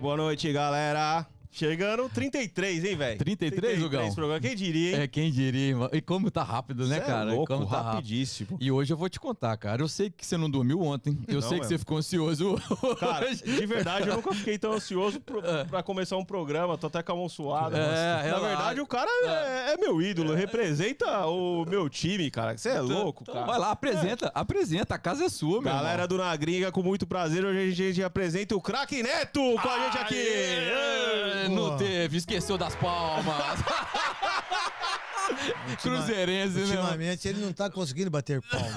boa noite, galera. Chegando 33, hein, velho? 33, Hugão? programa. Quem diria, hein? É, quem diria, mano? E como tá rápido, né, Cê é cara? louco, como tá rápido. rapidíssimo. E hoje eu vou te contar, cara. Eu sei que você não dormiu ontem. Eu Não, sei que mano. você ficou ansioso Cara, hoje. de verdade, eu nunca fiquei tão ansioso pro, pra começar um programa. Tô até com a mão suada. É, Na verdade, o cara é, é meu ídolo. Representa o meu time, cara. Você é louco, Então, cara. Vai lá, apresenta, apresenta. A casa é sua, meu Galera irmão. do Na Gringa, com muito prazer, hoje a gente apresenta o Craque Neto com a gente aqui. Aê! Não teve, esqueceu das palmas. Cruzeirense, né? Ultimamente ele não tá conseguindo bater palma.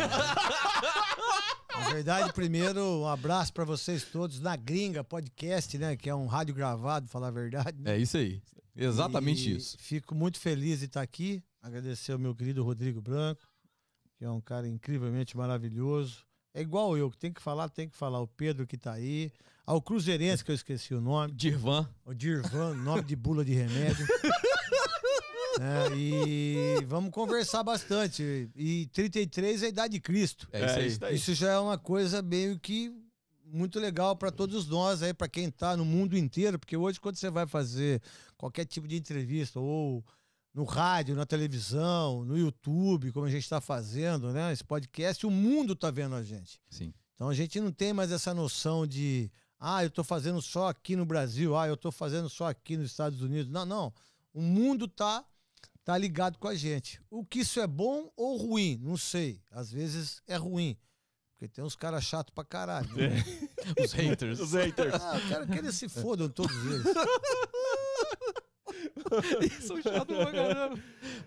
Na verdade, primeiro, um abraço pra vocês todos na Gringa Podcast, né? Que é um rádio gravado, falar a verdade. né? É isso aí. Exatamente E isso. Fico muito feliz de estar aqui. Agradecer ao meu querido Rodrigo Branco, que é um cara incrivelmente maravilhoso. É igual eu, que tem que falar, tem que falar. O Pedro que tá aí. Ao Cruzeirense, que eu esqueci o nome. Dirvan. O Dirvan, nome de bula de remédio. É, e vamos conversar bastante. E 33 é a idade de Cristo. É isso É aí. isso daí. Isso já é uma coisa meio que muito legal para todos nós aí, para quem tá no mundo inteiro, porque hoje quando você vai fazer qualquer tipo de entrevista ou no rádio, na televisão, no YouTube, como a gente está fazendo, né, esse podcast, o mundo tá vendo a gente. Sim. Então a gente não tem mais essa noção de, ah, eu tô fazendo só aqui no Brasil, ah, eu tô fazendo só aqui nos Estados Unidos. Não, não. O mundo tá tá ligado com a gente. O que isso é bom ou ruim? Não sei. Às vezes é ruim. Porque tem uns caras chatos pra caralho. né? Os haters. Os haters. Ah, eu quero que eles se fodam todos eles. São chatos pra caramba.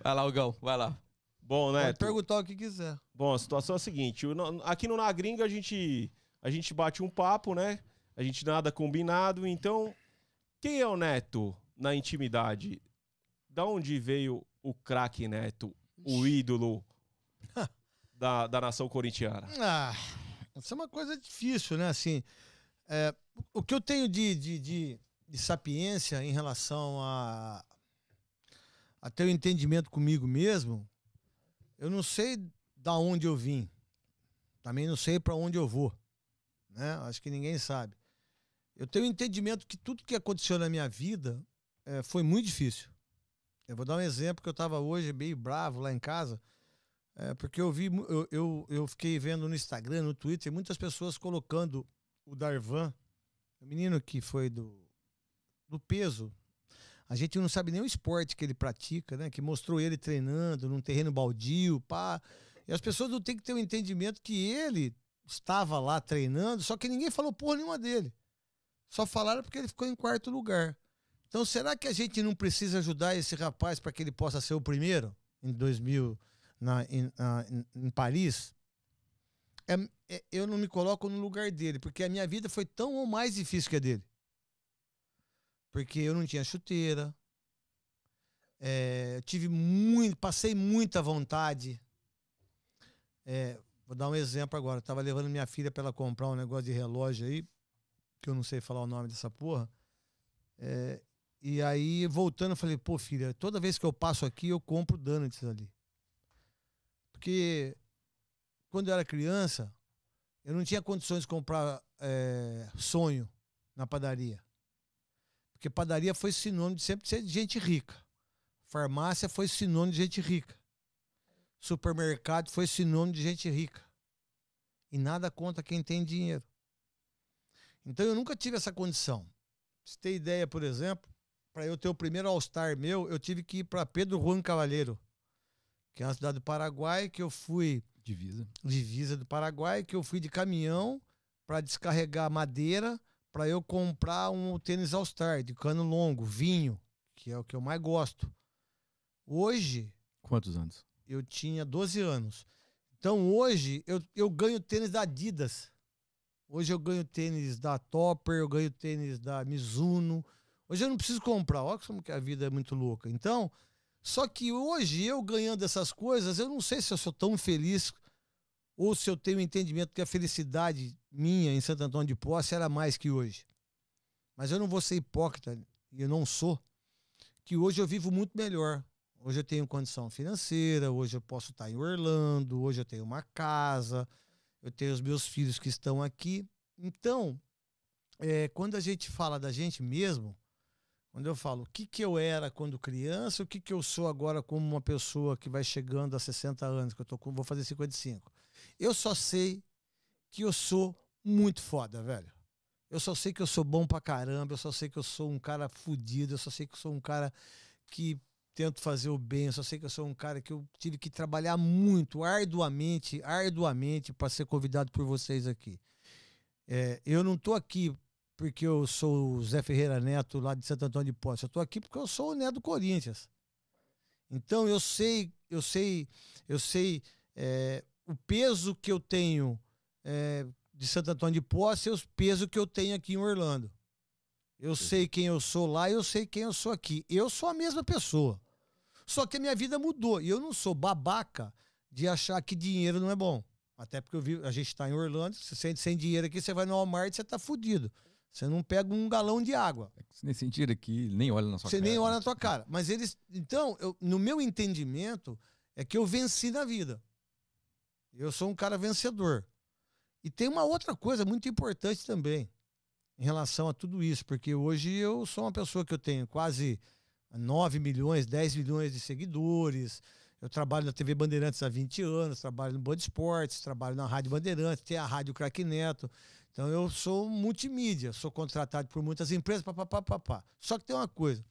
Vai lá, Hugão. Vai lá. Bom, né? Pode perguntar o que quiser. Bom, a situação é a seguinte: aqui no Na Gringa a gente, a gente bate um papo, né? A gente nada combinado. Então, quem é o Neto na intimidade? Da onde veio o craque Neto, o ídolo da, da nação corintiana? Ah, isso é uma coisa difícil, né? Assim, é, o que eu tenho de, de, de, de sapiência em relação a, a ter o entendimento comigo mesmo, eu não sei da onde eu vim. Também não sei para onde eu vou. Né? Acho que ninguém sabe. Eu tenho entendimento que tudo que aconteceu na minha vida é, foi muito difícil. Eu vou dar um exemplo que eu estava hoje meio bravo lá em casa. É, porque eu vi, eu, eu, eu fiquei vendo no Instagram, no Twitter, muitas pessoas colocando o Darvan, o menino que foi do, do peso. A gente não sabe nem o esporte que ele pratica, né? Que mostrou ele treinando num terreno baldio, pá. E as pessoas não têm que ter o entendimento que ele estava lá treinando, só que ninguém falou porra nenhuma dele. Só falaram porque ele ficou em quarto lugar. Então, será que a gente não precisa ajudar esse rapaz para que ele possa ser o primeiro em 2000 na, em, na- em- Paris? É- é- eu não me coloco no lugar dele, porque a minha vida foi tão ou mais difícil que a dele. Porque eu não tinha chuteira. É, tive muito, passei muita vontade. É, vou dar um exemplo agora. Eu tava levando minha filha para ela comprar um negócio de relógio aí, que eu não sei falar o nome dessa porra. É, e aí, voltando, eu falei, pô, filha, toda vez que eu passo aqui, eu compro donuts ali. Porque quando eu era criança, eu não tinha condições de comprar é, sonho na padaria. Porque padaria foi sinônimo de sempre ser de gente rica. Farmácia foi sinônimo de gente rica. Supermercado foi sinônimo de gente rica. E nada contra quem tem dinheiro. Então eu nunca tive essa condição. Pra você ter ideia, por exemplo, para eu ter o primeiro All-Star meu, eu tive que ir para Pedro Juan Cavalheiro, que é uma cidade do Paraguai, que eu fui Divisa. divisa do Paraguai, que eu fui de caminhão para descarregar madeira para eu comprar um tênis All-Star de cano longo, vinho, que é o que eu mais gosto. Hoje Quantos anos? eu tinha 12 anos. Então hoje eu, eu ganho tênis da Adidas. Hoje eu ganho tênis da Topper, eu ganho tênis da Mizuno. Hoje eu não preciso comprar. Olha como que a vida é muito louca. Então, só que hoje eu ganhando essas coisas, eu não sei se eu sou tão feliz ou se eu tenho entendimento que a felicidade minha em Santo Antônio de Posse era mais que hoje. Mas eu não vou ser hipócrita, e eu não sou, que hoje eu vivo muito melhor. Hoje eu tenho condição financeira, hoje eu posso estar em Orlando, hoje eu tenho uma casa, eu tenho os meus filhos que estão aqui. Então, é, quando a gente fala da gente mesmo, quando eu falo o que, que eu era quando criança, o que, que eu sou agora como uma pessoa que vai chegando a 60 anos, que eu tô com, vou fazer 55. Eu só sei que eu sou muito foda, velho. Eu só sei que eu sou bom pra caramba, eu só sei que eu sou um cara fudido, eu só sei que eu sou um cara que tento fazer o bem, eu só sei que eu sou um cara que eu tive que trabalhar muito, arduamente, arduamente, para ser convidado por vocês aqui. É, eu não tô aqui porque eu sou o Zé Ferreira Neto lá de Santo Antônio de Posse, eu tô aqui porque eu sou o Neto do Corinthians. Então eu sei, eu sei, eu sei é, o peso que eu tenho é, de Santo Antônio de Posse e o peso que eu tenho aqui em Orlando. Eu sei quem eu sou lá e eu sei quem eu sou aqui. Eu sou a mesma pessoa. Só que a minha vida mudou. E eu não sou babaca de achar que dinheiro não é bom. Até porque eu vi, a gente está em Orlando, você sente sem dinheiro aqui, você vai no Walmart e você tá fudido. Você não pega um galão de água. É nesse sentido aqui, nem olha na sua você cara. Você nem olha na tua cara. Mas eles. Então, eu, no meu entendimento, é que eu venci na vida. Eu sou um cara vencedor. E tem uma outra coisa muito importante também em relação a tudo isso, porque hoje eu sou uma pessoa que eu tenho quase 9 milhões, 10 milhões de seguidores. Eu trabalho na TV Bandeirantes há 20 anos, trabalho no Band Esportes, trabalho na Rádio Bandeirantes, tem a Rádio Craque Neto. Então eu sou multimídia, sou contratado por muitas empresas, papapá, papá. Só que tem uma coisa,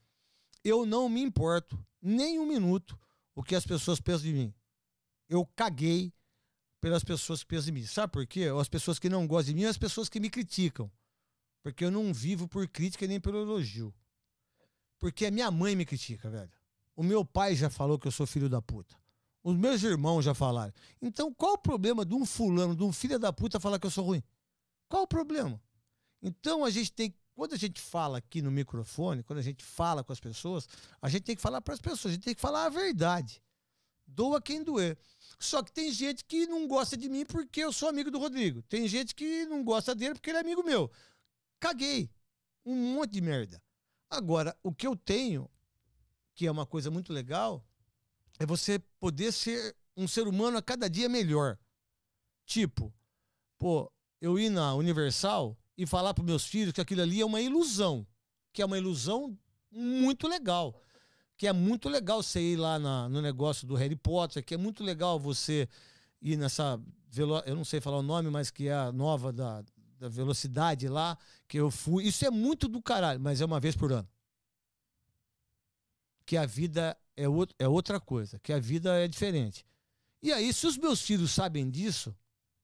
eu não me importo nem um minuto o que as pessoas pensam de mim. Eu caguei pelas pessoas que pensam de mim. Sabe por quê? As pessoas que não gostam de mim, as pessoas que me criticam. Porque eu não vivo por crítica nem pelo elogio. Porque a minha mãe me critica, velho. O meu pai já falou que eu sou filho da puta. Os meus irmãos já falaram. Então, qual o problema de um fulano, de um filho da puta falar que eu sou ruim? Qual o problema? Então, a gente tem quando a gente fala aqui no microfone, quando a gente fala com as pessoas, a gente tem que falar para as pessoas, a gente tem que falar a verdade. Doa quem doer. Só que tem gente que não gosta de mim porque eu sou amigo do Rodrigo. Tem gente que não gosta dele porque ele é amigo meu. Caguei. Um monte de merda. Agora, o que eu tenho, que é uma coisa muito legal, é você poder ser um ser humano a cada dia melhor. Tipo, pô, eu ir na Universal e falar para meus filhos que aquilo ali é uma ilusão. Que é uma ilusão muito legal. Que é muito legal você ir lá na, no negócio do Harry Potter, que é muito legal você ir nessa. Eu não sei falar o nome, mas que é a nova da, da velocidade lá, que eu fui. Isso é muito do caralho, mas é uma vez por ano. Que a vida é, outro, é outra coisa, que a vida é diferente. E aí, se os meus filhos sabem disso,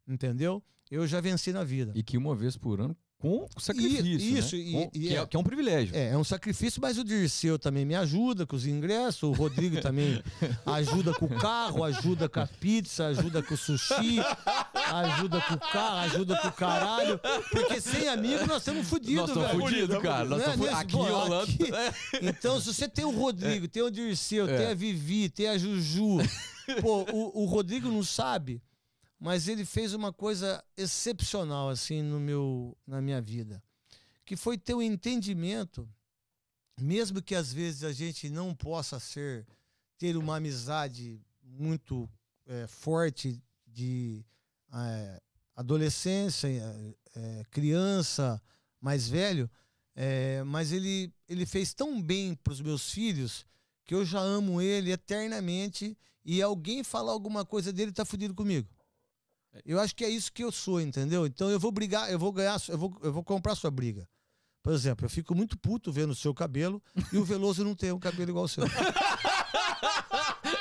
entendeu? Eu já venci na vida. E que uma vez por ano com sacrifício. Isso, né? e, e que, é, que, é, um privilégio. É, é um sacrifício, mas o Dirceu também me ajuda com os ingressos, o Rodrigo também ajuda com o carro, ajuda com a pizza, ajuda com o sushi, ajuda com o carro, ajuda com o caralho. Porque sem amigo nós estamos fodidos, velho. Nós estamos fodidos, cara. Nós estamos é, aqui pô, Holanda. Aqui. Então, se você tem o Rodrigo, tem o Dirceu, é. tem a Vivi, tem a Juju. Pô, o, o Rodrigo não sabe mas ele fez uma coisa excepcional assim no meu na minha vida, que foi ter o um entendimento, mesmo que às vezes a gente não possa ser ter uma amizade muito é, forte de é, adolescência, é, é criança, mais velho, é, mas ele ele fez tão bem para os meus filhos que eu já amo ele eternamente e alguém falar alguma coisa dele tá fudido comigo. Eu acho que é isso que eu sou, entendeu? Então eu vou brigar, eu vou ganhar, eu vou, eu vou comprar sua briga. Por exemplo, eu fico muito puto vendo o seu cabelo e o Veloso não tem um cabelo igual ao seu.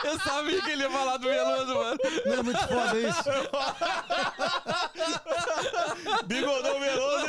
Eu sabia que ele ia falar do Veloso, mano. Não é muito foda isso? Bigodão Veloso.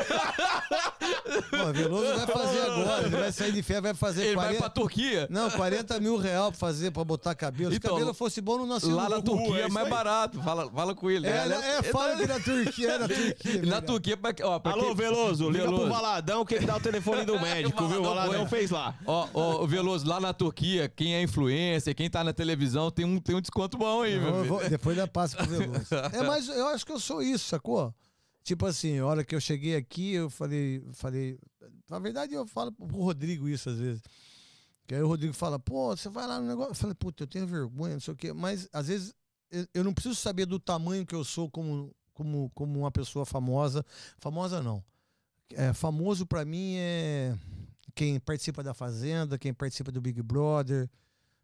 Pô, Veloso vai fazer agora. Ele vai sair de fé, vai fazer. Ele 40... vai pra Turquia? Não, 40 mil real pra fazer, pra botar cabelo. Se então, cabelo fosse bom, não nascia Lá na Turquia é mais barato. Fala, fala com ele. É, é, é fala que na Turquia, é na Turquia. Na Turquia, pra, ó, pra Alô, Veloso, liga Veloso. pro Valadão que ele dá o telefone do médico, viu? O Valadão fez lá. Ó, ó, Veloso, lá na Turquia, quem é influência, quem tá na televisão, tem um, tem um desconto bom aí, meu. Vou, depois da passa pro Veloso. É, mas eu acho que eu sou isso, sacou? Tipo assim, a hora que eu cheguei aqui, eu falei, falei. Na verdade, eu falo pro Rodrigo isso às vezes. Que aí o Rodrigo fala, pô, você vai lá no negócio. Eu falei, puta, eu tenho vergonha, não sei o quê. Mas às vezes eu não preciso saber do tamanho que eu sou como, como, como uma pessoa famosa. Famosa não. É, famoso pra mim é quem participa da Fazenda, quem participa do Big Brother,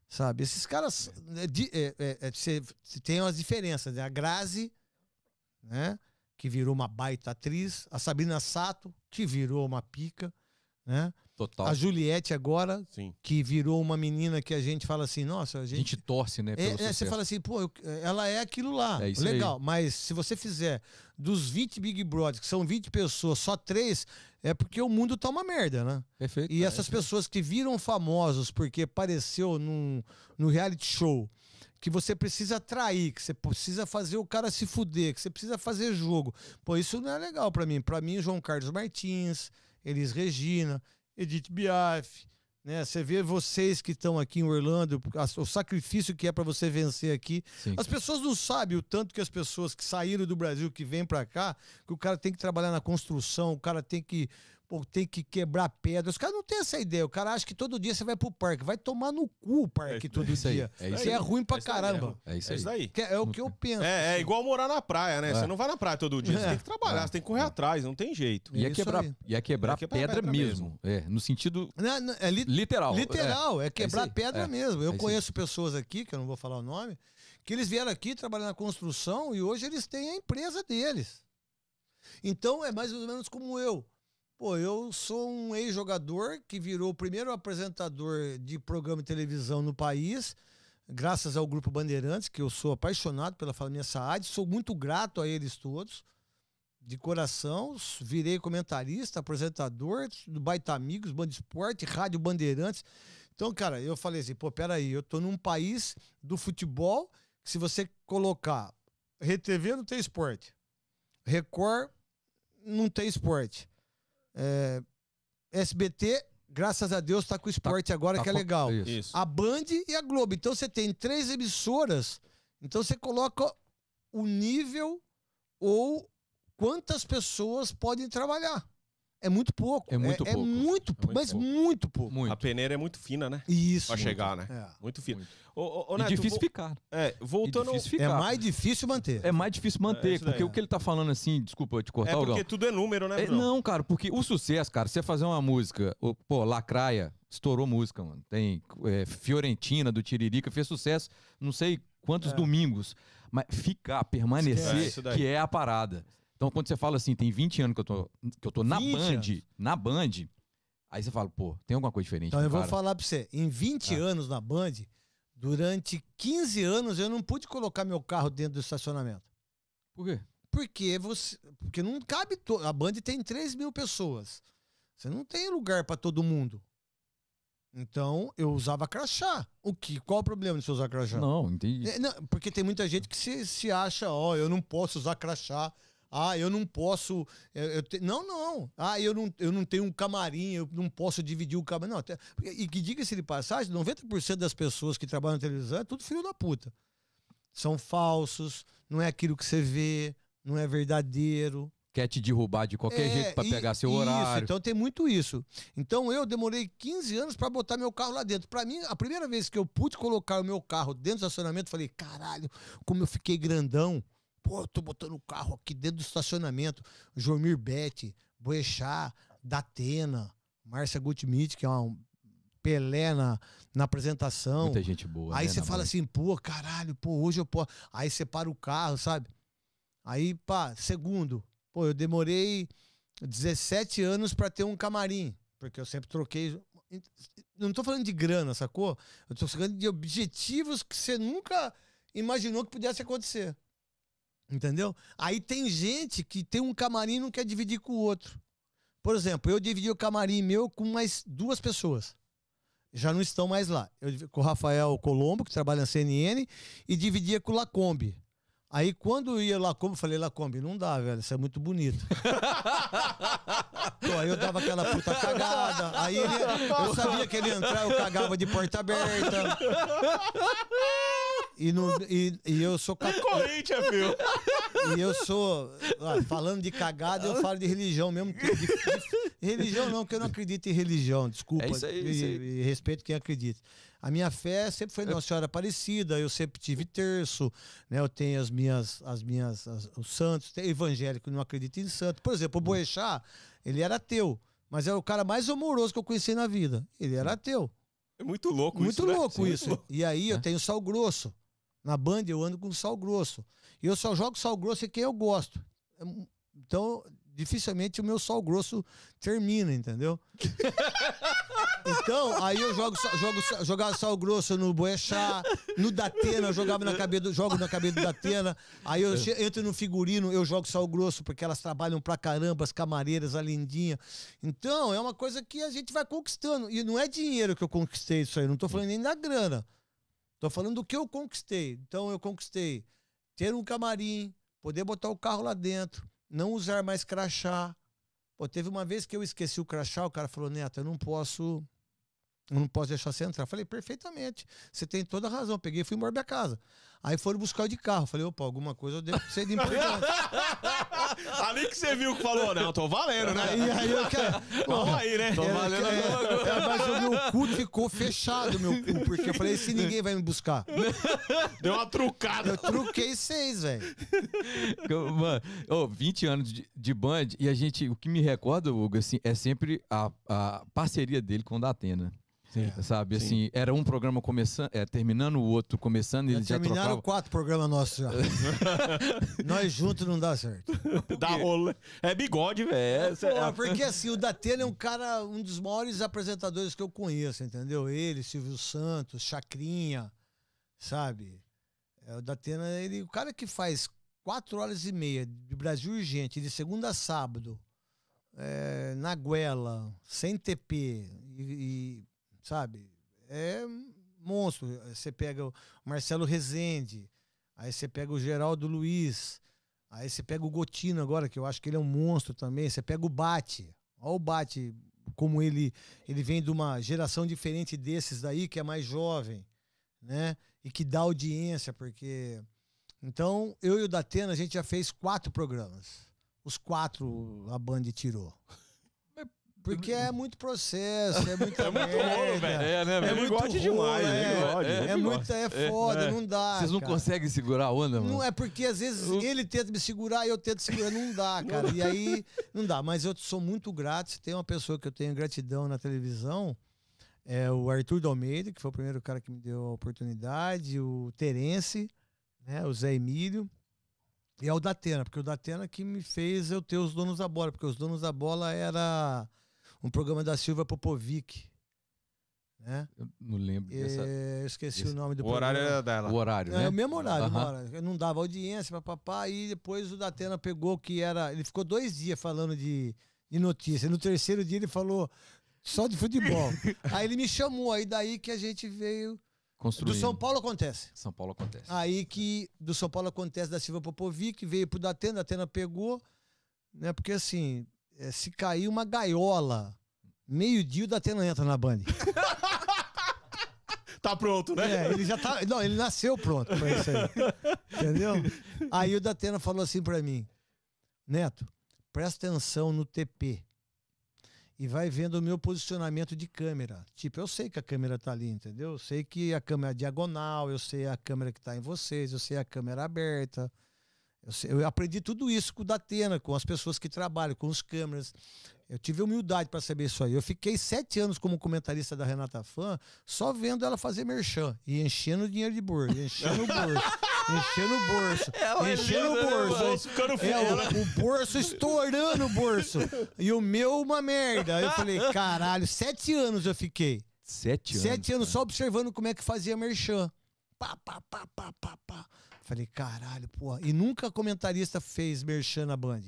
sabe? Esses caras é, di- é, é, é, tem umas diferenças, né? A Grazi, né? Que virou uma baita atriz, a Sabrina Sato, que virou uma pica, né? Total. A Juliette agora, Sim. que virou uma menina que a gente fala assim, nossa, a A gente gente torce, né? Pelo é, é, você fala assim, pô, eu- ela é aquilo lá. É isso Legal, mas se você fizer dos 20 Big Brothers, que são 20 pessoas, só três, é porque o mundo tá uma merda, né? Perfeito. E essas é. pessoas que viram famosos porque apareceu num, no reality show, que você precisa atrair, que você precisa fazer o cara se fuder, que você precisa fazer jogo. Pô, isso não é legal pra mim. Pra mim, João Carlos Martins, Elis Regina, Edith Biaf, né? Você vê vocês que estão aqui em Orlando, o sacrifício que é pra você vencer aqui. Sim. As pessoas não sabem o tanto que as pessoas que saíram do Brasil, que vêm pra cá, que o cara tem que trabalhar na construção, o cara tem que, pô, tem que quebrar pedra. Os caras não têm essa ideia. O cara acha que todo dia você vai pro parque. Vai tomar no cu o parque É todo isso aí, dia. é isso Isso é aí. ruim pra É aí caramba. mesmo. É isso É aí. isso daí. É, é o que eu penso. É, é assim. igual morar na praia, né? É. Você não vai na praia todo dia, você É. tem que trabalhar, É. você tem que correr atrás, não tem jeito. Ia É quebrar, aí. ia quebrar quebrar pedra, pedra mesmo. É, no sentido Não, não, é li- literal. literal, é, quebrar aí. pedra É. mesmo. É Eu conheço pessoas aqui, que eu não vou falar o nome, que eles vieram aqui trabalhar na construção e hoje eles têm a empresa deles. Então é mais ou menos como eu. Pô, eu sou um ex-jogador que virou o primeiro apresentador de programa de televisão no país, graças ao Grupo Bandeirantes, que eu sou apaixonado pela família Saad, sou muito grato a eles todos, de coração. Virei comentarista, apresentador do Baita Amigos, Band Esporte, Rádio Bandeirantes. Então, cara, eu falei assim, pô, peraí, eu tô num país do futebol que se você colocar RTV não tem esporte, Record não tem esporte, é, SBT, graças a Deus, tá com o esporte agora, Tá que é legal. Isso. A Band e a Globo. Então você tem três emissoras. Então você coloca o nível ou quantas pessoas podem trabalhar. É muito pouco. É muito pouco. muito, É muito mas pouco. muito pouco. Muito. A peneira é muito fina, né? Isso. Pra chegar, né? É. Muito fina. Muito. Ô, ô, E Neto, difícil vo- ficar. é, voltando. ao- difícil É ficar. mais difícil manter. É mais difícil É, manter, daí, porque é. o que ele tá falando assim, desculpa eu te cortar, É Gão. porque tudo é número, né, É, Bruno? não, cara, porque o sucesso, cara, você fazer uma música, pô, Lacraia, estourou música, mano. Tem é, Fiorentina do Tiririca, fez sucesso, não sei quantos É. domingos. Mas ficar, É, permanecer, isso daí. que é a parada. Então, quando você fala assim, tem 20 anos que eu tô, que eu tô na 20 Band, anos. na Band, aí você fala, pô, tem alguma coisa diferente. Então eu vou cara. falar pra você. Em 20 Ah. anos na Band, durante 15 anos eu não pude colocar meu carro dentro do estacionamento. Por quê? Porque você. Porque não cabe. To... A Band tem 3 mil pessoas. Você não tem lugar pra todo mundo. Então, eu usava crachá. O que? Qual o problema de você usar crachá? Não, entendi. É, não, porque tem muita gente que se, se acha, ó, eu não posso usar crachá. Ah, eu não posso. eu- eu te- Não, não. Ah, eu não, eu não tenho um camarim, eu não posso dividir o camarim. Não, até- e que diga-se de passagem, 90% das pessoas que trabalham na televisão é tudo filho da puta. São falsos, não é aquilo que você vê, não é verdadeiro. Quer te derrubar de qualquer É, jeito pra e- pegar seu isso, horário. Então tem muito isso. Então eu demorei 15 anos para botar meu carro lá dentro. Para mim, a primeira vez que eu pude colocar o meu carro dentro do estacionamento, eu falei: caralho, como eu fiquei grandão. Pô, eu tô botando o carro aqui dentro do estacionamento. Jormir Bete, Boechat, Datena, Márcia Gutmit, que é um Pelé na, na apresentação. Muita gente boa. Aí né, você fala assim, pô, caralho, pô, hoje eu posso. Aí você para o carro, sabe? Aí, pá, segundo, pô, eu demorei 17 anos pra ter um camarim, porque eu sempre troquei. Não tô falando de grana, sacou? Eu tô falando de objetivos que você nunca imaginou que pudesse acontecer. Entendeu? Aí tem gente que tem um camarim e não quer dividir com o outro. Por exemplo, eu dividi o camarim meu com mais duas pessoas já não estão mais lá. Eu com o Rafael Colombo, que trabalha na CNN, e dividia com o Lacombe. Aí quando ia Lacombe, eu falei, Lacombe, não dá, velho, isso é muito bonito. Pô, aí eu dava aquela puta cagada. Aí ele, eu sabia que ele ia entrar, eu cagava de porta aberta. E, no, e, e eu sou cap- Corinthians, filho. e eu sou falando de cagada, eu falo de religião mesmo. De, de- de- religião não, porque eu não acredito em religião. Desculpa. É isso aí, e, isso aí. e respeito quem acredita. A minha fé sempre foi Nossa Senhora Aparecida, eu sempre tive terço, né? Eu tenho as minhas, as minhas, as- os santos, tem evangélico, não acredita em santo. Por exemplo, o Boechat, ele era ateu, mas é o cara mais amoroso que eu conheci na vida. Ele era ateu. É muito louco Muito isso, né? louco Muito isso. E aí eu É. tenho sal grosso. Na Band eu ando com sal grosso. E eu só jogo sal grosso em quem eu gosto. Mu- Então, dificilmente o meu sal grosso termina, entendeu? Então, aí eu jogo, jogo jogava sal grosso no Boechat, no Datena, eu jogava na cabeça jogo na cabeça do Datena. Aí eu entro no figurino, eu jogo sal grosso, porque elas trabalham pra caramba, as camareiras, a lindinha. Então, é uma coisa que a gente vai conquistando. E não é dinheiro que eu conquistei isso aí, não tô falando nem da grana. Tô falando do que eu conquistei. Então, eu conquistei ter um camarim, poder botar o carro lá dentro, não usar mais crachá. Pô, teve uma vez que eu esqueci o crachá, o cara falou, Neto, eu não posso. Eu não posso deixar você entrar. Eu falei, perfeitamente. Você tem toda a razão. Peguei e fui embora da casa. Aí foram buscar o de carro. Eu falei, opa, alguma coisa eu devo ser de importante. Ali que você viu que falou, não, tô valendo, né? aí, aí eu quero. Calma aí, né? Tô É, valendo é, coisa. é, mas o meu cu ficou fechado, meu cu, porque eu falei, se ninguém vai me buscar. Deu uma trucada. Eu truquei seis, velho. Mano, ô, 20 anos de, de Band e a gente, o que me recorda, Hugo, assim, é sempre a, a parceria dele com o Datena. Sabe, Sim. assim, era um programa começando, é, terminando o outro, começando, Já eles já terminaram trocavam. quatro programas nossos já. Nós juntos não dá certo. Dá rola. É bigode, velho. É a- porque assim, o Datena é um cara, um dos maiores apresentadores que eu conheço, entendeu? Ele, Silvio Santos, Chacrinha, sabe? É, o Datena, ele, o cara que faz quatro horas e meia de Brasil Urgente, de segunda a sábado, é, na Guela, sem TP, e, e, sabe? É monstro. Você pega o Marcelo Rezende, aí você pega o Geraldo Luiz, aí você pega o Gotino agora, que eu acho que ele é um monstro também. Você pega o Bate. Olha o Bate, como ele, ele vem de uma geração diferente desses daí, que é mais jovem, né? E que dá audiência, porque. Então, eu e o Datena, a gente já fez quatro programas. Os quatro a Band tirou. Porque é muito processo, é muita É muito rolo, velho. É, né, É velho? muito bigode rolo, demais, é, é. É, é muito, é foda, É. não dá. Vocês não cara. conseguem segurar a onda, mano? Não é porque às vezes O- ele tenta me segurar e eu tento segurar, não dá, cara. E aí não dá. Mas eu sou muito grato. Se tem uma pessoa que eu tenho gratidão na televisão, é o Arthur Dalmeida, que foi o primeiro cara que me deu a oportunidade, o Terence, né, o Zé Emílio. E é o Datena, porque o Datena que me fez eu ter os donos da bola, porque os donos da bola era um programa da Silvia Popovic, né? Eu não lembro dessa, É, eu esqueci esse- o nome do O horário programa. era dela. o horário, É, né? o mesmo horário, hora. Não dava audiência, papapá. E depois o Datena pegou que era. Ele ficou dois dias falando de, de notícia. No terceiro dia ele falou só de futebol. aí ele me chamou, aí daí que a gente veio. Do. São Paulo acontece. São Paulo acontece. Aí que do São Paulo acontece da Silva Popovic, veio pro Datena, Datena pegou, né? Porque assim, eh, se cair uma gaiola, meio-dia o Datena entra na Band. Tá pronto, né? É, ele já tá. Não, ele nasceu pronto pra isso aí. Entendeu? Aí o Datena falou assim pra mim: Neto, presta atenção no TP. E vai vendo o meu posicionamento de câmera. Tipo, eu sei que a câmera tá ali, entendeu? Eu sei que a câmera é diagonal, eu sei a câmera que tá em vocês, eu sei a câmera aberta. Eu, eu aprendi tudo isso com o Datena, com as pessoas que trabalham, com os câmeras. Eu tive humildade para saber isso aí. Eu fiquei sete anos como comentarista da Renata Fã, só vendo ela fazer merchan e enchendo dinheiro de bolso, enchendo o bolso, enchendo o bolso, é enchendo o né, bolso. É, o, o bolso estourando o bolso. E o meu, uma merda. Aí eu falei, caralho, sete anos eu fiquei. Sete anos. Sete anos cara. só observando como é que fazia merchan. Pá, pá, pá, pá, pá, pá. Falei, caralho, porra. E nunca comentarista fez merchan na Band.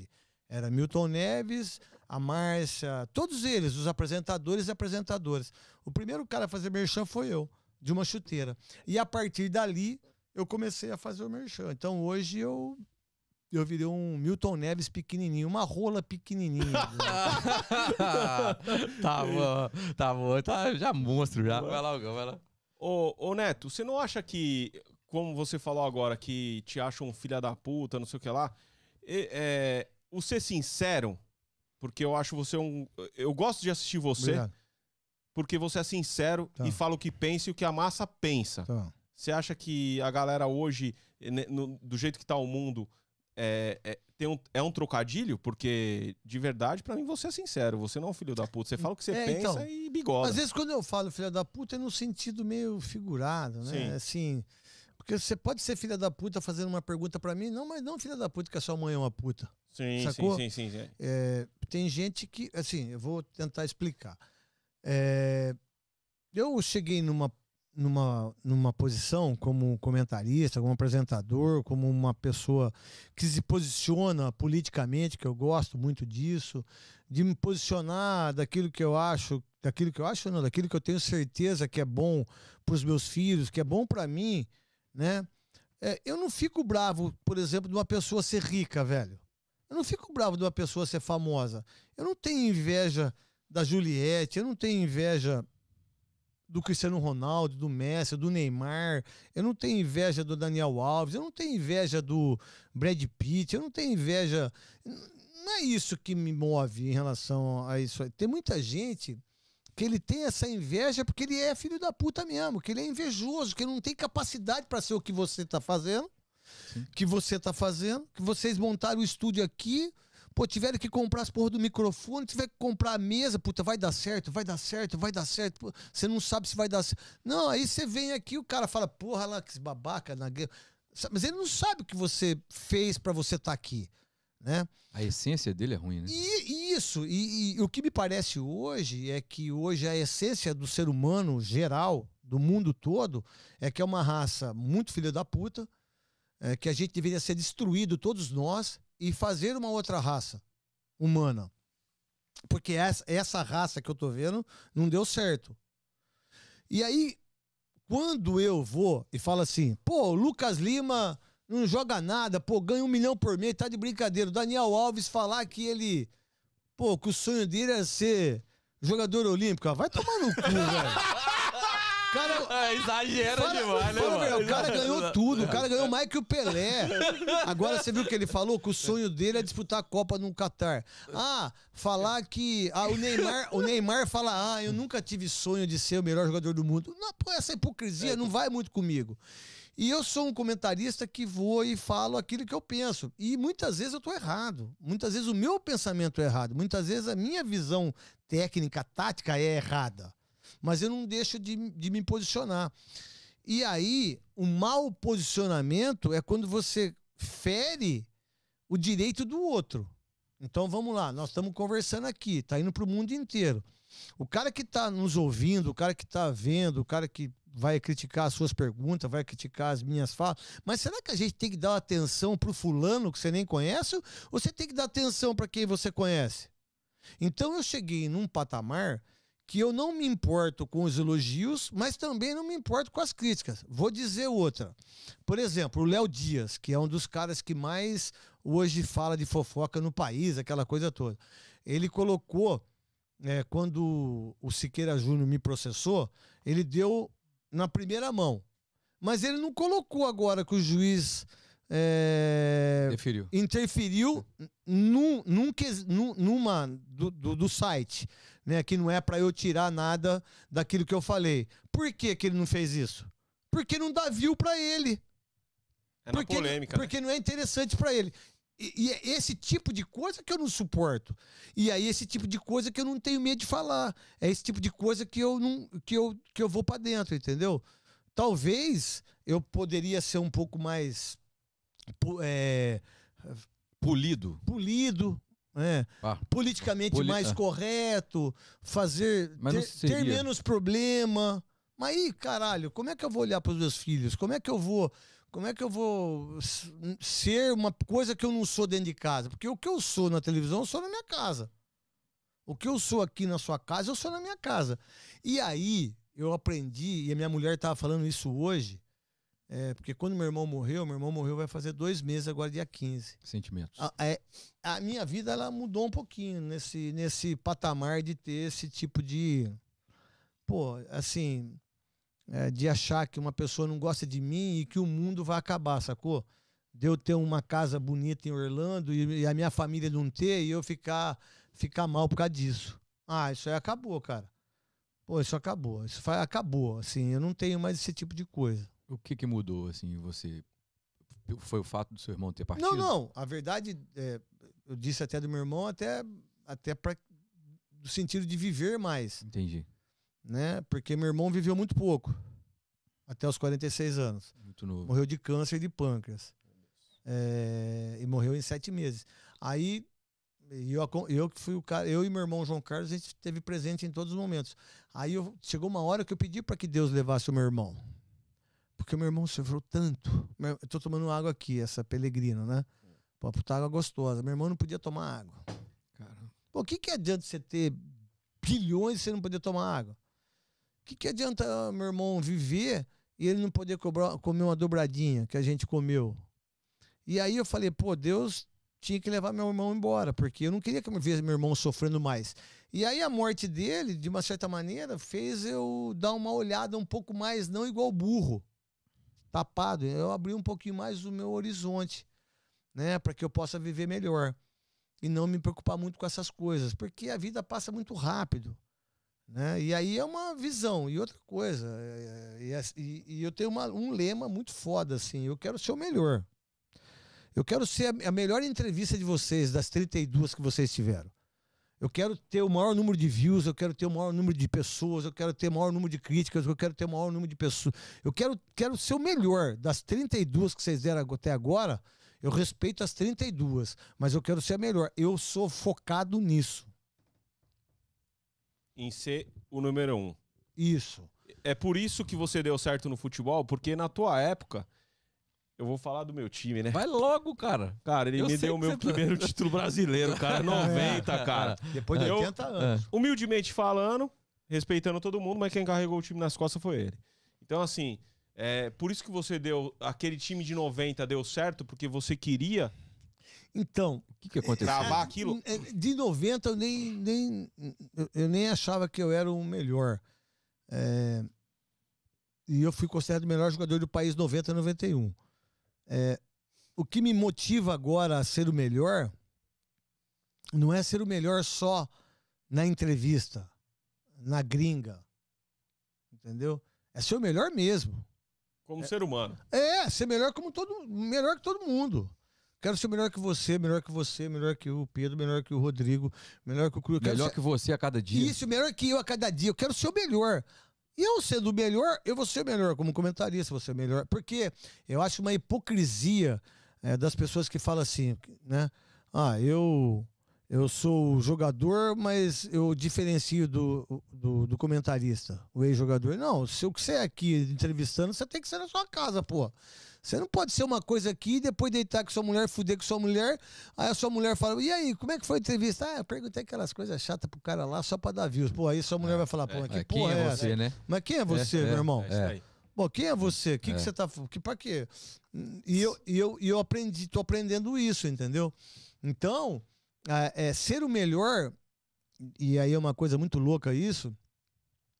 Era Milton Neves, a Márcia, todos eles, os apresentadores e apresentadoras. O primeiro cara a fazer merchan foi eu, de uma chuteira. E a partir dali, eu comecei a fazer o merchan. Então hoje eu. Eu virei um Milton Neves pequenininho, uma rola pequenininha. tá bom, tá bom. Tá, já monstro, já. Vai lá, vai lá. Ô, ô, Neto, você não acha que como você falou agora, que te acham um filha da puta, não sei o que lá, é, o ser sincero, porque eu acho você um. Eu gosto de assistir você, Obrigado. porque você é sincero Tá. e fala o que pensa e o que a massa pensa. Tá. Você acha que a galera hoje, né, no- do jeito que tá o mundo, é, é, tem um, é um trocadilho? Porque, de verdade, pra mim, você é sincero. Você não é um filho da puta. Você fala o que você É, pensa então, e bigoda. Às vezes, quando eu falo filha da puta, é no sentido meio figurado, né? Sim. Assim. Porque você pode ser filha da puta fazendo uma pergunta pra mim, não, mas não filha da puta que a sua mãe é uma puta. Sim, sacou? sim, sim, sim, sim. É, tem gente que, assim, eu vou tentar explicar. É, eu cheguei numa, numa, numa posição como comentarista, como apresentador, como uma pessoa que se posiciona politicamente, que eu gosto muito disso, de me posicionar daquilo que eu acho, daquilo que eu acho não, daquilo que eu tenho certeza que é bom para os meus filhos, que é bom para mim, né? É, eu não fico bravo, por exemplo, de uma pessoa ser rica, velho. Eu não fico bravo de uma pessoa ser famosa. Eu não tenho inveja da Juliette, eu não tenho inveja do Cristiano Ronaldo, do Messi, do Neymar, eu não tenho inveja do Daniel Alves, eu não tenho inveja do Brad Pitt, eu não tenho inveja. Não é isso que me move em relação a isso. Tem muita gente que ele tem essa inveja porque ele é filho da puta mesmo, que ele é invejoso, que ele não tem capacidade para ser o que você tá fazendo, que você tá fazendo, que vocês montaram o estúdio aqui, pô, tiveram que comprar as porra do microfone, tiver que comprar a mesa, puta, vai dar certo, vai dar certo, vai dar certo, pô, você não sabe se vai dar certo. Não, aí você vem aqui, o cara fala, porra lá, que babaca na guerra. Mas ele não sabe o que você fez para você estar aqui, né? A essência dele é ruim, né? E, e isso, e, e o que me parece hoje é que hoje a essência do ser humano geral, do mundo todo, é que é uma raça muito filha da puta, é, que a gente deveria ser destruído, todos nós, e fazer uma outra raça humana. Porque essa, essa raça que eu tô vendo não deu certo. E aí, quando eu vou e falo assim, pô, o Lucas Lima não joga nada, pô, ganha um milhão por mês, tá de brincadeira. O Daniel Alves falar que ele, pô, que o sonho dele era ser jogador olímpico. Ah, Vai tomar no cu, velho. Cara, exagera Fala- fala, velho, o cara ganhou tudo, o cara ganhou mais que o Pelé. Agora você viu o que ele falou? Que o sonho dele é disputar a Copa no Catar. Ah, falar que. Ah, o Neymar, o Neymar fala: Ah, eu nunca tive sonho de ser o melhor jogador do mundo. Não, pô, essa hipocrisia não vai muito comigo. E eu sou um comentarista que vou e falo aquilo que eu penso. E muitas vezes eu estou errado. Muitas vezes o meu pensamento é errado. Muitas vezes a minha visão técnica, tática é errada. Mas eu não deixo de, de me posicionar. E aí, o mau posicionamento é quando você fere o direito do outro. Então vamos lá, nós estamos conversando aqui, tá indo para o mundo inteiro. O cara que está nos ouvindo, o cara que está vendo, o cara que vai criticar as suas perguntas, vai criticar as minhas falas. Mas será que a gente tem que dar atenção pro fulano que você nem conhece? Ou você tem que dar atenção para quem você conhece? Então eu cheguei num patamar que eu não me importo com os elogios, mas também não me importo com as críticas. Vou dizer outra. Por exemplo, o Léo Dias, que é um dos caras que mais hoje fala de fofoca no país, aquela coisa toda. Ele colocou, é, quando o Siqueira Júnior me processou, ele deu na primeira mão. Mas ele não colocou agora que o juiz é, Preferiu. interferiu num, num, num- numa do, do, do site, né? Que não é para eu tirar nada daquilo que eu falei. Por que, que ele não fez isso? Porque não dá view para ele. É na porque, polêmica. né? porque não é interessante para ele. E, é esse tipo de coisa que eu não suporto. E aí esse tipo de coisa que eu não tenho medo de falar. É esse tipo de coisa que eu não que eu, que eu vou para dentro, entendeu? Talvez eu poderia ser um pouco mais é, Polido. polido, né? Ah, politicamente Poli- mais ah. correto, fazer ter, ter menos problema. Mas aí, caralho, como é que eu vou olhar para os meus filhos? Como é que eu vou, como é que eu vou ser uma coisa que eu não sou dentro de casa? Porque o que eu sou na televisão, eu sou na minha casa. O que eu sou aqui na sua casa, eu sou na minha casa. E aí, eu aprendi, e a minha mulher estava falando isso hoje, é, porque quando meu irmão morreu, meu irmão morreu vai fazer dois meses agora, dia 15 Sentimentos. a, é- a minha vida ela mudou um pouquinho nesse, nesse patamar de ter esse tipo de. Pô, assim. É, de achar que uma pessoa não gosta de mim e que o mundo vai acabar, sacou? De eu ter uma casa bonita em Orlando e, e a minha família não ter e eu ficar, ficar mal por causa disso. Ah, isso aí acabou, cara. Pô, isso acabou. Isso foi, acabou. Assim, eu não tenho mais esse tipo de coisa. O que que mudou, assim, você... Foi o fato do seu irmão ter partido? Não, não. A verdade, é, eu disse até do meu irmão, até, até pra, do sentido de viver mais, Entendi. Né? Porque meu irmão viveu muito pouco, até os 46 anos. Muito novo. Morreu de câncer de pâncreas. É, e morreu em sete meses. Aí eu, eu fui o cara, eu e meu irmão João Carlos, a gente esteve presente em todos os momentos. Aí eu- chegou uma hora que eu pedi para que Deus levasse o meu irmão. Porque o meu irmão sofreu tanto. Eu tô tomando água aqui, essa pelegrina, né? Pô, puta água gostosa. Meu irmão não podia tomar água. Cara, Pô, o que, que adianta você ter bilhões e você não poder tomar água? Que, que adianta ah, meu irmão viver e ele não poder cobrar- comer uma dobradinha que a gente comeu? E aí eu falei, pô, Deus tinha que levar meu irmão embora, porque eu não queria que eu visse meu irmão sofrendo mais. E aí a morte dele, de uma certa maneira, fez eu dar uma olhada um pouco mais, não igual burro, tapado. Eu abri um pouquinho mais o meu horizonte, né, para que eu possa viver melhor e não me preocupar muito com essas coisas, porque a vida passa muito rápido. Né? E aí é uma visão. E outra coisa, é- é- e e eu tenho uma- um lema muito foda, assim, eu quero ser o melhor. Eu quero ser a, a melhor entrevista de vocês, das 32 que vocês tiveram. Eu quero ter o maior número de views, eu quero ter o maior número de pessoas, eu quero ter o maior número de críticas, eu quero ter o maior número de pessoas. Eu quero, quero ser o melhor. Das 32 que vocês deram até agora, eu respeito as 32, mas eu quero ser a melhor. Eu sou focado nisso. Em ser o número um. Isso. É por isso que você deu certo no futebol, porque na tua época, eu vou falar do meu time, né? vai logo, cara. Cara, ele Eu me deu o meu tá- primeiro título brasileiro, cara, 90, cara. Depois de Eu- 80 anos. Humildemente falando, respeitando todo mundo, mas quem carregou o time nas costas foi ele. Então, assim, é por isso que você deu. Aquele time de 90 deu certo, porque você queria Então, O que que aconteceu? gravar aquilo. É, De 90 eu nem, nem, eu- nem achava que eu era o melhor. É, e eu fui considerado o melhor jogador do país 90 e 91. É, o que me motiva agora a ser o melhor não é ser o melhor só na entrevista, na gringa. Entendeu? É ser o melhor mesmo. Como ser humano. É, ser melhor como todo, melhor que todo mundo. Quero ser melhor que você, melhor que você, melhor que o Pedro, melhor que o Rodrigo, melhor que o Cru. Eu quero Melhor ser- que você a cada dia. Isso, melhor que eu a cada dia. Eu quero ser o melhor. E eu sendo o melhor, eu vou ser o melhor como comentarista, vou ser o melhor. Porque eu acho uma hipocrisia é, das pessoas que falam assim, né? Ah, eu eu sou jogador, mas eu diferencio do, do, do comentarista, o ex-jogador. Não, se o que você é aqui entrevistando, você tem que ser na sua casa, pô. Você não pode ser uma coisa aqui e depois deitar com sua mulher, fuder com sua mulher. Aí a sua mulher fala: E aí, como é que foi a entrevista? Ah, eu perguntei aquelas coisas chatas pro cara lá só pra dar views. Pô, aí sua mulher vai falar: Pô, mas que É, porra quem é é essa? você, né? Mas quem é você, É, é, meu irmão? É isso aí. Pô, quem é você? O que, É. que você tá. Que, pra quê? E eu, e eu, e eu aprendi, tô aprendendo isso, entendeu? Então, é, é, ser o melhor, e aí é uma coisa muito louca isso,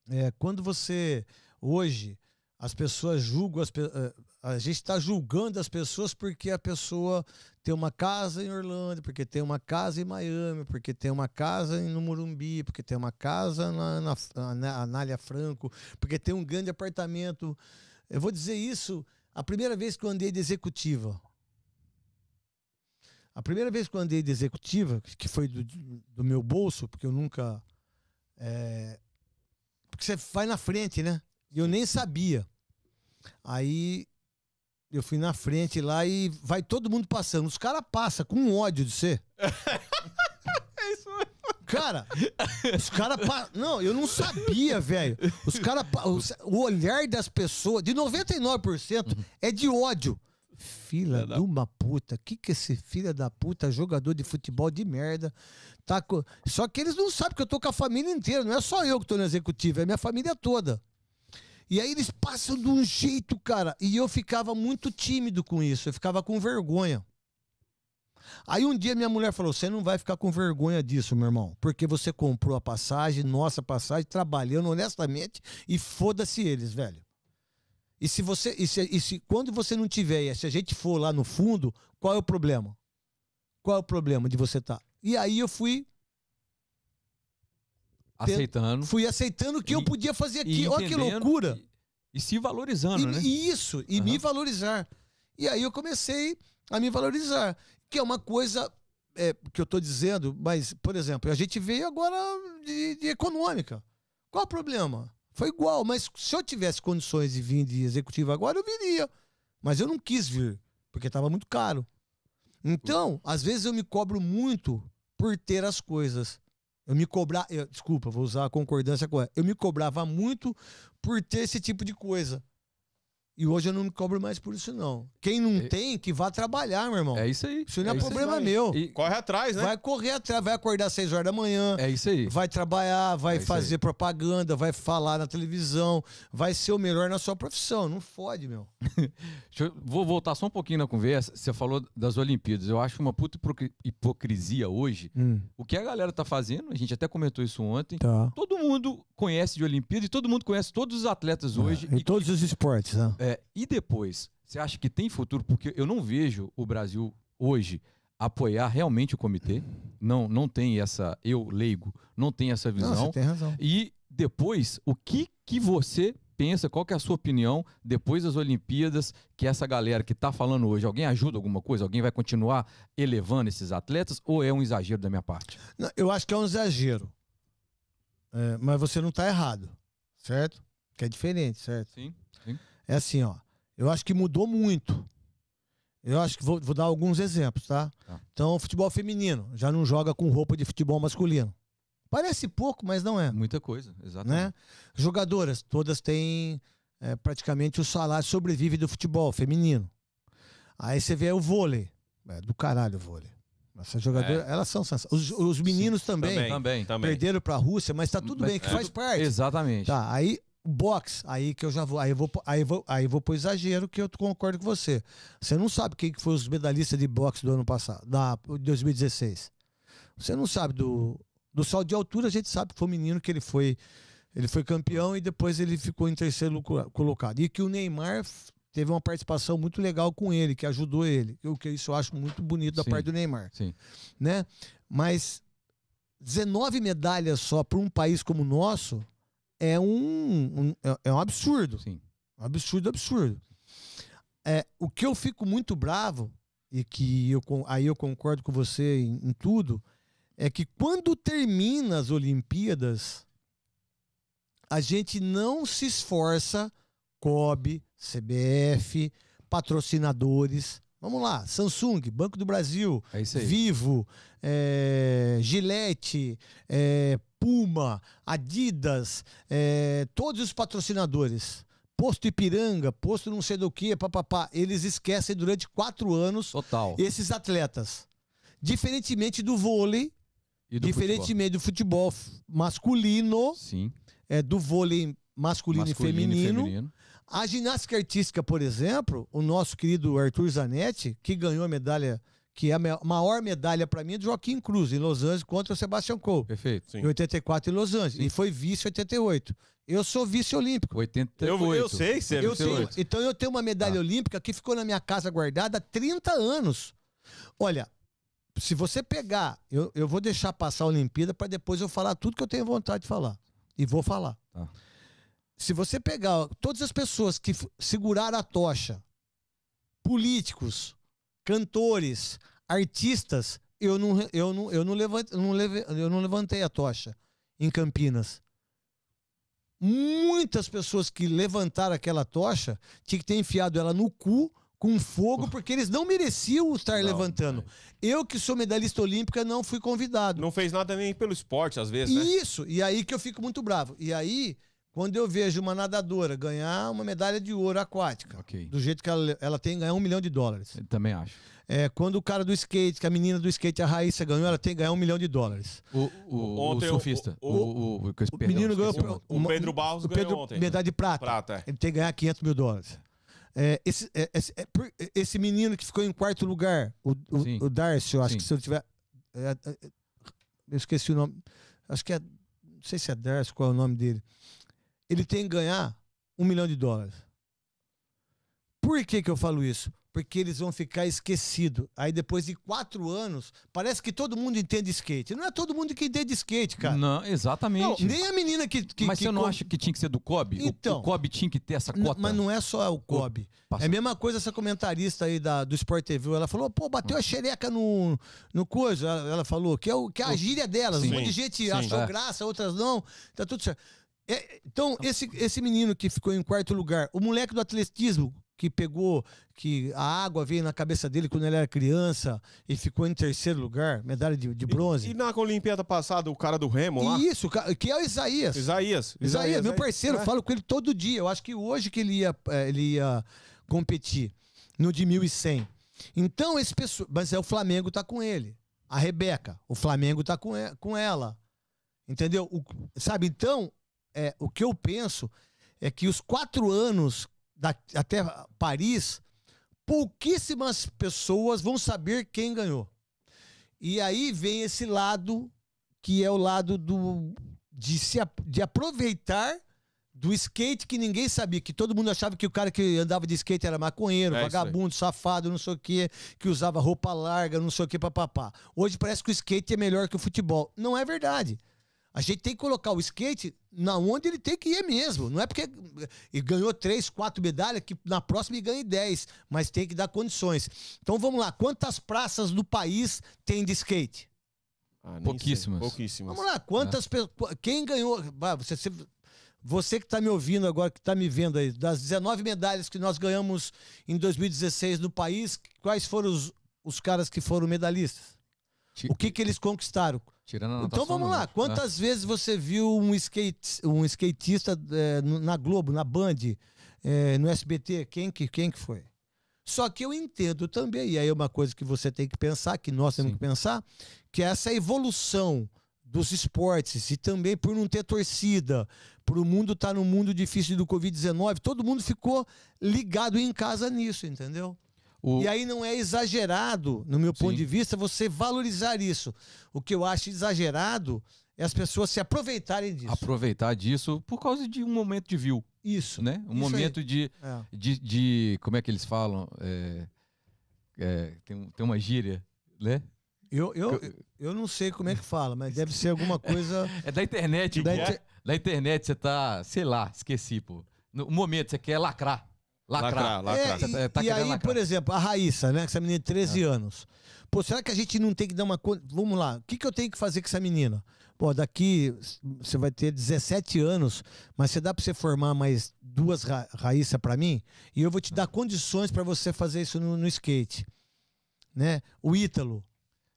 é quando você, hoje, as pessoas julgam, as, eh, a gente está julgando as pessoas porque a pessoa tem uma casa em Orlando, porque tem uma casa em Miami, porque tem uma casa no Morumbi, porque tem uma casa na, na, na Anália Franco, porque tem um grande apartamento. Eu vou dizer isso a primeira vez que eu andei de executiva. A primeira vez que eu andei de executiva, que foi do, do meu bolso, porque eu nunca. é, porque você vai na frente, né? E eu nem sabia. Aí eu fui na frente lá e vai todo mundo passando. Os caras passam com ódio de você. É isso mesmo. Cara, os caras. Pa... Não, eu não sabia, velho. Os caras. pa- O olhar das pessoas, de 99%, é de ódio. Filha Filha da- de uma puta. Que que esse filho da puta, jogador de futebol de merda, tá. Só que eles não sabem que eu tô com a família inteira. Não é só eu que tô no executivo, é minha família toda. E aí eles passam de um jeito, cara. E eu ficava muito tímido com isso. Eu ficava com vergonha. Aí um dia minha mulher falou: Você não vai ficar com vergonha disso, meu irmão, porque você comprou a passagem, nossa passagem, trabalhando honestamente e foda-se eles, velho. E se você. E se, e se quando você não tiver, e se a gente for lá no fundo, qual é o problema? Qual é o problema de você estar? Tá? E aí eu fui. Aceitando. Fui aceitando o que e, eu podia fazer aqui. Olha que loucura. E, e se valorizando, e, né? Isso, e uhum. me valorizar. E aí eu comecei a me valorizar. Que é uma coisa é, que eu estou dizendo, mas, por exemplo, a gente veio agora de, de econômica. Qual o problema? Foi igual, mas se eu tivesse condições de vir de executivo agora, eu viria. Mas eu não quis vir, porque estava muito caro. Então, às vezes eu me cobro muito por ter as coisas. Eu me cobrar, desculpa, vou usar a concordância com ela. Eu me cobrava muito por ter esse tipo de coisa. E hoje eu não me cobro mais por isso, não. Quem não é, tem, que vá trabalhar, meu irmão. É isso aí. Isso não é, é problema meu. E corre atrás, né? Vai correr atrás, vai acordar às 6 horas da manhã. É isso aí. Vai trabalhar, vai é fazer propaganda, vai falar na televisão, vai ser o melhor na sua profissão. Não fode, meu. eu, vou voltar só um pouquinho na conversa. Você falou das Olimpíadas. Eu acho uma puta hipocrisia hoje. Hum. O que a galera tá fazendo, a gente até comentou isso ontem. Tá. Todo mundo conhece de Olimpíada e todo mundo conhece todos os atletas é, hoje. É, e, e todos que, os esportes, né? É, e depois, você acha que tem futuro? Porque eu não vejo o Brasil hoje apoiar realmente o comitê. Não, não tem essa, eu leigo, não tem essa visão. Não, você tem razão. E depois, o que que você pensa, qual que é a sua opinião depois das Olimpíadas, que essa galera que está falando hoje, alguém ajuda alguma coisa? Alguém vai continuar elevando esses atletas ou é um exagero da minha parte? Não, eu acho que é um exagero. É, mas você não está errado, certo? Que é diferente, certo? Sim, sim. É assim, ó. Eu acho que mudou muito. Eu acho que vou, vou dar alguns exemplos, tá? tá? Então, futebol feminino já não joga com roupa de futebol masculino. Parece pouco, mas não é. Muita coisa, exatamente. Né? Jogadoras, todas têm é, praticamente o salário sobrevive do futebol feminino. Aí você vê o vôlei. É do caralho o vôlei. Essas jogadoras, é. elas são os, os meninos também, também, também, perderam para a Rússia, mas tá tudo mas, bem, que é, faz parte. Exatamente. Tá, aí box, aí que eu já vou, aí eu vou, aí eu vou, aí eu vou pro exagero que eu concordo com você. Você não sabe quem que foi os medalhistas de boxe do ano passado, da 2016. Você não sabe do do salto de altura, a gente sabe que foi o menino que ele foi ele foi campeão e depois ele ficou em terceiro colocado. E que o Neymar teve uma participação muito legal com ele, que ajudou ele. O que isso eu acho muito bonito da sim, parte do Neymar. Sim. Né? Mas 19 medalhas só para um país como o nosso é um, um, é, é um absurdo. Sim. Um absurdo, absurdo. É, o que eu fico muito bravo, e que eu, aí eu concordo com você em, em tudo, é que quando termina as Olimpíadas, a gente não se esforça, COB, CBF, patrocinadores. Vamos lá, Samsung, Banco do Brasil, é Vivo, é, Gillette, é, Puma, Adidas, é, todos os patrocinadores. Posto Ipiranga, posto não sei do que, papapá. Eles esquecem durante quatro anos Total. esses atletas. Diferentemente do vôlei, do diferentemente futebol. do futebol masculino, Sim. É, do vôlei masculino, masculino e, feminino. e feminino. A ginástica artística, por exemplo, o nosso querido Arthur Zanetti, que ganhou a medalha que é a maior medalha para mim é do Joaquim Cruz, em Los Angeles, contra o Sebastian Coe. Perfeito. Sim. Em 84 em Los Angeles. Sim. E foi vice em 88. Eu sou vice-olímpico. 88. Eu, eu sei, você é eu tenho, Então eu tenho uma medalha ah. olímpica que ficou na minha casa guardada há 30 anos. Olha, se você pegar, eu, eu vou deixar passar a Olimpíada para depois eu falar tudo que eu tenho vontade de falar. E vou falar. Ah. Se você pegar todas as pessoas que seguraram a tocha, políticos, cantores, artistas, eu não, eu não, eu não, levantei, não leve, eu não levantei a tocha em Campinas. Muitas pessoas que levantaram aquela tocha tinham que ter enfiado ela no cu com fogo, porque eles não mereciam estar não, levantando. Eu, que sou medalhista olímpica, não fui convidado. Não fez nada nem pelo esporte, às vezes, né? Isso, e aí que eu fico muito bravo. E aí, quando eu vejo uma nadadora ganhar uma medalha de ouro aquática, okay. do jeito que ela, ela tem, ganhar um milhão de dólares. Eu também acho. É, quando o cara do skate, que a menina do skate, a Raíssa, ganhou, ela tem que ganhar um milhão de dólares. O, o, ontem, o surfista. O, o, o, o menino ganhou. O, o Pedro Barros ganhou Pedro, ontem. Medalha de prata. prata é. Ele tem que ganhar 500 mil dólares. É, esse, é, esse, é, esse, menino que ficou em quarto lugar, o, o, o Darcy, eu acho Sim. que se eu tiver. É, é, eu esqueci o nome. Acho que é. Não sei se é Darcy, qual é o nome dele. Ele tem que ganhar um milhão de dólares. Por que, que eu falo isso? Porque eles vão ficar esquecidos. Aí depois de quatro anos, parece que todo mundo entende skate. Não é todo mundo que entende skate, cara. Não, exatamente. Não, nem a menina que. que mas que você não acha que tinha que ser do Kobe? Então. O, o Kobe tinha que ter essa cota? mas não é só o Kobe. É a mesma coisa essa comentarista aí da, do Sport TV. Ela falou, pô, bateu a xereca no, no coisa. Ela, ela falou que é, o, que é a gíria delas. Sim, um monte de gente sim, achou é. graça, outras não. Tá tudo certo. É, então, esse, esse menino que ficou em quarto lugar, o moleque do atletismo, que pegou, que a água veio na cabeça dele quando ele era criança e ficou em terceiro lugar, medalha de, de bronze. E, e, na Olimpíada passada, o cara do Remo lá? Isso, que é o Isaías. Isaías. Isaías, Isaías meu parceiro, é. falo com ele todo dia. Eu acho que hoje que ele ia, é, ele ia competir, no de 1100. Então, esse pessoal. Mas é o Flamengo tá com ele. A Rebeca, o Flamengo tá com, com ela. Entendeu? O, sabe? Então, é, o que eu penso é que os quatro anos da, até Paris, pouquíssimas pessoas vão saber quem ganhou. E aí vem esse lado que é o lado do de se de aproveitar do skate que ninguém sabia, que todo mundo achava que o cara que andava de skate era maconheiro, é vagabundo, safado, não sei o que, que usava roupa larga, não sei o que, papapá. Hoje parece que o skate é melhor que o futebol. Não é verdade. A gente tem que colocar o skate na onde ele tem que ir mesmo. Não é porque ele ganhou três, quatro medalhas que na próxima ele ganhe dez, mas tem que dar condições. Então vamos lá, quantas praças do país tem de skate? Ah, Pouquíssimas. Pouquíssimas. Vamos lá, quantas é. pessoas. Quem ganhou. Você, você que está me ouvindo agora, que está me vendo aí, das 19 medalhas que nós ganhamos em 2016 no país, quais foram os, os caras que foram medalhistas? O que, que eles conquistaram? Tirando a então vamos lá, né? quantas vezes você viu um, skate, um skatista é, na Globo, na Band, é, no SBT? Quem que, quem que foi? Só que eu entendo também, e aí é uma coisa que você tem que pensar, que nós temos Sim. que pensar, que é essa evolução dos esportes e também por não ter torcida, por o mundo estar tá no mundo difícil do Covid-19, todo mundo ficou ligado em casa nisso, entendeu? O... E aí não é exagerado, no meu ponto Sim. de vista, você valorizar isso. O que eu acho exagerado é as pessoas se aproveitarem disso. Aproveitar disso por causa de um momento de view. Isso. Né? Um isso momento de, é. de, de, Como é que eles falam? É, é, tem, tem uma gíria, né? Eu, eu, eu não sei como é que fala, mas deve ser alguma coisa. É da internet, da, inter... da internet você tá, sei lá, esqueci, pô. No momento você quer lacrar. Lacrar. lacrar, lacrar. É, e, tá e aí, lacrar. por exemplo, a Raíssa, né? Essa menina de 13 é. anos. Pô, será que a gente não tem que dar uma. Vamos lá, o que, que eu tenho que fazer com essa menina? Pô, daqui você vai ter 17 anos, mas você dá para você formar mais duas ra Raíssa para mim? E eu vou te dar condições para você fazer isso no, no skate. Né? O Ítalo,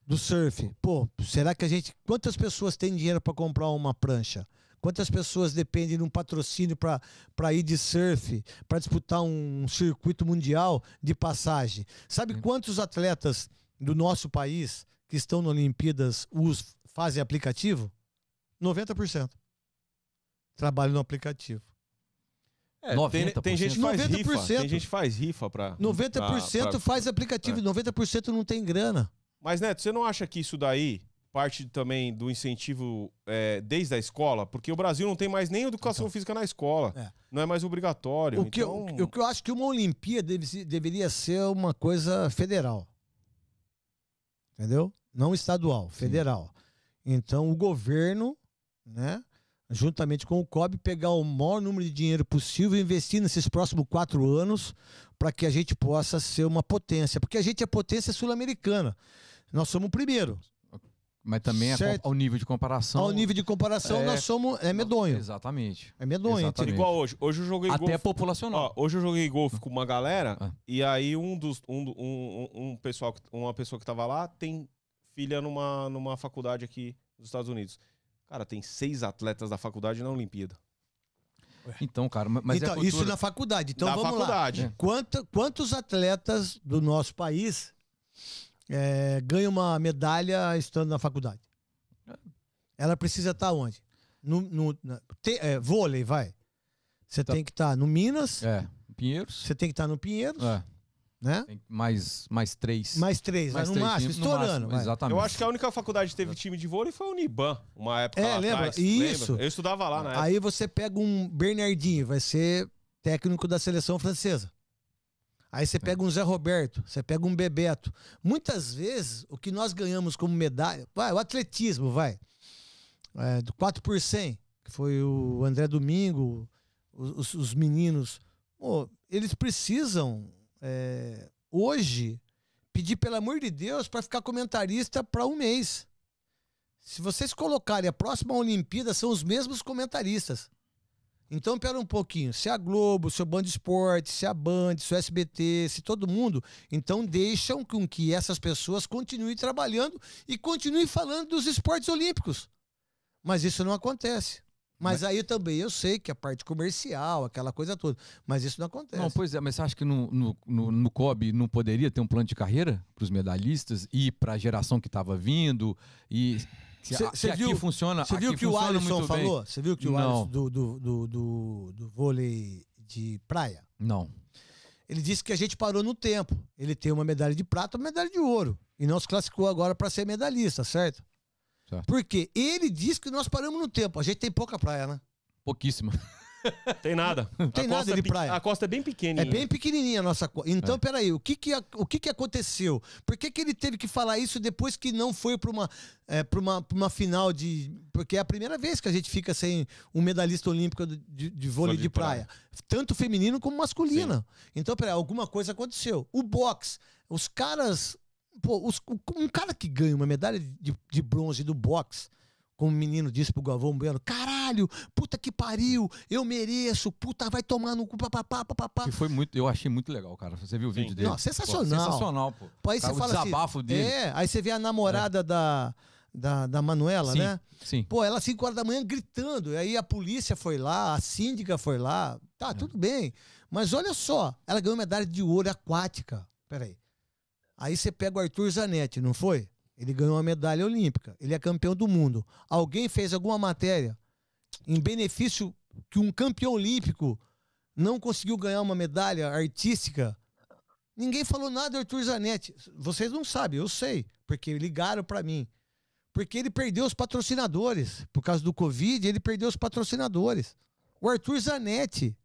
do surf. Pô, será que a gente. Quantas pessoas têm dinheiro para comprar uma prancha? Quantas pessoas dependem de um patrocínio para ir de surf, para disputar um circuito mundial de passagem? Sabe quantos atletas do nosso país que estão na Olimpíadas us, fazem aplicativo? 90%. Trabalham no aplicativo. É, tem, tem, gente que faz 90%, rifa. Tem gente faz rifa para 90% pra, pra, faz aplicativo, é. 90% não tem grana. Mas, Neto, você não acha que isso daí parte também do incentivo é, desde a escola, porque o Brasil não tem mais nem educação então, física na escola. É. Não é mais obrigatório. O que, então... eu, o que eu acho que uma Olimpíada deve, deveria ser uma coisa federal. Entendeu? Não estadual, federal. Sim. Então o governo, né? Juntamente com o COB, pegar o maior número de dinheiro possível e investir nesses próximos quatro anos para que a gente possa ser uma potência. Porque a gente é potência sul-americana. Nós somos o primeiro. Mas também certo. ao nível de comparação. Ao nível de comparação, é... nós somos. É medonho. Exatamente. É medonho. Exatamente. Igual hoje. Hoje eu joguei Até golfe. populacional. Ó, hoje eu joguei golfe com uma galera. Ah. E aí um dos. Um, um, um, pessoal, uma pessoa que tava lá tem filha numa, numa faculdade aqui nos Estados Unidos. Cara, tem seis atletas da faculdade na Olimpíada. Então, cara, mas então, é cultura... isso na faculdade. Então na vamos faculdade. lá. Quanto, quantos atletas do nosso país é, ganha uma medalha estando na faculdade. Ela precisa estar onde? No, no na, te, é, vôlei, vai. Você tá. tem que estar no Minas. É, Pinheiros. Você tem que estar no Pinheiros. É. Né? mais, mais três. Mais três, mais no três, máximo, estourando. Máximo, exatamente. Eu acho que a única faculdade que teve time de vôlei foi o Uniban, uma época é, lá lembra? atrás. Isso. Lembra? Eu estudava lá na época. Aí você pega um Bernardinho, vai ser técnico da seleção francesa. Aí você pega um Zé Roberto, você pega um Bebeto. Muitas vezes, o que nós ganhamos como medalha, vai, o atletismo, vai, é, do 4 por 100, que foi o André Domingo, os, os meninos, pô, eles precisam, é, hoje, pedir, pelo amor de Deus, para ficar comentarista para um mês. Se vocês colocarem a próxima Olimpíada, são os mesmos comentaristas. Então, pera um pouquinho. Se a Globo, se o Band Esporte, se a Band, se o SBT, se todo mundo, então deixam com que essas pessoas continuem trabalhando e continuem falando dos esportes olímpicos. Mas isso não acontece. Mas, mas aí também eu sei que a parte comercial, aquela coisa toda. Mas isso não acontece. Não, pois é, mas você acha que no, no, no, no COB não poderia ter um plano de carreira para os medalhistas e para a geração que estava vindo? E você viu, funciona. Você viu que o Alisson falou? Você viu que o Alisson do, do, do, do, do vôlei de praia? Não. Ele disse que a gente parou no tempo. Ele tem uma medalha de prata, uma medalha de ouro. E não se classificou agora para ser medalhista, certo? certo? Porque ele disse que nós paramos no tempo. A gente tem pouca praia, né? Pouquíssima. Tem nada. Tem a nada de praia. A costa é bem pequenininha. É bem pequenininha a nossa costa. Então, é. peraí, o que que, o que que aconteceu? Por que que ele teve que falar isso depois que não foi para uma, é, uma, uma final de... Porque é a primeira vez que a gente fica sem um medalhista olímpico de, de vôlei de, de praia. praia. Tanto feminino como masculino. Sim. Então, peraí, alguma coisa aconteceu. O boxe, os caras... Pô, os, um cara que ganha uma medalha de, de bronze do boxe como o menino disse pro Galvão Bueno, caralho, puta que pariu, eu mereço, puta, vai tomar no cu, papapá, papapá. Que foi muito, eu achei muito legal, cara. Você viu o vídeo Sim. dele? Não, sensacional. Pô, sensacional, pô. pô aí cara, você o fala assim, desabafo assim, dele. É, aí você vê a namorada é. da, da, da Manuela, sim, né? Sim. Pô, ela às 5 horas da manhã gritando, e aí a polícia foi lá, a síndica foi lá, tá, é. tudo bem. Mas olha só, ela ganhou medalha de ouro aquática. Peraí. Aí você pega o Arthur Zanetti, não foi? Ele ganhou uma medalha olímpica. Ele é campeão do mundo. Alguém fez alguma matéria em benefício que um campeão olímpico não conseguiu ganhar uma medalha artística? Ninguém falou nada do Arthur Zanetti. Vocês não sabem, eu sei, porque ligaram para mim. Porque ele perdeu os patrocinadores. Por causa do Covid, ele perdeu os patrocinadores. O Arthur Zanetti.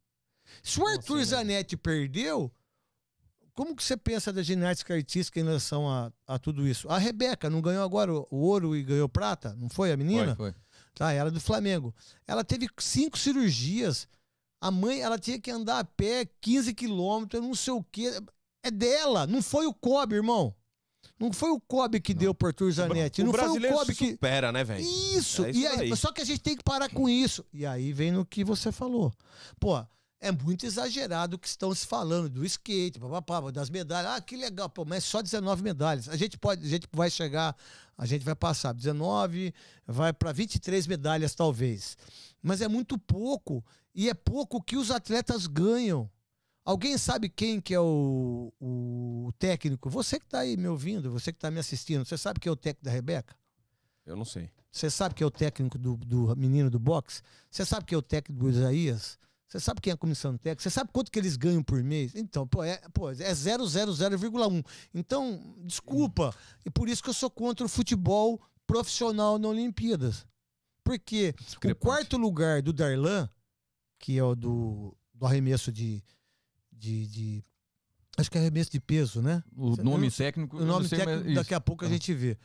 Se o Arthur Nossa, Zanetti perdeu, como que você pensa da ginástica artística em relação a, a tudo isso? A Rebeca não ganhou agora o, o ouro e ganhou prata? Não foi a menina? Foi, foi. Tá, ela é do Flamengo. Ela teve cinco cirurgias. A mãe, ela tinha que andar a pé 15 quilômetros, não sei o quê. É dela, não foi o Kobe, irmão. Não foi o Kobe que não. deu pro Arthur Zanetti. O não foi o Kobe que. supera, né, velho? Isso. É isso e aí, Só que a gente tem que parar com isso. E aí vem no que você falou. Pô, é muito exagerado o que estão se falando do skate, papapá, das medalhas. Ah, que legal, pô, mas só 19 medalhas. A gente pode, a gente vai chegar, a gente vai passar 19, vai para 23 medalhas talvez. Mas é muito pouco e é pouco que os atletas ganham. Alguém sabe quem que é o, o técnico? Você que está aí me ouvindo, você que está me assistindo, você sabe quem é o técnico da Rebeca? Eu não sei. Você sabe quem é o técnico do, do menino do boxe? Você sabe quem é o técnico do Isaías? Você sabe quem é a comissão técnica? Você sabe quanto que eles ganham por mês? Então, pô, é, pô, é 0,00,1. Então, desculpa. E por isso que eu sou contra o futebol profissional na Olimpíadas. Porque o quarto lugar do Darlan, que é o do, do arremesso de, de, de, Acho que é arremesso de peso, né? O nome técnico. O nome técnico, daqui a pouco a ah. gente vê.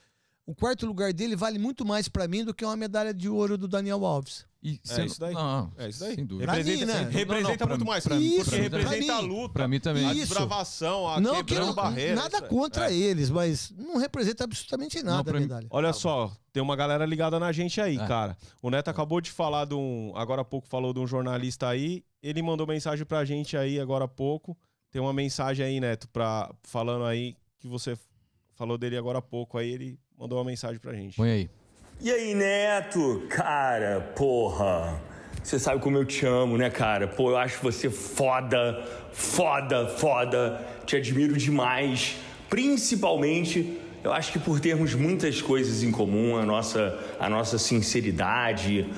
O quarto lugar dele vale muito mais para mim do que uma medalha de ouro do Daniel Alves. E é isso daí. Não, é isso daí. Sem dúvida. Representa, mim, né? representa não, não, muito mais. Pra isso, porque representa a luta. Pra mim também. A desbravação, a não, quebrando barreiras. Nada contra é. eles, mas não representa absolutamente nada a medalha. Olha só, tem uma galera ligada na gente aí, é. cara. O Neto acabou de falar de um... Agora há pouco falou de um jornalista aí. Ele mandou mensagem pra gente aí agora há pouco. Tem uma mensagem aí, Neto, pra, falando aí que você falou dele agora há pouco. Aí ele mandou uma mensagem pra gente. Põe aí. E aí, Neto? Cara, porra... Você sabe como eu te amo, né, cara? Pô, eu acho você foda, foda, foda. Te admiro demais. Principalmente, eu acho que por termos muitas coisas em comum, a nossa, a nossa sinceridade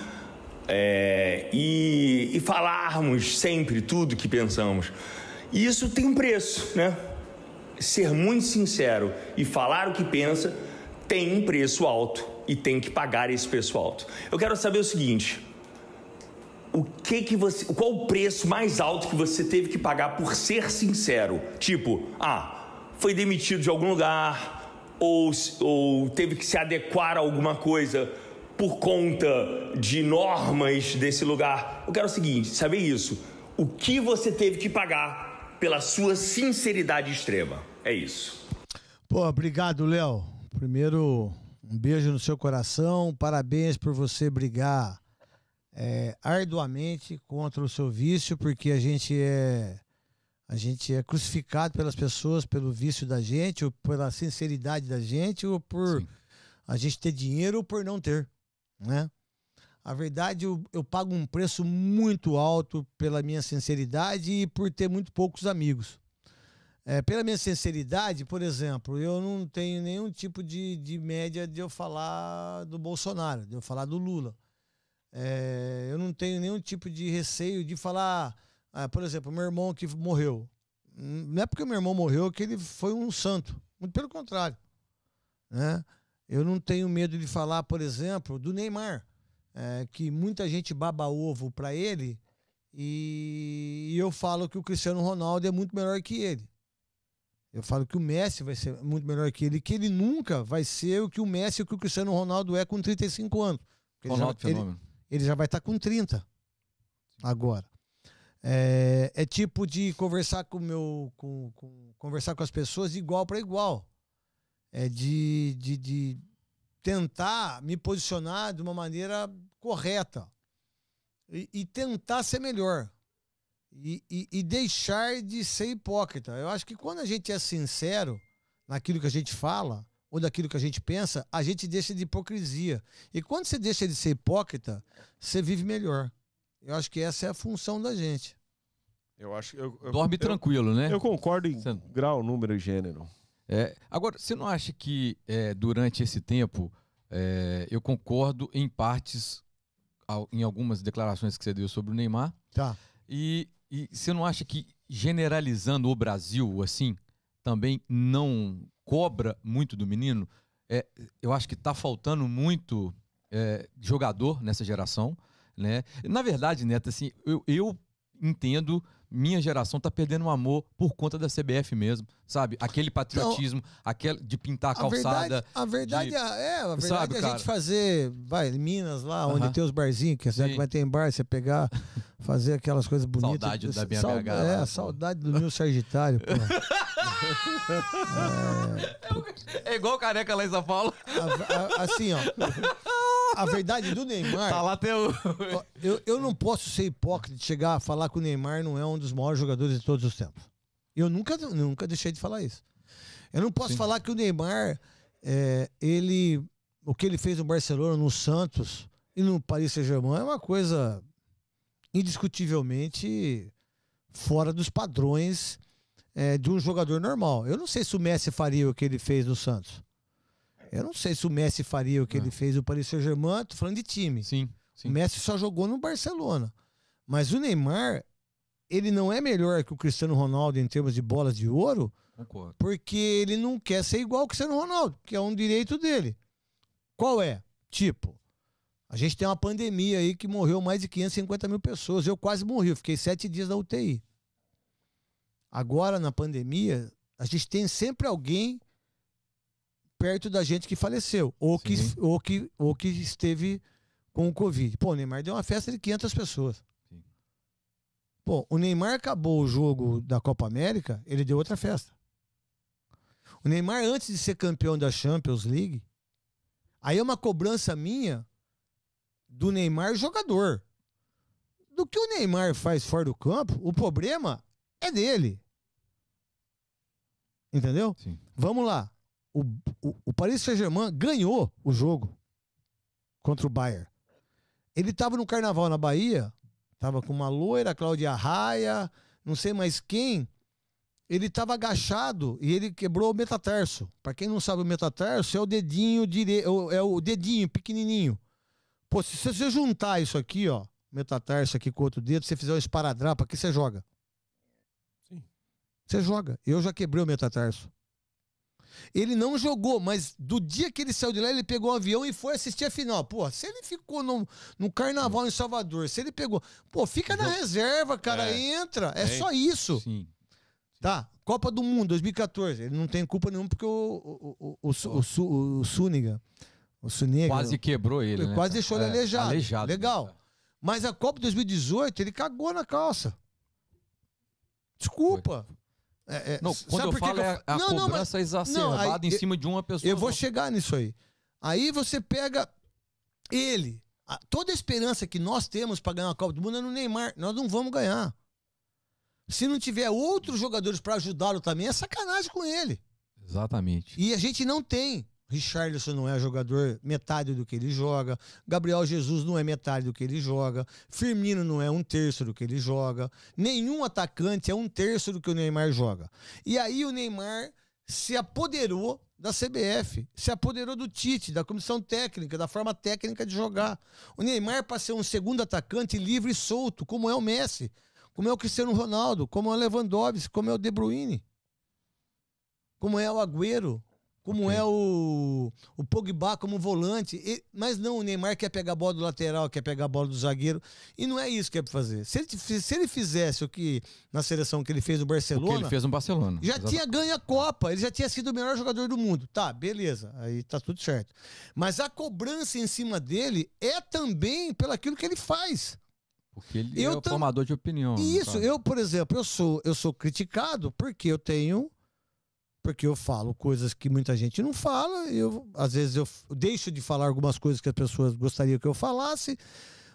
é, e, e falarmos sempre tudo que pensamos. E isso tem um preço, né? Ser muito sincero e falar o que pensa tem um preço alto e tem que pagar esse preço alto. Eu quero saber o seguinte o que que você, qual o preço mais alto que você teve que pagar por ser sincero? Tipo, ah, foi demitido de algum lugar ou, ou teve que se adequar a alguma coisa por conta de normas desse lugar. Eu quero o seguinte, saber isso. O que você teve que pagar pela sua sinceridade extrema? É isso. Pô, obrigado, Léo. Primeiro, um beijo no seu coração. Parabéns por você brigar é, arduamente contra o seu vício, porque a gente é a gente é crucificado pelas pessoas pelo vício da gente, ou pela sinceridade da gente, ou por Sim. a gente ter dinheiro ou por não ter, né? A verdade, eu, eu pago um preço muito alto pela minha sinceridade e por ter muito poucos amigos. É, pela minha sinceridade, por exemplo, eu não tenho nenhum tipo de, de média de eu falar do Bolsonaro, de eu falar do Lula. É, eu não tenho nenhum tipo de receio de falar ah, por exemplo, meu irmão que morreu. Não é porque meu irmão morreu que ele foi um santo. Muito pelo contrário. Né? Eu não tenho medo de falar, por exemplo, do Neymar. É, que muita gente baba ovo para ele e eu falo que o Cristiano Ronaldo é muito melhor que ele. Eu falo que o Messi vai ser muito melhor que ele, que ele nunca vai ser o que o Messi e o que o Cristiano Ronaldo é com 35 anos. Ronaldo ele, já, ele, ele já vai estar tá com 30 agora. É, é tipo de conversar com meu, com, com conversar com as pessoas igual para igual. É de, de, de tentar me posicionar de uma maneira correta e, e tentar ser melhor e, e, e, deixar de ser hipócrita. Eu acho que quando a gente é sincero naquilo que a gente fala ou daquilo que a gente pensa, a gente deixa de hipocrisia. E quando você deixa de ser hipócrita, você vive melhor. Eu acho que essa é a função da gente. Eu acho eu, eu Dorme eu, tranquilo, né? Eu concordo em você... grau, número e gênero. É, agora, você não acha que é, durante esse tempo, é, eu concordo em partes, em algumas declarações que você deu sobre o Neymar. Tá. E, e você não acha que generalizando o Brasil, assim, também não cobra muito do menino? É, eu acho que está faltando muito é, jogador nessa geração. Né? Na verdade, Neto, assim, eu, eu entendo minha geração está perdendo o amor por conta da CBF mesmo, sabe? Aquele patriotismo, então, aquele de pintar a calçada. A verdade, a verdade de, é, a verdade sabe, é a gente fazer, vai, Minas lá, uh -huh. onde tem os barzinhos, que a cidade vai ter em bar, você pegar, fazer aquelas coisas bonitas. Saudade da BH. Sal, é, a saudade do meu Sagitário, pô. é, é, igual careca lá em São Paulo. assim, ó a verdade do Neymar. Tá lá até o. eu, eu não posso ser hipócrita de chegar a falar que o Neymar não é um dos maiores jogadores de todos os tempos. Eu nunca, nunca deixei de falar isso. Eu não posso Sim. falar que o Neymar, é, ele, o que ele fez no Barcelona, no Santos e no Paris Saint-Germain é uma coisa indiscutivelmente fora dos padrões é, de um jogador normal. Eu não sei se o Messi faria o que ele fez no Santos. Eu não sei se o Messi faria o que ele ah. fez no Paris Saint-Germain, tô falando de time. Sim, sim. O Messi só jogou no Barcelona. Mas o Neymar, ele não é melhor que o Cristiano Ronaldo em termos de bolas de ouro, Concordo. porque ele não quer ser igual ao Cristiano Ronaldo, que é um direito dele. Qual é? Tipo, a gente tem uma pandemia aí que morreu mais de 550 mil pessoas. Eu quase morri, eu fiquei sete dias na UTI. Agora, na pandemia, a gente tem sempre alguém perto da gente que faleceu ou que, ou que, ou que esteve com o Covid. Pô, o Neymar deu uma festa de 500 pessoas. Sim. Pô, o Neymar acabou o jogo da Copa América, ele deu outra festa. O Neymar, antes de ser campeão da Champions League, aí é uma cobrança minha do Neymar jogador. Do que o Neymar faz fora do campo, o problema é dele. Entendeu? Sim. Vamos lá o, o, o Paris Saint-Germain ganhou o jogo contra o Bayern. Ele estava no carnaval na Bahia, estava com uma loira, Cláudia Raia, não sei mais quem. Ele estava agachado e ele quebrou o metatarso. Para quem não sabe, o metatarso é o dedinho direito, é o dedinho pequenininho. Pô, se você juntar isso aqui, ó, metatarso aqui com outro dedo, você fizer um esparadrapo aqui, você joga. Sim. Você joga. Eu já quebrei o metatarso. Ele não jogou, mas do dia que ele saiu de lá, ele pegou um avião e foi assistir a final. Pô, se ele ficou no, no carnaval em Salvador, se ele pegou. Pô, fica na reserva, cara, é. entra. É, é, só isso. Sim. Tá, Copa do Mundo 2014. Ele não tem culpa nenhuma porque o, o, o, o, o, o, o Suniga. Sunega. Quase quebrou ele. Né? Quase deixou ele é, aleijado. aleijado. Legal. Né? Mas a Copa 2018, ele cagou na calça. Desculpa. É, é, não, quando eu falo é a não, cobrança não, exacerbada não, aí, em cima de uma pessoa. Eu vou chegar nisso aí. Aí você pega ele. A, toda a esperança que nós temos para ganhar a Copa do Mundo é no Neymar. Nós não vamos ganhar. Se não tiver outros jogadores para ajudá-lo também, é sacanagem com ele. Exatamente. E a gente não tem. Richarlison não é jogador metade do que ele joga. Gabriel Jesus não é metade do que ele joga. Firmino não é um terço do que ele joga. Nenhum atacante é um terço do que o Neymar joga. E aí o Neymar se apoderou da CBF, se apoderou do Tite, da comissão técnica, da forma técnica de jogar. O Neymar para ser um segundo atacante livre e solto, como é o Messi como é o Cristiano Ronaldo, como é o Lewandowski, como é o De Bruyne, como é o Agüero, como okay. é o, o Pogba como volante. E, mas não, o Neymar quer pegar a bola do lateral, quer pegar a bola do zagueiro. E não é isso que é para fazer. Se ele, se ele fizesse o que na seleção que ele fez no Barcelona. O que ele fez no Barcelona. Já Exato. tinha ganho a Copa, ele já tinha sido o melhor jogador do mundo. Tá, beleza, aí tá tudo certo. Mas a cobrança em cima dele é também pelo aquilo que ele faz. Porque ele eu é o tam... formador de opinião. Isso, eu, por exemplo, eu sou, eu sou criticado porque eu tenho. Porque eu falo coisas que muita gente não fala. Eu, às vezes eu deixo de falar algumas coisas que as pessoas gostariam que eu falasse.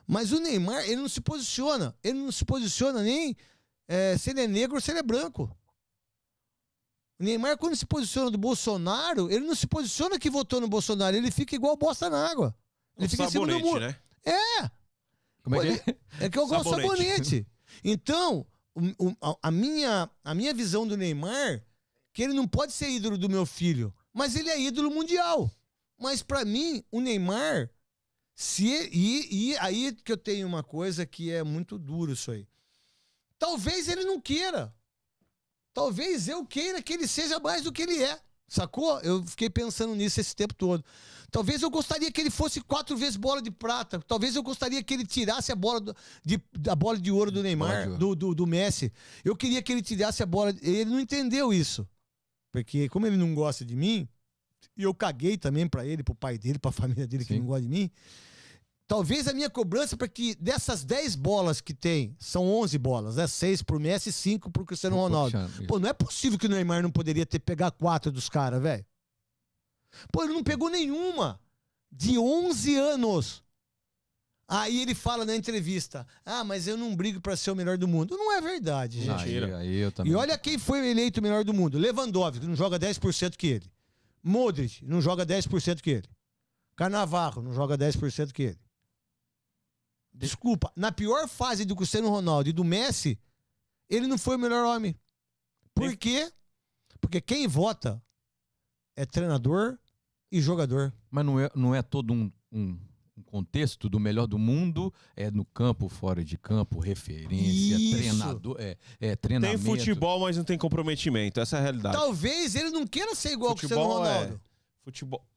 Mas o Neymar, ele não se posiciona. Ele não se posiciona nem é, se ele é negro ou se ele é branco. O Neymar, quando se posiciona do Bolsonaro, ele não se posiciona que votou no Bolsonaro. Ele fica igual bosta na água. Ele um fica sabonete, em cima do muro. Né? É. Como é que é? É que eu gosto de sabonete. Então, o, o, a, minha, a minha visão do Neymar, que ele não pode ser ídolo do meu filho, mas ele é ídolo mundial. Mas para mim, o Neymar, se e, e aí que eu tenho uma coisa que é muito duro isso aí. Talvez ele não queira. Talvez eu queira que ele seja mais do que ele é. Sacou? Eu fiquei pensando nisso esse tempo todo. Talvez eu gostaria que ele fosse quatro vezes bola de prata. Talvez eu gostaria que ele tirasse a bola do, de, a bola de ouro do Neymar, do, do, do, Messi. Eu queria que ele tirasse a bola. Ele não entendeu isso. Porque, como ele não gosta de mim, e eu caguei também para ele, pro pai dele, pra família dele Sim. que não gosta de mim. Talvez a minha cobrança para que dessas 10 bolas que tem, são 11 bolas, né? 6 pro Messi e 5 pro Cristiano Ronaldo. Pô, não é possível que o Neymar não poderia ter pegar 4 dos caras, velho. Pô, ele não pegou nenhuma. De 11 anos. Aí ele fala na entrevista: Ah, mas eu não brigo para ser o melhor do mundo. Não é verdade, gente. Aí, aí eu também. E olha quem foi eleito o melhor do mundo: Lewandowski, não joga 10% que ele. Modric, não joga 10% que ele. Carnavarro, não joga 10% que ele. Desculpa, na pior fase do Cristiano Ronaldo e do Messi, ele não foi o melhor homem. Por quê? Porque quem vota é treinador e jogador. Mas não é, não é todo um, um, um contexto do melhor do mundo, é no campo, fora de campo, referência, Isso. treinador, é, é treinamento. Tem futebol, mas não tem comprometimento, essa é a realidade. Talvez ele não queira ser igual futebol ao Cristiano Ronaldo. É... Futebol.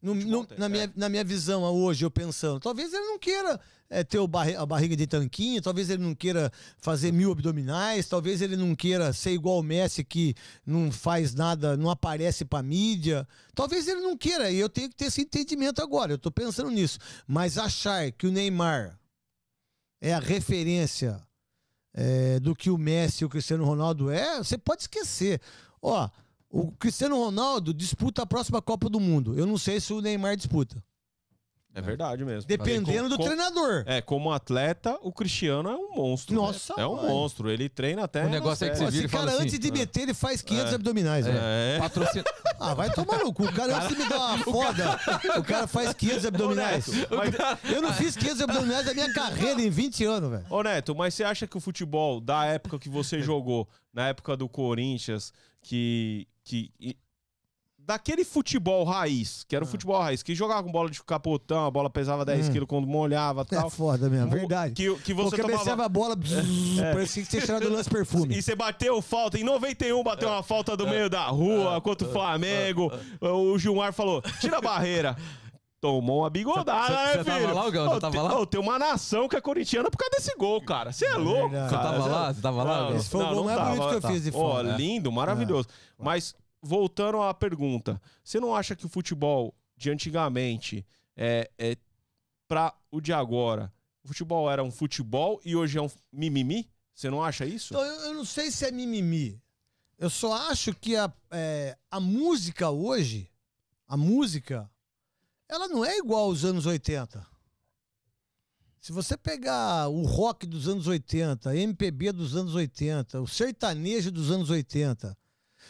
No, no, na, minha, na minha visão hoje, eu pensando, talvez ele não queira é, ter barri a barriga de tanquinho, talvez ele não queira fazer mil abdominais, talvez ele não queira ser igual o Messi que não faz nada, não aparece pra mídia. Talvez ele não queira, e eu tenho que ter esse entendimento agora, eu tô pensando nisso. Mas achar que o Neymar é a referência é, do que o Messi e o Cristiano Ronaldo é, você pode esquecer. Ó, o Cristiano Ronaldo disputa a próxima Copa do Mundo. Eu não sei se o Neymar disputa. É verdade mesmo. Dependendo do treinador. É, como atleta, o Cristiano é um monstro. Né? Nossa, É um monstro. Ele treina até. O negócio é que você vira Esse cara, assim, antes de meter, ele faz 500 é. abdominais. É. é. Patrocina... Ah, vai tomar no cu. O cara, antes de me dar uma foda, o cara faz 500 abdominais. Mas... Eu não fiz 500 abdominais da minha carreira em 20 anos, velho. Ô, Neto, mas você acha que o futebol, da época que você jogou, na época do Corinthians, que. Que daquele futebol raiz, que era o ah. futebol raiz, que jogava com bola de capotão, a bola pesava 10 hum. quilos quando molhava é tal. É foda mesmo, verdade. Que, que você Porque tomava... a bola, bzz, é. parecia que você tirava do lance perfume. E você bateu falta, em 91 bateu uma falta do meio da rua contra o Flamengo. O Gilmar falou, tira a barreira. Tomou uma bigodada, né, filho? Você tava lá, Gão? Você tava lá? Oh, tem uma nação que é corintiana por causa desse gol, cara. Você é, é louco, cara. Você tava lá? Você tava lá? Não, esse foi o gol mais bonito que eu fiz de fora. Ó, lindo, maravilhoso. É. Mas, voltando à pergunta, você não acha que o futebol de antigamente é, é para o de agora, o futebol era um futebol e hoje é um mimimi? Você não acha isso? Então, eu, eu não sei se é mimimi. Eu só acho que a, é, a música hoje, a música ela não é igual aos anos 80. Se você pegar o rock dos anos 80, MPB dos anos 80, o sertanejo dos anos 80,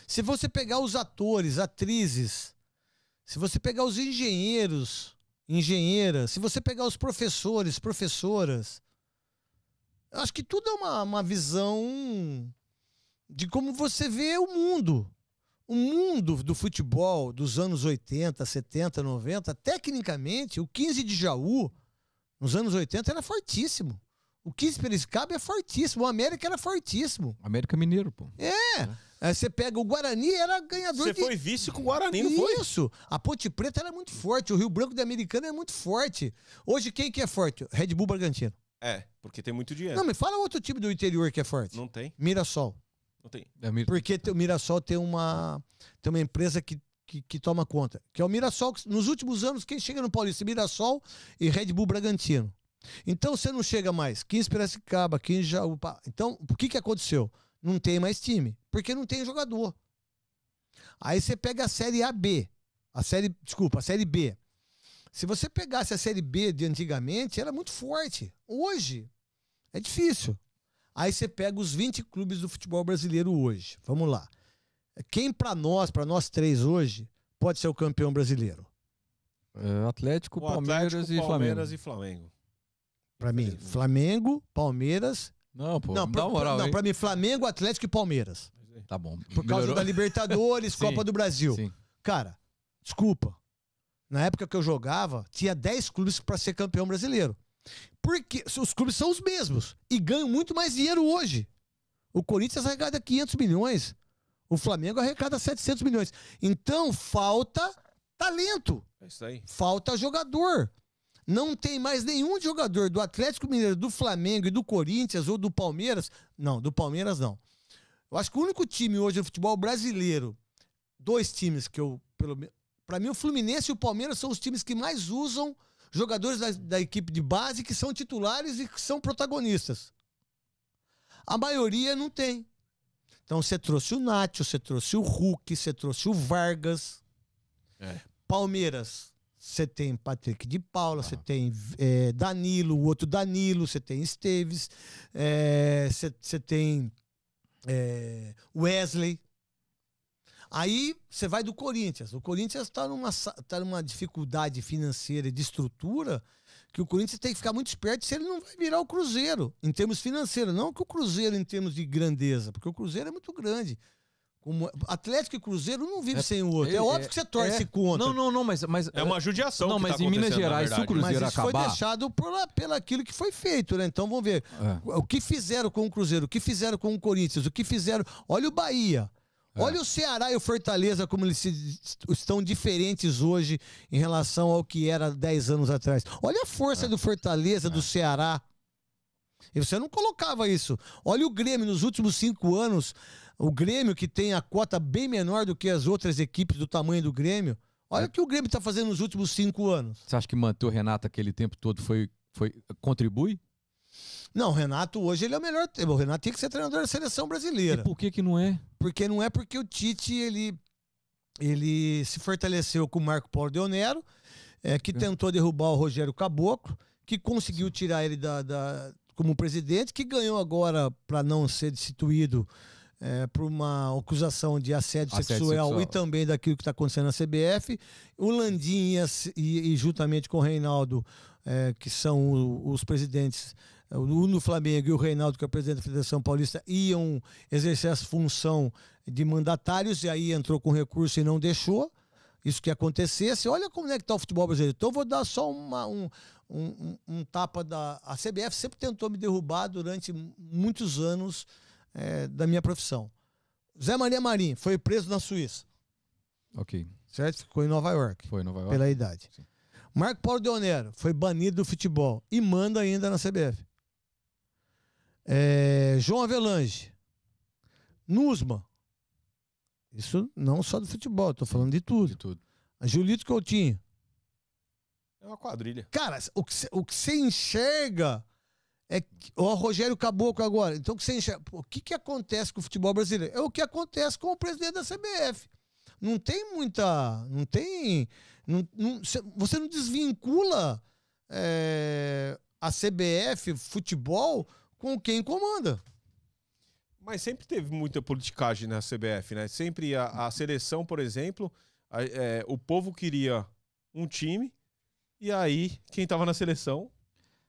se você pegar os atores, atrizes, se você pegar os engenheiros, engenheiras, se você pegar os professores, professoras, eu acho que tudo é uma, uma visão de como você vê o mundo. O mundo do futebol dos anos 80, 70, 90, tecnicamente, o 15 de Jaú, nos anos 80, era fortíssimo. O 15 Piracicaba é fortíssimo. O América era fortíssimo. América Mineiro, pô. É. é. Você pega o Guarani, era ganhador Você de... foi vice com o Guarani, não foi? Isso. A Ponte Preta era muito forte. O Rio Branco da Americana é muito forte. Hoje, quem que é forte? Red Bull Bragantino. É, porque tem muito dinheiro. Não, me fala outro time do interior que é forte. Não tem. Mirassol. Não tem. É Porque o Mirassol tem uma, tem uma empresa que, que, que, toma conta. Que é o Mirassol. Nos últimos anos, quem chega no Paulista? Mirassol e Red Bull Bragantino. Então você não chega mais. 15 Piracicaba, 15 Jaú. Então, o que, que aconteceu? Não tem mais time. Porque não tem jogador. Aí você pega a série AB. A série. Desculpa, a série B. Se você pegasse a série B de antigamente, era muito forte. Hoje é difícil. Aí você pega os 20 clubes do futebol brasileiro hoje. Vamos lá. Quem para nós, para nós três hoje, pode ser o campeão brasileiro? É, Atlético, Palmeiras, Atlético, e, Palmeiras Flamengo. e Flamengo. Para mim, Flamengo, Palmeiras. Não, pô, não, pra, moral, não, para mim Flamengo, Atlético e Palmeiras. Tá bom. Por causa Melhorou. da Libertadores, sim, Copa do Brasil. Sim. Cara, desculpa. Na época que eu jogava, tinha 10 clubes para ser campeão brasileiro. Porque os clubes são os mesmos e ganham muito mais dinheiro hoje. O Corinthians arrecada 500 milhões. O Flamengo arrecada 700 milhões. Então falta talento. É isso aí. Falta jogador. Não tem mais nenhum jogador do Atlético Mineiro, do Flamengo e do Corinthians ou do Palmeiras. Não, do Palmeiras não. Eu acho que o único time hoje no futebol brasileiro, dois times que eu, pelo menos. Para mim, o Fluminense e o Palmeiras são os times que mais usam jogadores da, da equipe de base que são titulares e que são protagonistas. A maioria não tem. Então você trouxe o Nacho, você trouxe o Hulk, você trouxe o Vargas. É. Palmeiras, você tem Patrick de Paula, você tem é, Danilo, o outro Danilo, você tem Esteves, é, você tem é, Wesley. Aí você vai do Corinthians. O Corinthians está numa, tá numa dificuldade financeira e de estrutura que o Corinthians tem que ficar muito esperto se ele não vai virar o Cruzeiro, em termos financeiros. Não que o Cruzeiro em termos de grandeza, porque o Cruzeiro é muito grande. Como Atlético e Cruzeiro não vive é, sem o outro. É, é óbvio que você torce é, contra. Não, não, não, mas, mas. É uma judiação. Não, mas tá em Minas Gerais, se o Cruzeiro mas isso acabar. foi deixado por, pelo aquilo que foi feito, né? Então vamos ver. É. O que fizeram com o Cruzeiro, o que fizeram com o Corinthians, o que fizeram. Olha o Bahia. É. Olha o Ceará e o Fortaleza como eles se, estão diferentes hoje em relação ao que era 10 anos atrás. Olha a força é. do Fortaleza, do é. Ceará. E você não colocava isso. Olha o Grêmio nos últimos cinco anos. O Grêmio, que tem a cota bem menor do que as outras equipes do tamanho do Grêmio. Olha o que o Grêmio está fazendo nos últimos cinco anos. Você acha que manter o Renato aquele tempo todo foi, foi contribui? Não, o Renato hoje ele é o melhor. O Renato tem que ser treinador da seleção brasileira. E por que que não é? Porque não é porque o Tite ele, ele se fortaleceu com o Marco Paulo Deonero, é, que é. tentou derrubar o Rogério Caboclo, que conseguiu tirar ele da, da como presidente, que ganhou agora para não ser destituído é, por uma acusação de assédio, assédio sexual, sexual, e também daquilo que está acontecendo na CBF. O Landim e, e juntamente com o Reinaldo, é, que são os presidentes o no Flamengo e o Reinaldo, que é o presidente da Federação Paulista, iam exercer essa função de mandatários, e aí entrou com recurso e não deixou. isso que acontecesse. Olha como é que está o futebol brasileiro. Então, vou dar só uma, um, um, um, tapa da. A CBF sempre tentou me derrubar durante muitos anos é, da minha profissão. Zé Maria Marim foi preso na Suíça. Ok. Certo? Ficou em Nova York. Foi em Nova York. Pela idade. Sim. Marco Paulo Deonero foi banido do futebol e manda ainda na CBF. É, João Avelange. Nusma. Isso não só do futebol, estou falando de tudo. De tudo. Julito Coutinho. É uma quadrilha. Cara, o que, o que você enxerga é o Rogério Caboclo agora. Então, o que você enxerga? O que, que acontece com o futebol brasileiro? É o que acontece com o presidente da CBF. Não tem muita. Não tem. Não, não, você não desvincula é, a CBF, futebol, com quem comanda. Mas sempre teve muita politicagem na CBF, né? Sempre a, a seleção, por exemplo, a, é, o povo queria um time e aí quem estava na seleção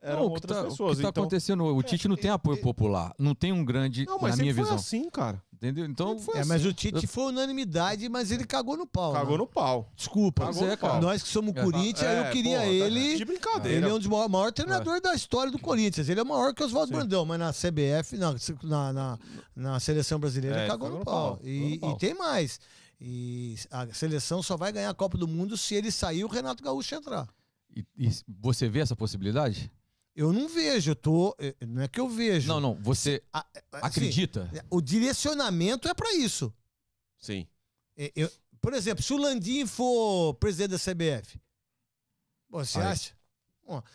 eram não, outras tá, pessoas. O que está então, acontecendo? O Tite não tem apoio popular, não tem um grande, não, mas na minha visão. assim, cara. Entendeu? Então, é, mas assim. o Tite foi unanimidade, mas ele cagou no pau. Cagou né? no pau. Desculpa. Cagou é, cara. Nós que somos é, Corinthians, é, eu queria porra, ele. De brincadeira. Ele é um dos maiores maior treinadores é. da história do Corinthians. Ele é maior que Oswaldo Brandão, mas na CBF, na, na, na, na seleção brasileira, é, cagou, cagou, no pau. pau. E, no pau. e tem mais. E a seleção só vai ganhar a Copa do Mundo se ele sair e o Renato Gaúcho entrar. E, e você vê essa possibilidade? Eu não vejo, eu tô. Eh, não é que eu vejo. Não, não. Você a, assim, acredita? O direcionamento é para isso. Sim. É, eu, por exemplo, se o Landim for presidente da CBF, você Aí. acha?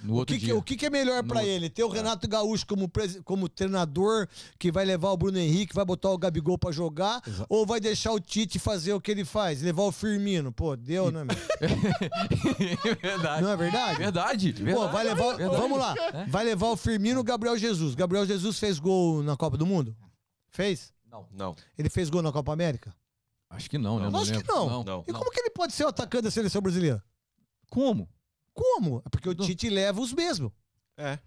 No o, que, que, o que, é melhor para ele? Ter o é. Renato Gaúcho como, como treinador, que vai levar o Bruno Henrique, vai botar o Gabigol para jogar, Exato. ou vai deixar o Tite fazer o que ele faz? Levar o Firmino? Pô, deu, né, meu? verdade. Não é verdade? Verdade. verdade. Pô, vai levar. Verdade. Vamos lá. É? Vai levar o Firmino o Gabriel Jesus. Gabriel Jesus fez gol na Copa do Mundo? Fez? Não. Não. Ele fez gol na Copa América? Acho que não, né? Acho que não. não. não. E como que ele pode ser o atacante da seleção brasileira? Como? Como? É porque o Tite leva os mesmos. É.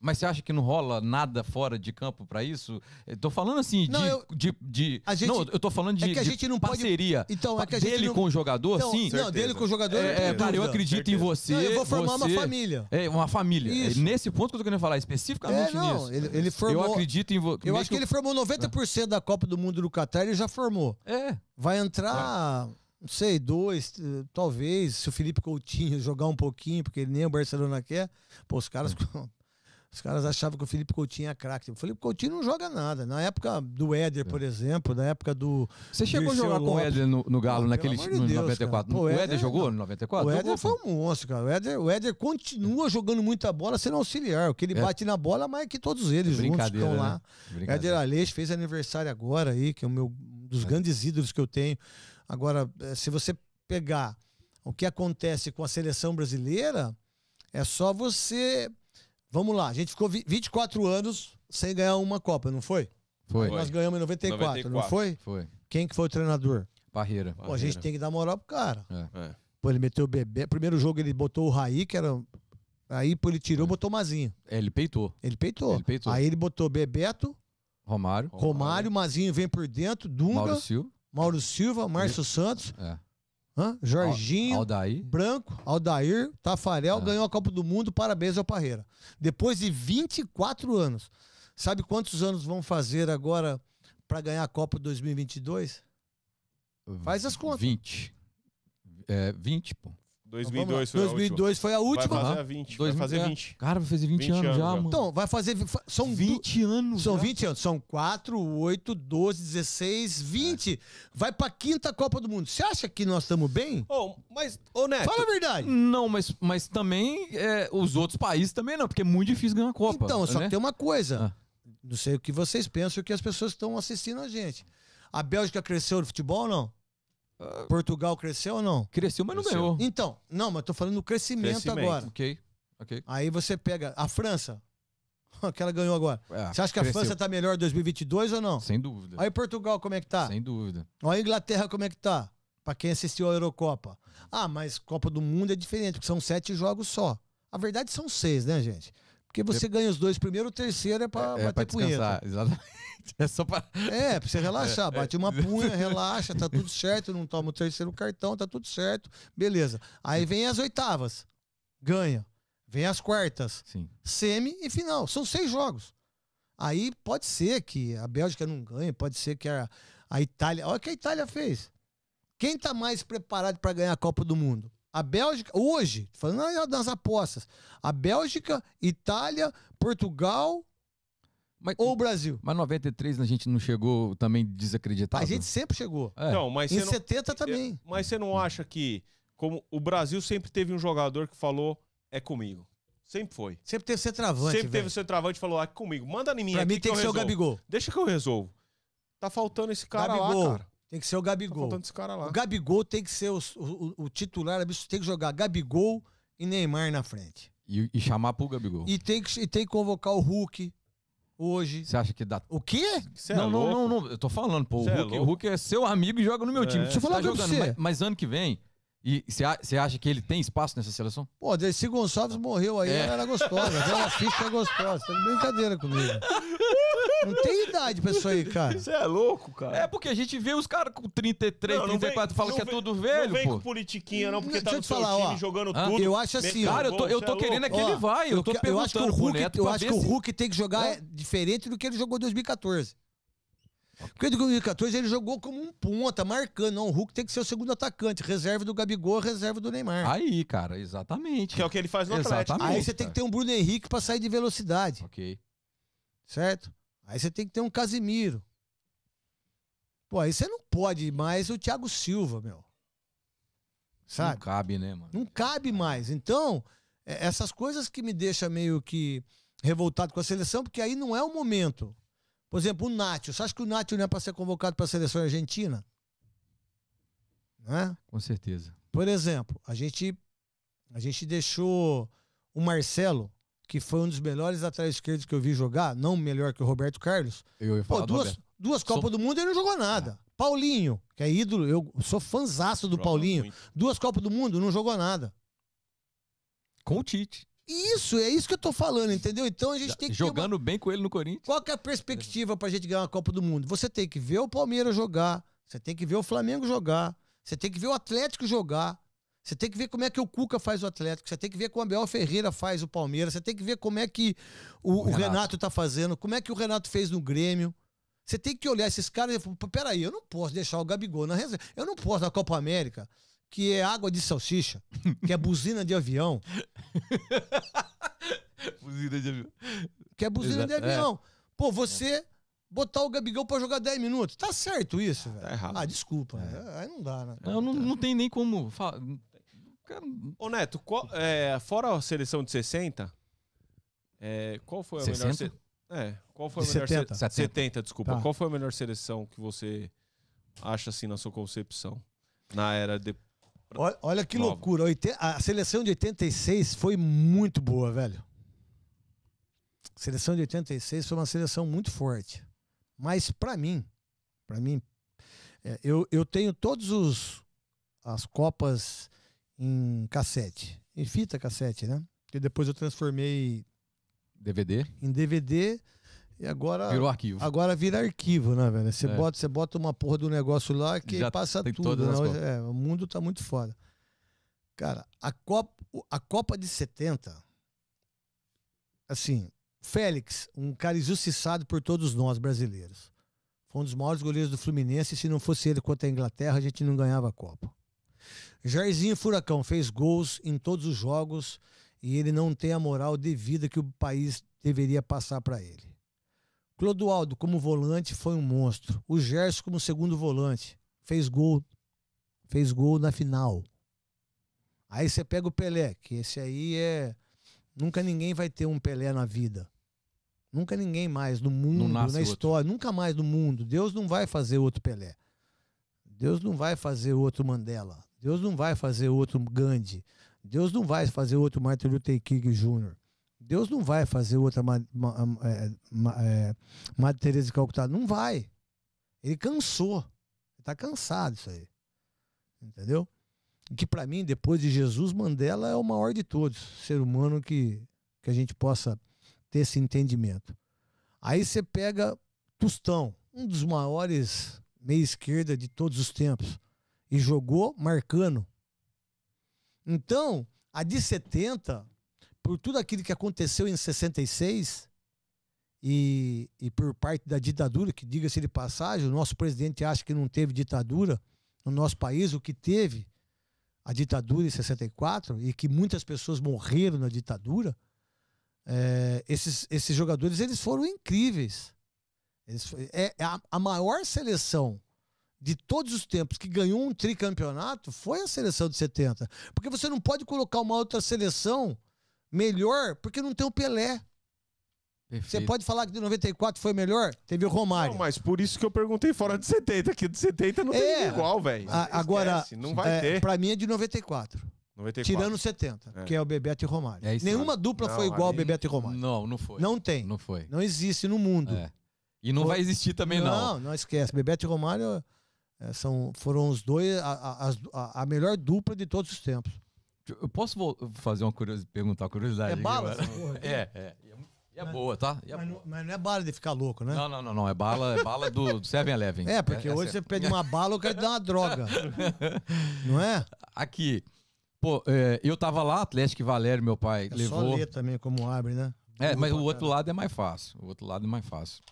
Mas você acha que não rola nada fora de campo para isso? Eu tô falando assim de, não, eu, de, de gente, não, eu tô falando de, é que a gente não parceria. Pode, então, é que a gente dele não, com o jogador, então, sim. Não, dele com o jogador. É, é cara, eu acredito certeza. em você. Não, eu vou formar você, uma família. É uma família. É isso. nesse ponto que eu tô querendo falar especificamente é, não, nisso. Ele, ele formou. Eu acredito em você. Eu acho que, que ele formou 90% da Copa do Mundo do Qatar, ele já formou. É. Vai entrar não sei, dois, talvez, se o Felipe Coutinho jogar um pouquinho, porque nem o Barcelona quer, pô, os caras. Os caras achavam que o Felipe Coutinho é craque. O Felipe Coutinho não joga nada. Na época do Éder, por exemplo, na época do. Você chegou Dirceu a jogar Lopes. com o Éder no, no Galo, naquele de no Deus, 94. Pô, o Éder, jogou no 94? O Éder foi um monstro, cara. O Éder, o Éder continua jogando muita bola sendo auxiliar. O que ele é. bate na bola mais que todos eles juntos estão lá. Né? Éder Aleixo fez aniversário agora aí, que é o meu, um dos é. grandes ídolos que eu tenho. Agora, eh, se você pegar o que acontece com a seleção brasileira, é só você. Vamos lá, a gente ficou 24 anos sem ganhar uma Copa, não foi? Foi. Nós ganhamos em 94, 94. não foi? Foi. Quem que foi o treinador? Barreira. Pô, a gente tem que dar moral pro cara. É. É. Pô, ele meteu o bebê. Primeiro jogo ele botou o Raí, que era. Aí pô, ele tirou, é. botou o Mazinho. É, ele peitou. Ele peitou. Ele peitou. Aí ele botou Bebeto. Romário. Romário, Romário Mazinho vem por dentro, Dunga. Mauro Silva. Mauro Silva, Márcio Santos, é. hã? Jorginho, Aldair. Branco, Aldair, Tafarel, é. ganhou a Copa do Mundo, parabéns ao Parreira. Depois de 24 anos. Sabe quantos anos vão fazer agora para ganhar a Copa 2022? Faz as contas. 20. É, 20, pô. 2002 foi 2002 a foi a última. Vai fazer 20. vai fazer 20. Cara, vai fazer 20, 20 anos, anos, já, mano. Então, vai fazer. São 20 anos. São já. 20 anos. São 4, 8, 12, 16, 20. É. Vai pra quinta Copa do Mundo. Você acha que nós estamos bem? Oh, mas, ô Neto. Fala a verdade. Não, mas, mas também é, os outros países também não, porque é muito difícil ganhar a Copa. Então, só né? que tem uma coisa. Ah. Não sei o que vocês pensam, o que as pessoas estão assistindo a gente. A Bélgica cresceu no futebol ou não? Portugal cresceu ou não? Cresceu, mas não cresceu. ganhou. Então, não, mas tô falando do crescimento, crescimento. agora. Ok, ok. Aí você pega a França, que ela ganhou agora. É, você acha que cresceu. a França tá melhor em 2022 ou não? Sem dúvida. Aí Portugal, como é que tá? Sem dúvida. Olha a Inglaterra, como é que tá? Pra quem assistiu a Eurocopa. Ah, mas Copa do Mundo é diferente, porque são sete jogos só. A verdade são seis, né, gente? Porque você ganha os dois primeiro, o terceiro é pra é, é bater pra descansar, punheta. Exatamente. É só pra. É, pra você relaxar. Bate uma punha, relaxa, tá tudo certo. Não toma o terceiro cartão, tá tudo certo. Beleza. Aí vem as oitavas. Ganha. Vem as quartas. Sim. Semi e final. São seis jogos. Aí pode ser que a Bélgica não ganhe, pode ser que a, a Itália. Olha o que a Itália fez. Quem tá mais preparado para ganhar a Copa do Mundo? A Bélgica, hoje, falando das apostas, a Bélgica, Itália, Portugal Mas, ou o Brasil? mas 93 a gente não chegou também desacreditado? A gente sempre chegou. É. Não, mas Em você não, 70 também. mas você não acha que, como o Brasil sempre teve um jogador que falou, é comigo. Sempre foi. Sempre teve centroavante. sempre teve o centroavante e falou, é comigo. Manda em mim Pra aqui mim tem eu que ser o resolvo. Gabigol. Deixa que eu resolvo. Tá faltando esse cara Gabigol. lá, cara. Tem que ser o Tá Gabigol. faltando esse cara lá. O Gabigol tem que ser o, o, o titular, tem que jogar Gabigol e Neymar na frente. E, e chamar pro Gabigol. E tem que, e tem que convocar o Hulk hoje. Você acha que dá. O quê? Você é não, não, não, não, eu tô falando, pô. O Cê é Hulk, o louco. Hulk é seu amigo e joga no meu É. time. Deixa eu falar Você tá uma coisa jogando, pra você. mas, mas ano que vem. E você acha que ele tem espaço nessa seleção? Pô, Dercy Gonçalves morreu aí, É. ela era gostosa. Aquela ficha é gostosa. Tá de brincadeira comigo. Não tem idade pra isso aí, cara. Você é louco, cara. É porque a gente vê os caras com 33, Não, não 34 vem- fala não que é vem- tudo Não velho, vem com pô. politiquinha, não, porque Não, tá deixa no eu te seu falar, time ó. jogando Hã? tudo. Eu acho assim, ó. Cara, eu tô, eu tô é querendo é que ele vai. Eu tô que- eu acho que o Hulk, Neto eu acho que o Hulk tem que jogar É. diferente do que ele jogou em 2014. Porque em 2014 ele jogou como um ponta, marcando. Não, o Hulk tem que ser o segundo atacante. Reserva do Gabigol, reserva do Neymar. Aí, cara, exatamente. Que é o que ele faz no Atlético. Exatamente. Aí você tem que ter um Bruno Henrique pra sair de velocidade, Ok. certo? Aí você tem que ter um Casimiro. Pô, aí você não pode mais o Thiago Silva, meu. Não Sabe? cabe, né, mano? Não cabe mais. Então, é- essas coisas que me deixam meio que revoltado com a seleção, porque aí não é o momento. Por exemplo, o Nacho. Você acha que o Nacho não é para ser convocado para a seleção argentina? Não é? Com certeza. Por exemplo, a gente, a gente deixou o Marcelo, que foi um dos melhores atrás esquerdos que eu vi jogar, não melhor que o Roberto Carlos. Eu ia Pô, falar do duas, Roberto. duas Sou- Copas do Mundo ele não jogou nada. Paulinho, que é ídolo, eu sou fanzaço do Paulinho. muito. Duas Copas do Mundo, não jogou nada. Com o Tite. Isso, é isso que eu tô falando, entendeu? Então a gente tem que ter uma- Jogando bem com ele no Corinthians. Qual que é a perspectiva pra gente ganhar uma Copa do Mundo? Você tem que ver o Palmeiras jogar, você tem que ver o Flamengo jogar, você tem que ver o Atlético jogar, você tem que ver como é que o Cuca faz o Atlético, você tem que ver como o Abel Ferreira faz o Palmeiras, você tem que ver como é que o, o Renato. Renato. tá fazendo, como é que o Renato fez no Grêmio. Você tem que olhar esses caras e falar, "Pô, peraí, eu não posso deixar o Gabigol na reserva. Eu não posso na Copa América, que é água de salsicha, que é buzina de avião, que é buzina de Exato, é. avião. Pô, você botar o Gabigol pra jogar 10 minutos. Tá certo isso, velho? Tá errado. Ah, desculpa. Aí não dá, né? Não, não, não tem nem como. falar. Ô, Neto, qual- é, fora a seleção de 60, é, qual foi a melhor... 60? se- É, qual foi a De melhor... se- 70. 70, desculpa. Tá. Qual foi a melhor seleção que você acha, assim, na sua concepção? Na era de... Olha, olha que Nova. loucura. A seleção de 86 foi muito boa, velho. A seleção de 86 foi uma seleção muito forte. Mas pra mim, para mim, é, eu, eu tenho todos os as copas em cassete, em fita cassete, né? Que depois eu transformei DVD em DVD e agora virou arquivo. Agora vira arquivo, né, velho? Você É. bota, você bota uma porra do negócio lá que Já passa tudo. né? é, o mundo tá muito foda. Cara, a Copa, a Copa de 70, assim, Félix, um cara injustiçado por todos nós brasileiros. Foi um dos maiores goleiros do Fluminense. Se não fosse ele contra a Inglaterra, a gente não ganhava a Copa. Jairzinho Furacão fez gols em todos os jogos e ele não tem a moral devida que o país deveria passar para ele. Clodoaldo, como volante, foi um monstro. O Gerson, como segundo volante, fez gol. Fez gol na final. Aí você pega o Pelé, que esse aí é. Nunca ninguém vai ter um Pelé na vida. Nunca ninguém mais no mundo, na outro. história. Nunca mais no mundo. Deus não vai fazer outro Pelé. Deus não vai fazer outro Mandela. Deus não vai fazer outro Gandhi. Deus não vai fazer outro Martin Luther King Jr. Deus não vai fazer outra é, é, Madre Teresa de Calcutá. Não vai. Ele cansou. Ele tá cansado isso aí. Entendeu? Que para mim, depois de Jesus, Mandela é o maior de todos. Ser humano que, que a gente possa ter esse entendimento. Aí você pega Tostão, um dos maiores meia esquerda de todos os tempos, e jogou marcando. Então, a de 70, por tudo aquilo que aconteceu em 66 e, e por parte da ditadura, que diga-se de passagem, o nosso presidente acha que não teve ditadura no nosso país, o que teve a ditadura em 64 e que muitas pessoas morreram na ditadura, é, esses, esses jogadores eles foram incríveis. Eles, é, é a, a maior seleção de todos os tempos que ganhou um tricampeonato foi a seleção de 70. Porque você não pode colocar uma outra seleção melhor porque não tem o Pelé. Perfeito. Você pode falar que de 94 foi melhor? Teve o Romário. Não, mas por isso que eu perguntei fora de 70, que de 70 não é, tem igual, velho. Agora, não vai é, ter. Pra mim é de 94. 94. Tirando 70, é. que é o Bebeto e Romário. É Nenhuma dupla não, foi igual ao Bebeto e Romário. Não, não foi. Não tem. Não foi. Não existe no mundo. É. E não foi... vai existir também, não. Não, não esquece. Bebeto e Romário é, são, foram os dois, a, a, a, melhor dupla de todos os tempos. Eu posso fazer uma curiosidade, perguntar uma curiosidade? É bala? Porra, é, é. E é boa, tá? É mas, boa. Não, mas, não, é bala de ficar louco, né? Não, não, não, não. É bala, é bala do 7-Eleven. É, porque é, hoje é você pede uma bala, eu quero dar uma droga. não é? Aqui. Pô, é, eu tava lá, Atlético e Valério, meu pai, é levou. Só ler também como abre, né? É, mas o outro lado é mais fácil. O outro lado é mais fácil.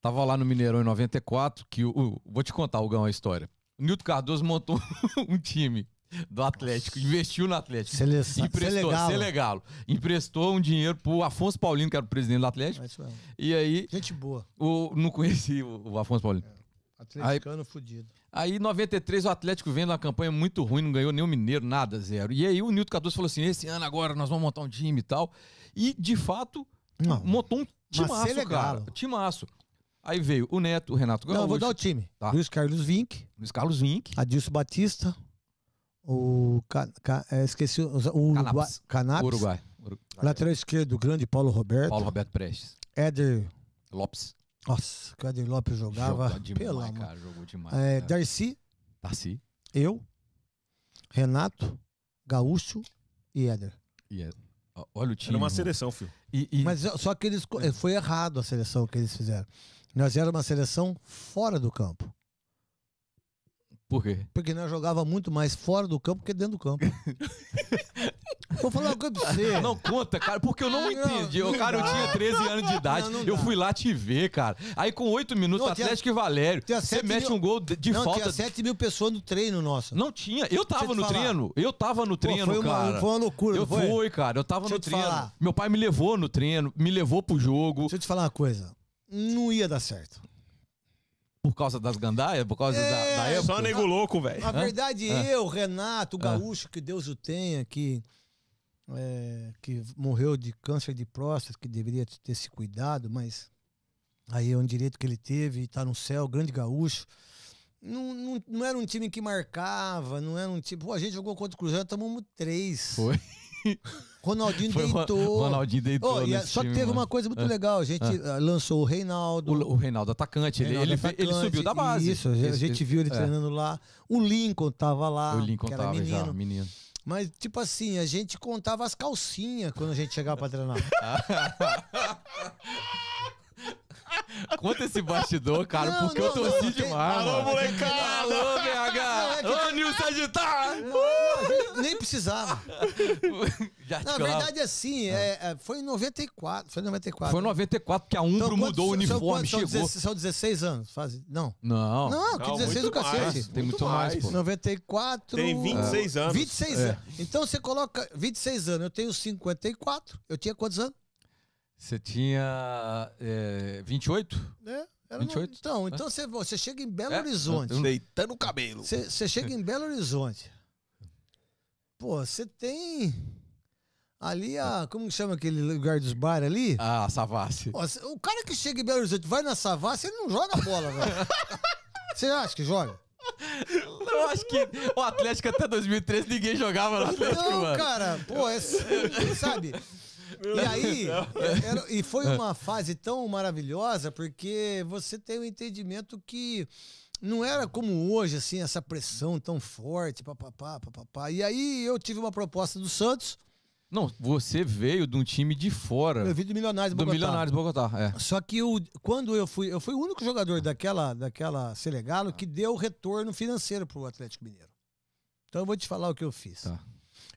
Tava lá no Mineirão em 94, que o, o vou te contar, Gão, a história. O Nilton Cardoso montou um time do Atlético, investiu no Atlético. Seleção. Emprestou, Selegalo. Emprestou um dinheiro pro Afonso Paulino, que era o presidente do Atlético. É e aí. Gente boa. O, não conheci o, o Afonso Paulino. É. Atleticano aí, fudido. Aí, em 93, o Atlético vendo uma campanha muito ruim, não ganhou nenhum mineiro, nada, zero. E aí o Nilton Cardoso falou assim: esse ano agora nós vamos montar um time e tal. E, de fato, não, montou um timaço, cara. Timaço. Aí veio o Neto, o Renato Gaúcho. Não, eu vou dar o time. Tá. Luiz Carlos Vinck. Luiz Carlos Vinck. Adilson Batista. O. Ca, ca, é, esqueci. O, o Uruguai. Canaps. Uruguai. Uruguai. Lateral esquerdo, o grande Paulo Roberto. Paulo Roberto Prestes. Éder. Lopes. Nossa, o Éder Lopes jogava. Jogou demais, pela, cara. Jogou demais. É, Darcy. Darcy. Eu. Renato. Gaúcho e Éder. E é, Olha o time. Era uma seleção, filho. E, e... Mas só que eles. Foi errado a seleção que eles fizeram. Nós era uma seleção fora do campo. Por quê? Porque nós jogava muito mais fora do campo que dentro do campo. Vou falar uma coisa pra você. Não conta, cara, porque eu não entendi. Não, cara, eu tinha 13 anos de idade. Não, eu fui lá te ver, cara. Aí com 8 minutos, não, Atlético e Valério. Você mete mil, um gol de, não, falta. Tinha 7 mil pessoas no treino nosso. Não tinha. Eu tava no treino. Eu tava no treino, Pô, foi uma, cara. Foi uma loucura. Eu foi? fui, cara. Eu tava Deixa no treino. Falar. Meu pai me levou no treino, me levou pro jogo. Deixa eu te falar uma coisa. Não ia dar certo. Por causa das gandaias? Por causa é, da, da, época? Só nego louco, velho. Na verdade, é. eu, Renato, o Gaúcho, que Deus o tenha, que, é, que morreu de câncer de próstata, que deveria ter se cuidado, mas aí é um direito que ele teve, está no céu, grande Gaúcho. Não, não, não, era um time que marcava, não era um time. Pô, a gente jogou contra o Cruzeiro, tomamos três. Foi. Ronaldinho deitou. Ronaldinho deitou. Oh, só que teve mano. uma coisa muito é. legal. A gente é. lançou o Reinaldo. O, o Reinaldo atacante. Reinaldo ele, atacante, ele, subiu da base. Isso, a gente viu ele é. treinando lá. O Lincoln tava lá. O Lincoln tava menino. já, menino. Mas, tipo assim, a gente contava as calcinhas quando a gente chegava pra treinar. Conta esse bastidor, cara, não, porque não, eu torci não, demais. Alô, molecada! Alô, BH! Ô, Nilson Agitar! Nem precisava. Na verdade, assim, é, é, foi em 94. Foi em 94. Foi em 94 que a Umbro então, mudou o uniforme, são, chegou. São 16 anos? Faz... Não. Não. Não, que 16 do cacete. Mais, Tem muito, muito mais, pô. 94. Tem 26 anos. 26 é. anos. Então você coloca 26 anos. Eu tenho 54. Eu tinha quantos anos? Você tinha é, 28? É. Era 28? No... Então, então você, você chega em Belo é? Horizonte. Deitando o cabelo. Você, você chega em Belo Horizonte. Pô, você tem. Ali a. Como chama aquele lugar dos bares ali? Ah, Savassi. O cara que chega em Belo Horizonte vai na Savassi, ele não joga bola, velho. Você acha que joga? Eu acho que o Atlético até 2013 ninguém jogava no Atlético, não, mano. cara, pô, é, sabe? E aí, era, e foi uma fase tão maravilhosa porque você tem o um entendimento que não era como hoje, assim, essa pressão tão forte, papapá, papapá. E aí eu tive uma proposta do Santos Não, você veio de um time de fora. Eu vim do Milionários do Bogotá. Do Milionários Bogotá, é. Só que eu, quando eu fui, eu fui o único jogador daquela, daquela Selegalo que deu retorno financeiro pro Atlético Mineiro. Então eu vou te falar o que eu fiz. Tá.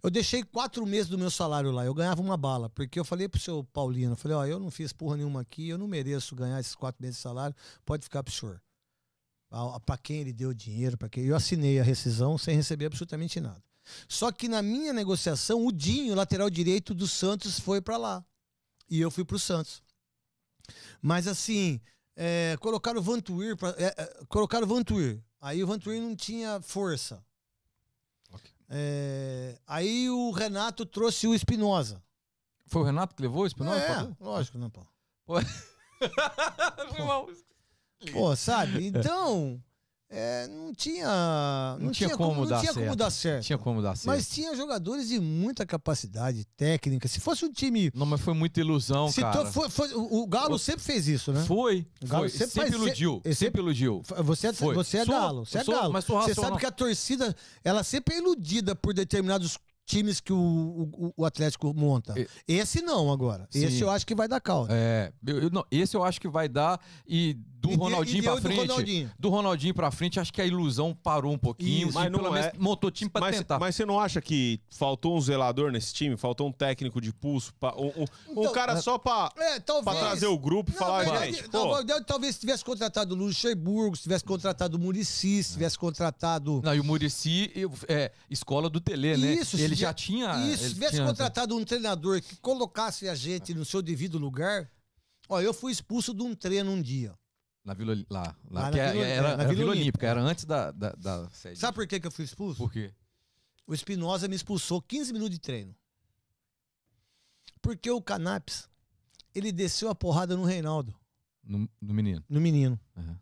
Eu deixei quatro meses do meu salário lá, eu ganhava uma bala, porque eu falei pro seu Paulino, eu falei, ó, eu não fiz porra nenhuma aqui, eu não mereço ganhar esses quatro meses de salário, pode ficar pro senhor. Para quem ele deu dinheiro, para quem eu assinei a rescisão sem receber absolutamente nada. Só que na minha negociação, o Dinho, lateral direito do Santos, foi para lá. E eu fui pro Santos. Mas assim, é, colocaram o Vantuir, pra, é, é, colocaram o Vantuir. Aí o Vantuir não tinha força. É, aí o Renato trouxe o Espinosa. Foi o Renato que levou o Espinosa? É, lógico, né, pô? Pô. pô, sabe? Então, é, não tinha. Não, não tinha, tinha, como, como dar tinha certo. como dar certo. Tinha como dar certo. Mas tinha jogadores de muita capacidade técnica. Se fosse um time. Não, mas foi muita ilusão, cara. Foi, foi, o Galo o... sempre fez isso, né? Foi. O Galo foi. sempre, sempre iludiu. Sempre, sempre iludiu. Você é, você é sou, Galo. Você é Galo. Mas você sabe que a torcida, ela sempre é iludida por determinados times que o, o, o Atlético monta. Esse não agora. Sim. Esse eu acho que vai dar calma. É, eu, eu, não, esse eu acho que vai dar e do e Ronaldinho para frente, do Ronaldinho. do Ronaldinho para frente, acho que a ilusão parou um pouquinho, Isso, mas pelo é... montou time para tentar. Mas você não acha que faltou um zelador nesse time, faltou um técnico de pulso, pra, um, um, então, um cara só para é, trazer o grupo e falar, verdade, gente, talvez, talvez tivesse contratado o Luxemburgo, se tivesse contratado o Murici, se tivesse contratado Não, e o Murici é escola do Tele, né? Isso, ele já, já tinha Isso, se tivesse tinha... contratado um treinador que colocasse a gente no seu devido lugar, Ó, eu fui expulso de um treino um dia. Na Vila lá, lá, lá que é, Vila, era, era, na Vila, Vila Olímpica, era antes da, da, da sede. Sabe por que, que eu fui expulso? Por quê? O Espinosa me expulsou 15 minutos de treino. Porque o Canapes, ele desceu a porrada no Reinaldo. No, no menino. No menino. Uhum.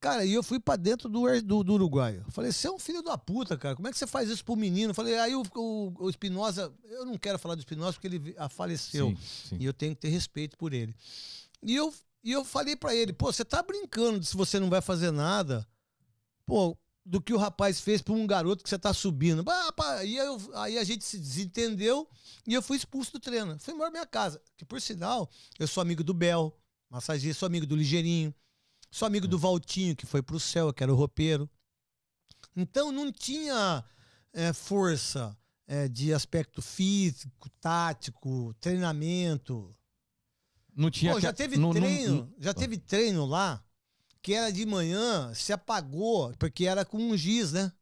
Cara, e eu fui pra dentro do, do, do Uruguai. Eu falei, você é um filho da puta, cara. Como é que você faz isso pro menino? Eu falei, aí o, o, o Espinosa, eu não quero falar do Espinosa porque ele faleceu. Sim, sim. E eu tenho que ter respeito por ele. E eu e eu falei para ele, pô, você tá brincando se você não vai fazer nada, pô, do que o rapaz fez pra um garoto que você tá subindo. Aí, eu, aí a gente se desentendeu e eu fui expulso do treino. Fui embora minha casa. Que por sinal, eu sou amigo do Bel, massagista, sou amigo do Ligeirinho, sou amigo do Valtinho, que foi pro céu, que era o roupeiro. Então não tinha é, força é, de aspecto físico, tático, treinamento. Não tinha. Pô, já teve não, treino, não, já teve treino lá que era de manhã, se apagou, porque era com um giz, né?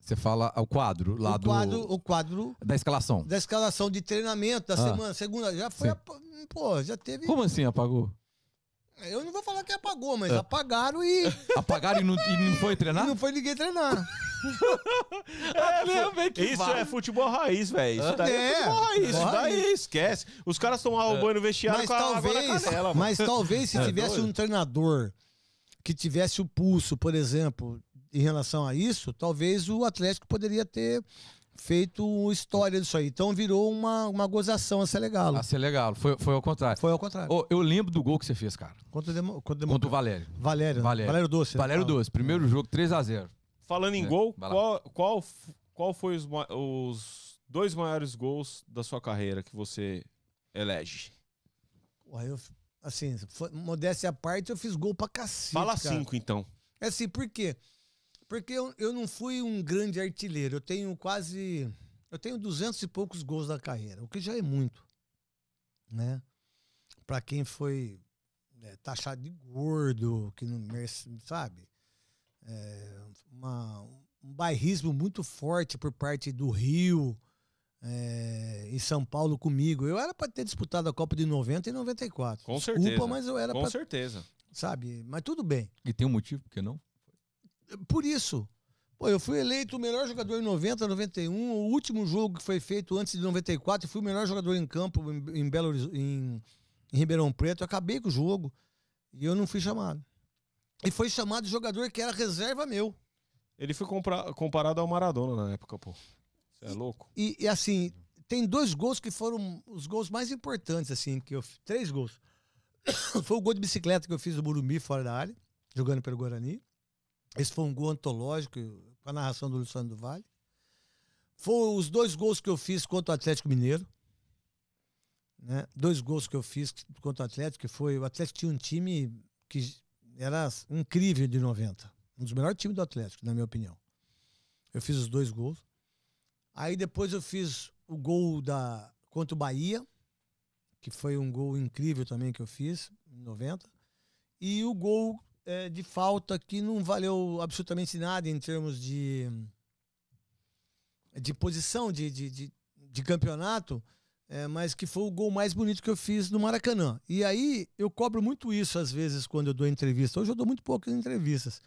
Você fala o quadro lá o quadro, do. O quadro. Da escalação. Da escalação de treinamento da ah. semana, segunda. Já foi. Ap... Pô, já teve. Como assim apagou? Eu não vou falar que apagou, mas é. apagaram e. Apagaram e não, e não foi treinar? E não foi ninguém treinar. é, que isso é futebol raiz, velho. Isso daí é, é futebol raiz. Isso daí esquece. Os caras tomavam é. banho no vestiário mas com a talvez, canela, Mas talvez se é tivesse doido. um treinador que tivesse o pulso, por exemplo, em relação a isso, talvez o Atlético poderia ter feito história disso aí. Então virou uma, uma gozação a ser legal. A ser legal. Foi, foi ao contrário. Foi ao contrário. Oh, eu lembro do gol que você fez, cara. Contra o, Demo, contra o, contra o Valério. Valério. Valério. Valério Doce. Né? Valério Doce. Primeiro jogo, 3 a 0 Falando em é, gol, qual, qual, qual foi os, os dois maiores gols da sua carreira que você elege? Ué, eu, assim, modéstia à parte, eu fiz gol pra cacete. Fala cara. cinco, então. É assim, por quê? Porque eu, eu não fui um grande artilheiro. Eu tenho quase. Eu tenho duzentos e poucos gols na carreira, o que já é muito. Né? Para quem foi é, taxado de gordo, que não sabe? É, uma, um bairrismo muito forte por parte do Rio, é, em São Paulo comigo. Eu era para ter disputado a Copa de 90 e 94. Com Desculpa, certeza. mas eu era Com pra, certeza. Sabe? Mas tudo bem. E tem um motivo por que não? Por isso. Pô, eu fui eleito o melhor jogador em 90, 91. O último jogo que foi feito antes de 94, eu fui o melhor jogador em campo em, em Belo em, em Ribeirão Preto. Eu acabei com o jogo e eu não fui chamado. E foi chamado de jogador que era reserva meu. Ele foi comparado ao Maradona na época, pô. Você é louco? E, e, assim, tem dois gols que foram os gols mais importantes, assim, que eu três gols. foi o gol de bicicleta que eu fiz do Burumbi fora da área, jogando pelo Guarani. Esse foi um gol antológico, com a narração do Luciano do Vale. Foi os dois gols que eu fiz contra o Atlético Mineiro. Né? Dois gols que eu fiz contra o Atlético, que foi. O Atlético tinha um time que era incrível de 90. Um dos melhores times do Atlético, na minha opinião. Eu fiz os dois gols. Aí depois eu fiz o gol da contra o Bahia, que foi um gol incrível também que eu fiz, em 90. E o gol é, de falta que não valeu absolutamente nada em termos de, de posição de, de, de, de campeonato, é, mas que foi o gol mais bonito que eu fiz no Maracanã. E aí eu cobro muito isso às vezes quando eu dou entrevista. Hoje eu dou muito poucas entrevistas.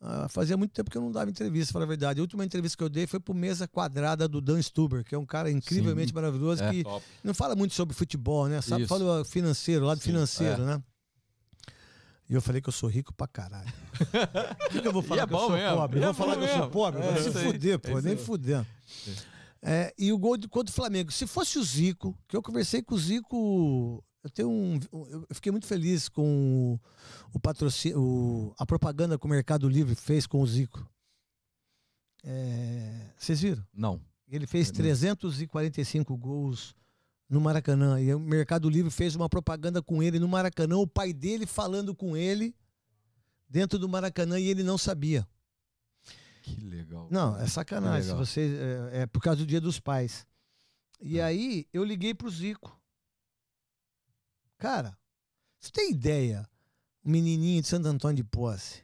Uh, fazia muito tempo que eu não dava entrevista, para a verdade. A última entrevista que eu dei foi pro Mesa Quadrada do Dan Stuber, que é um cara incrivelmente Sim. maravilhoso, é, que top. não fala muito sobre futebol, né? Sabe, Isso. fala financeiro, lado Sim, financeiro, é. né? E eu falei que eu sou rico pra caralho. O que, que, eu vou falar é que eu sou mesmo. pobre? Eu vou é falar que eu sou pobre? É, se fuder, pô, nem fuder. É, e o gol de, contra o Flamengo. Se fosse o Zico, que eu conversei com o Zico, eu tenho um. Eu fiquei muito feliz com o, o patrocínio, a propaganda que o Mercado Livre fez com o Zico. É, vocês viram? Não. Ele fez 345 gols no Maracanã. E o Mercado Livre fez uma propaganda com ele no Maracanã, o pai dele falando com ele dentro do Maracanã e ele não sabia. Que legal. Não, é sacanagem. Você, é, é, por causa do Dia dos Pais. E é. aí eu liguei pro Zico. Cara, você tem ideia? Um menininho de Santo Antônio de Posse.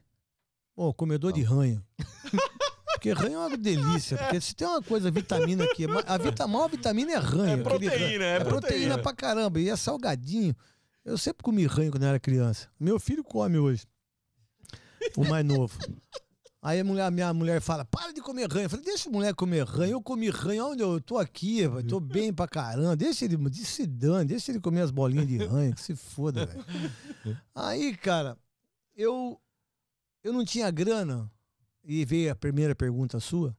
Pô, comedor não. de ranho. Porque ranho é uma delícia. Porque se tem uma coisa, vitamina aqui. A vita, maior vitamina é ranho. É proteína, ranho. é, é proteína. pra caramba. E é salgadinho. Eu sempre comi ranho quando eu era criança. Meu filho come hoje. O mais novo. Aí a, mulher, a minha mulher fala: para de comer ranho. Eu falei: deixa a mulher comer ranho. Eu comi ranho onde eu tô aqui, tô bem pra caramba. Deixa ele, se dane, deixa ele comer as bolinhas de ranho, que se foda, velho. Aí, cara, eu, eu não tinha grana e veio a primeira pergunta sua,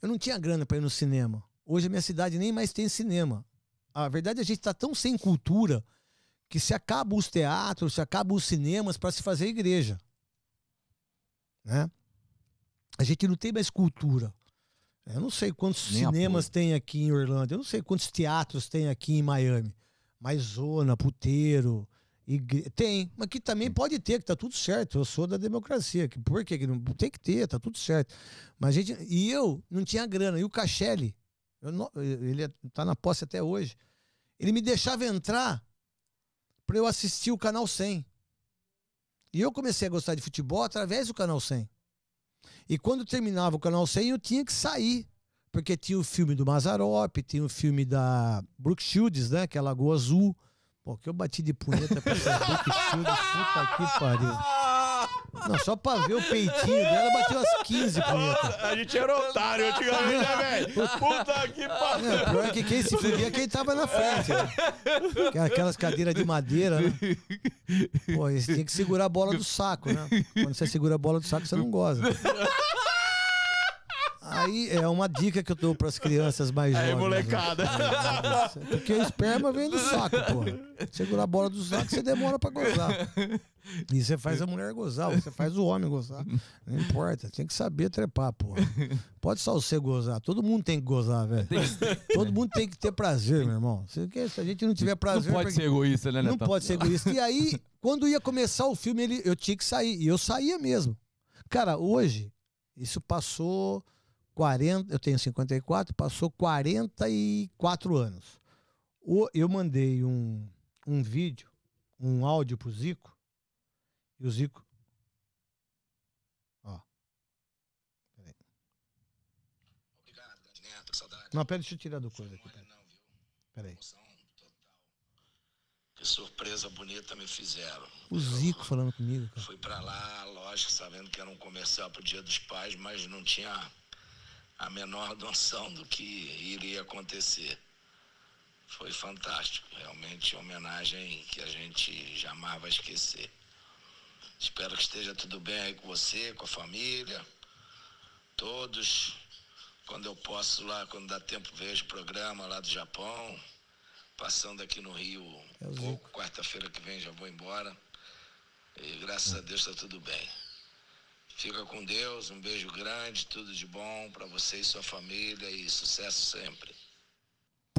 eu não tinha grana para ir no cinema. Hoje a minha cidade nem mais tem cinema. A verdade é que a gente está tão sem cultura que se acabam os teatros, se acabam os cinemas para se fazer igreja. Né? A gente não tem mais cultura. Eu não sei quantos nem cinemas tem aqui em Orlando, eu não sei quantos teatros tem aqui em Miami. Mas zona, puteiro, Igre... Tem, mas que também pode ter, que tá tudo certo. Eu sou da democracia. Que, por quê? Que não... Tem que ter, tá tudo certo. Mas gente. E eu não tinha grana. E o Cachelli, não... ele é, tá na posse até hoje. Ele me deixava entrar para eu assistir o Canal 100. E eu comecei a gostar de futebol através do Canal 100. E quando terminava o Canal 100, eu tinha que sair. Porque tinha o filme do Mazarop, tinha o filme da Brooke Shields, né? Que é Lagoa Azul. Pô, que eu bati de punheta pra essa Duke Shield, puta que pariu. Não, só pra ver o peitinho dela, bateu umas 15 punhetas. A gente era otário antigamente, né, velho? Puta que pariu. É, pior que quem se fudia é quem tava na frente. Né? Aquelas cadeiras de madeira, né? Pô, você tinha que segurar a bola do saco, né? Quando você segura a bola do saco, você não goza. Aí é uma dica que eu dou para as crianças mais jovens. Aí, né? molecada. Né? Porque o esperma vem do saco, porra. Segura a bola do saco, você demora para gozar. E você faz a mulher gozar, você faz o homem gozar. Não importa, tem que saber trepar, porra. Pode só você gozar. Todo mundo tem que gozar, velho. Todo mundo tem que ter prazer, meu irmão. Se a gente não tiver prazer. Não pode ser egoísta, né, Não pode ser egoísta. E aí, quando ia começar o filme, ele, eu tinha que sair. E eu saía mesmo. Cara, hoje, isso passou 40, eu tenho 54, passou 44 anos. Eu mandei um, um vídeo, um áudio pro Zico, e o Zico. Ó. Peraí. Obrigado, Neto, saudade. Não, pera, deixa eu tirar do coisa aqui. Peraí. peraí. Que surpresa bonita me fizeram. O Zico falando comigo, cara. Fui para lá, lógico, sabendo que era um comercial pro Dia dos Pais, mas não tinha a menor noção do que iria acontecer. Foi fantástico, realmente homenagem que a gente jamais vai esquecer. Espero que esteja tudo bem aí com você, com a família, todos. Quando eu posso lá, quando dá tempo, vejo o programa lá do Japão. Passando aqui no Rio um pouco, quarta-feira que vem já vou embora. E graças a Deus está tudo bem. Fica com Deus, um beijo grande, tudo de bom para você e sua família e sucesso sempre.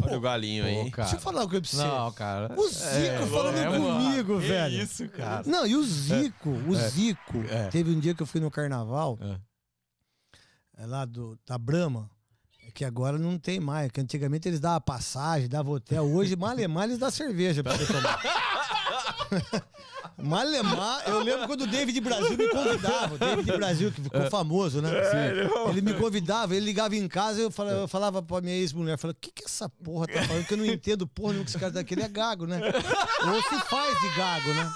Olha o galinho aí. Pô, Deixa eu falar uma coisa pra você. Não, cara. O Zico é, falando é, comigo, mano, velho. isso, cara. Não, e o Zico, o é, Zico, é. teve um dia que eu fui no carnaval, é. lá do, da Brama, que agora não tem mais, que antigamente eles davam passagem, davam hotel, hoje malemar eles dão cerveja pra você tomar. Malemar, eu lembro quando o David Brasil me convidava. O David Brasil, que ficou é. famoso, né? Sim. Ele me convidava, ele ligava em casa eu falava, eu falava pra minha ex-mulher, falava, o que que essa porra tá falando? Que eu não entendo porra nenhuma que esse cara daquele é gago, né? Ou se faz de gago, né?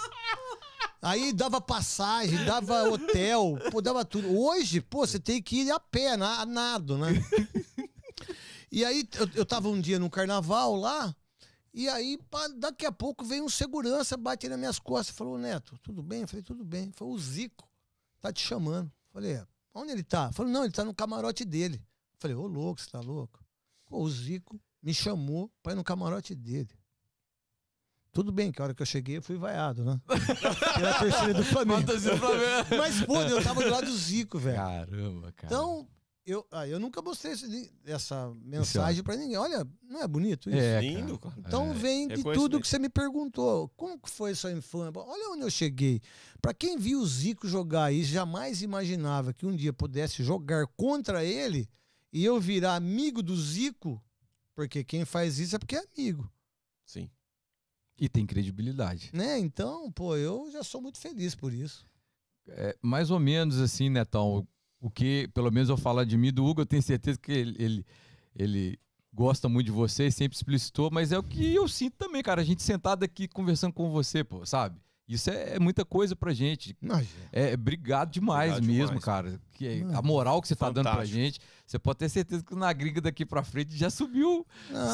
Aí dava passagem, dava hotel, pô, dava tudo. Hoje, pô, você tem que ir a pé, na, nado, né? E aí eu, eu tava um dia no carnaval lá, e aí, daqui a pouco veio um segurança, bate nas minhas costas, falou, Neto, tudo bem? Eu falei, tudo bem. Falou, o Zico tá te chamando. Falei, é, onde ele tá? Falou, não, ele tá no camarote dele. Falei, ô louco, você tá louco? Pô, o Zico me chamou pra ir no camarote dele. Tudo bem, que a hora que eu cheguei eu fui vaiado, né? Pela torcida do Flamengo. Mas, pô, eu tava do lado do Zico, velho. Caramba, cara. Então, eu, ah, eu nunca mostrei esse, essa mensagem para ninguém. Olha, não é bonito isso? É, lindo, cara. Então é. vem de tudo que você me perguntou. Como que foi sua infância? Olha onde eu cheguei. Para quem viu o Zico jogar e jamais imaginava que um dia pudesse jogar contra ele e eu virar amigo do Zico, porque quem faz isso é porque é amigo. Sim. E tem credibilidade. Né? Então, pô, eu já sou muito feliz por isso. É, mais ou menos assim, Netão, o que, pelo menos eu falo de mim, do Hugo, eu tenho certeza que ele, ele, ele gosta muito de você sempre explicitou, mas é o que eu sinto também, cara. A gente sentado aqui conversando com você, pô, sabe? Isso é, é muita coisa pra gente. É, é obrigado demais obrigado mesmo, demais. cara. Que é, a moral que você Fantástico. tá dando pra gente, você pode ter certeza que na gringa daqui pra frente já subiu,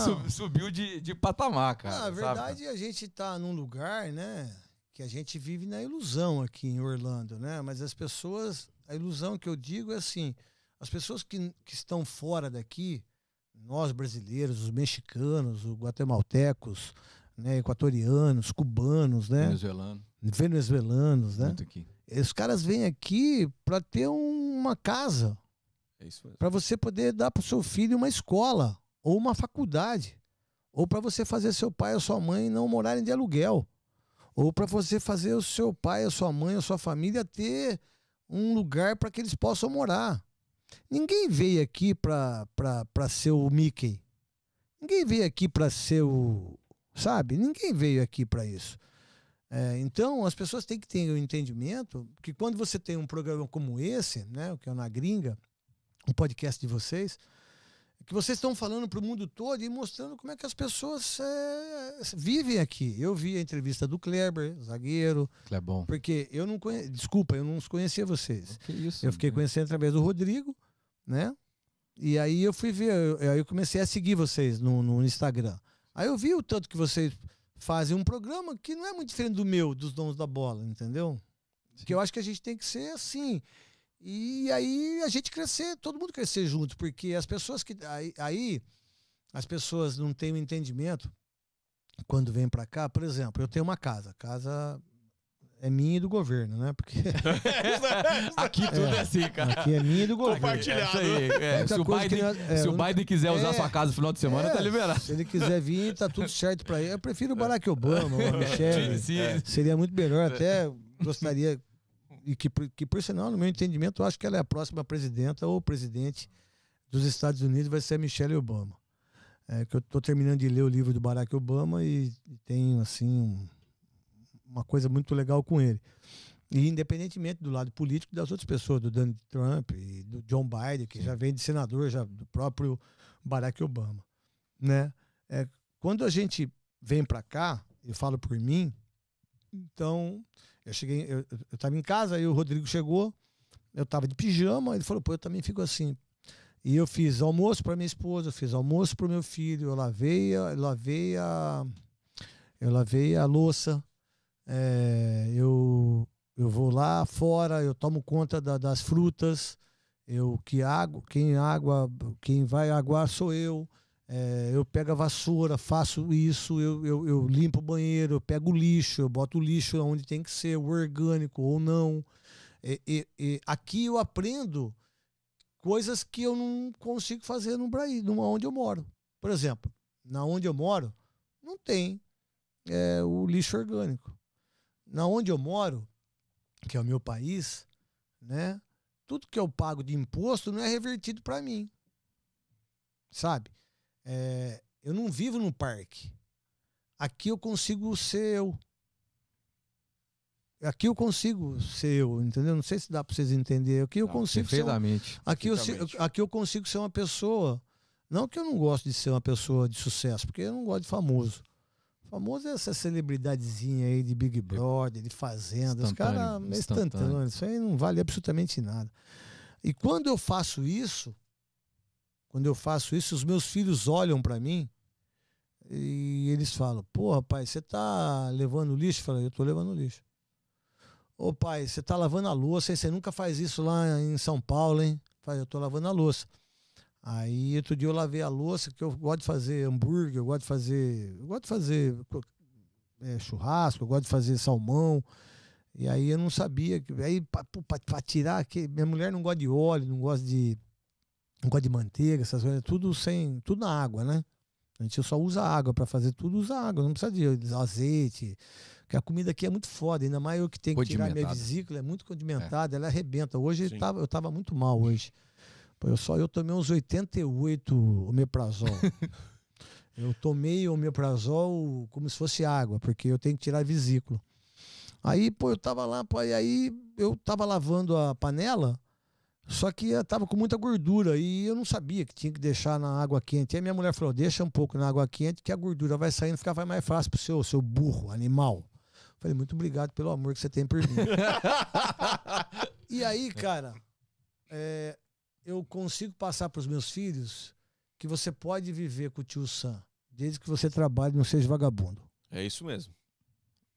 sub, subiu de, de patamar, cara. Na verdade, sabe? a gente tá num lugar, né, que a gente vive na ilusão aqui em Orlando, né? Mas as pessoas a ilusão que eu digo é assim: as pessoas que, que estão fora daqui, nós brasileiros, os mexicanos, os guatemaltecos, né, equatorianos, cubanos, né? Venezuelanos. Venezuelanos, né? Os caras vêm aqui para ter uma casa. É para você poder dar para o seu filho uma escola ou uma faculdade. Ou para você fazer seu pai ou sua mãe não morarem de aluguel. Ou para você fazer o seu pai, a sua mãe, a sua família ter um lugar para que eles possam morar. Ninguém veio aqui para ser o Mickey. Ninguém veio aqui para ser o. Sabe? Ninguém veio aqui para isso. É, então, as pessoas têm que ter o um entendimento que quando você tem um programa como esse, né, que é Na Gringa, um podcast de vocês, que vocês estão falando para o mundo todo e mostrando como é que as pessoas é, vivem aqui. Eu vi a entrevista do Kleber, zagueiro. Clebon. Porque eu não conhecia. Desculpa, eu não conhecia vocês. Que isso? Eu fiquei conhecendo através do Rodrigo, né? E aí eu fui ver, eu, aí eu comecei a seguir vocês no, no Instagram. Aí eu vi o tanto que vocês fazem um programa que não é muito diferente do meu, dos dons da bola, entendeu? Sim. Que eu acho que a gente tem que ser assim. E aí a gente crescer, todo mundo crescer junto, porque as pessoas que. Aí, aí as pessoas não têm o um entendimento quando vêm para cá. Por exemplo, eu tenho uma casa, casa é minha e do governo, né? Porque. aqui tudo é, é, assim, cara. Aqui é minha e do governo. Compartilhado. É, é, se, o Biden, é, se o Biden quiser usar sua casa no final de semana, tá liberado. Se ele quiser vir, tá tudo certo para ele. Eu prefiro o Barack Obama, o Michelle. Seria muito melhor, até gostaria e que, que, por sinal, no meu entendimento, eu acho que ela é a próxima presidenta ou presidente dos Estados Unidos, vai ser Michelle Obama. É, que eu estou terminando de ler o livro do Barack Obama e, e tenho, assim, um, uma coisa muito legal com ele. E independentemente do lado político das outras pessoas, do Donald Trump e do John Biden, que Sim. já vem de senador, já do próprio Barack Obama, né? É, quando a gente vem para cá, eu falo por mim, então eu cheguei, eu, eu tava em casa, aí o Rodrigo chegou, eu tava de pijama, ele falou, pô, eu também fico assim. E eu fiz almoço para minha esposa, fiz almoço para o meu filho, eu lavei, eu lavei a, eu lavei a louça, é, eu, eu vou lá fora, eu tomo conta da, das frutas, eu que água, quem água, quem vai aguar sou eu. É, eu pego a vassoura, faço isso, eu, eu, eu, limpo o banheiro, eu pego o lixo, eu boto o lixo onde tem que ser, o orgânico ou não. E, e, e, aqui eu aprendo coisas que eu não consigo fazer no Brasil, onde eu moro. Por exemplo, na onde eu moro, não tem é, o lixo orgânico. Na onde eu moro, que é o meu país, né? Tudo que eu pago de imposto não é revertido para mim. Sabe? É, eu não vivo num parque. Aqui eu consigo ser eu. Aqui eu consigo ser eu, entendeu? Não sei se dá para vocês entenderem. Aqui eu consigo ser. Um, aqui, eu, aqui eu consigo ser uma pessoa. Não que eu não gosto de ser uma pessoa de sucesso, porque eu não gosto de famoso. Famoso é essa celebridadezinha aí de Big Brother, de Fazenda. Os caras é instantâneo. Isso aí não vale absolutamente nada. E quando eu faço isso, quando eu faço isso, os meus filhos olham para mim e eles falam: Pô, rapaz, você tá levando lixo? Eu falei: Eu tô levando lixo. Ô pai, você tá lavando a louça, você nunca faz isso lá em São Paulo, hein? Eu tô lavando a louça. Aí outro dia eu lavei a louça, que eu gosto de fazer hambúrguer, eu gosto de fazer. Eu gosto de fazer é, churrasco, eu gosto de fazer salmão. E aí eu não sabia. Aí, para tirar, que minha mulher não gosta de óleo, não gosta de. Não gosta de manteiga, essas coisas, tudo sem. Tudo na água, né? A gente só usa água para fazer tudo, usa água, não precisa de azeite. Porque a comida aqui é muito foda, ainda mais eu que tenho que tirar minha vesícula, é muito condimentada, é. ela arrebenta. Hoje eu tava, eu tava muito mal hoje. Eu só eu tomei uns 88 omeprazol. eu tomei omeprazol como se fosse água, porque eu tenho que tirar a vesícula. Aí, pô, eu tava lá, pô, e aí eu tava lavando a panela, só que tava com muita gordura e eu não sabia que tinha que deixar na água quente. Aí minha mulher falou: deixa um pouco na água quente que a gordura vai saindo, ficar mais fácil pro seu, seu burro, animal. Falei, muito obrigado pelo amor que você tem por mim. e aí, cara, é, eu consigo passar para os meus filhos que você pode viver com o tio Sam, desde que você trabalhe e não seja vagabundo. É isso mesmo.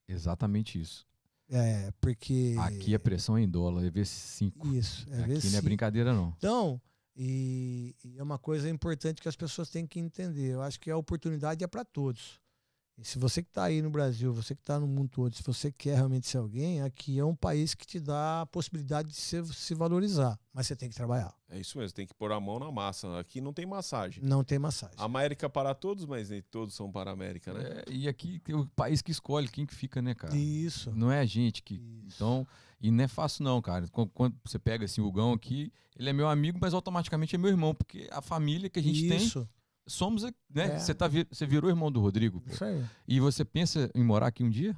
Exatamente isso. É, porque. Aqui a pressão é em dólar, é V5. Isso, é Aqui V5. não é brincadeira, não. Então, e, e, é uma coisa importante que as pessoas têm que entender. Eu acho que a oportunidade é para todos. E se você que está aí no Brasil, você que está no mundo todo, se você quer realmente ser alguém, aqui é um país que te dá a possibilidade de se, se valorizar. Mas você tem que trabalhar. É isso mesmo, tem que pôr a mão na massa. Aqui não tem massagem. Não tem massagem. América para todos, mas nem todos são para a América, né? É, e aqui tem o país que escolhe quem que fica, né, cara? Isso. Não é a gente que. Isso. Então. E não é fácil, não, cara. Quando, quando, você pega assim, o Gão aqui, ele é meu amigo, mas automaticamente é meu irmão, porque a família que a gente Isso. tem somos, né? É. Você, tá, você virou irmão do Rodrigo. Pô. Isso aí. E você pensa em morar aqui um dia?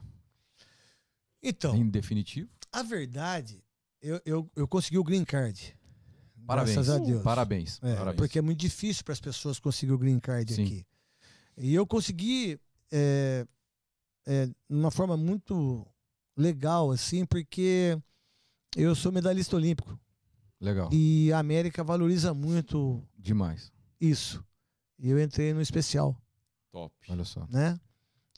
Então. Em definitivo? A verdade, eu, eu, eu consegui o green card. Parabéns. Graças a Deus. Parabéns. É, Parabéns. Porque é muito difícil para as pessoas conseguir o green card Sim. aqui. E eu consegui é, é, uma forma muito legal, assim, porque eu sou medalhista olímpico. Legal. E a América valoriza muito. Demais. Isso. E eu entrei no especial. Top. Olha só. Né?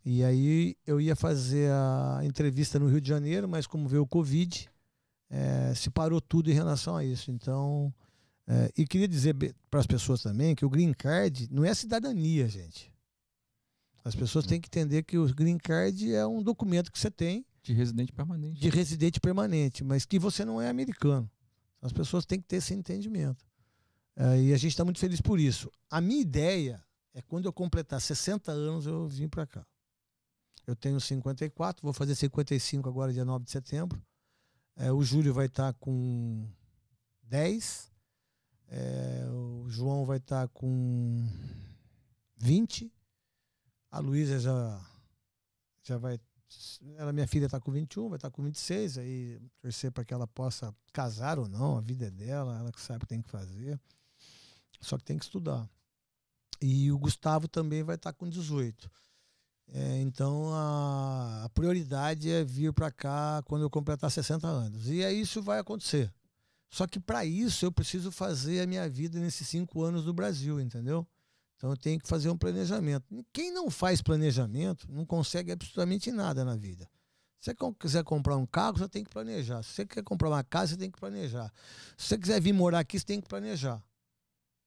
E aí eu ia fazer a entrevista no Rio de Janeiro, mas como veio o Covid, é, se parou tudo em relação a isso. Então, é, e queria dizer para as pessoas também que o Green Card não é cidadania, gente. As pessoas têm que entender que o Green Card é um documento que você tem. De residente permanente. De residente permanente, mas que você não é americano. As pessoas têm que ter esse entendimento. Uh, e a gente está muito feliz por isso. A minha ideia é quando eu completar 60 anos eu vim para cá. Eu tenho 54, vou fazer 55 agora, dia 9 de setembro. É, o Júlio vai estar tá com 10. É, o João vai estar tá com 20. A Luísa já, já vai. Ela, minha filha está com 21, vai estar tá com 26. Aí torcer para que ela possa casar ou não, a vida é dela, ela que sabe o que tem que fazer. Só que tem que estudar. E o Gustavo também vai estar tá com 18. É, então a, a, prioridade é vir para cá quando eu completar 60 anos. E aí isso vai acontecer. Só que para isso eu preciso fazer a minha vida nesses cinco anos no Brasil, entendeu? Então eu tenho que fazer um planejamento. Quem não faz planejamento não consegue absolutamente nada na vida. Se você quiser comprar um carro, você tem que planejar. Se você quer comprar uma casa, você tem que planejar. Se você quiser vir morar aqui, você tem que planejar.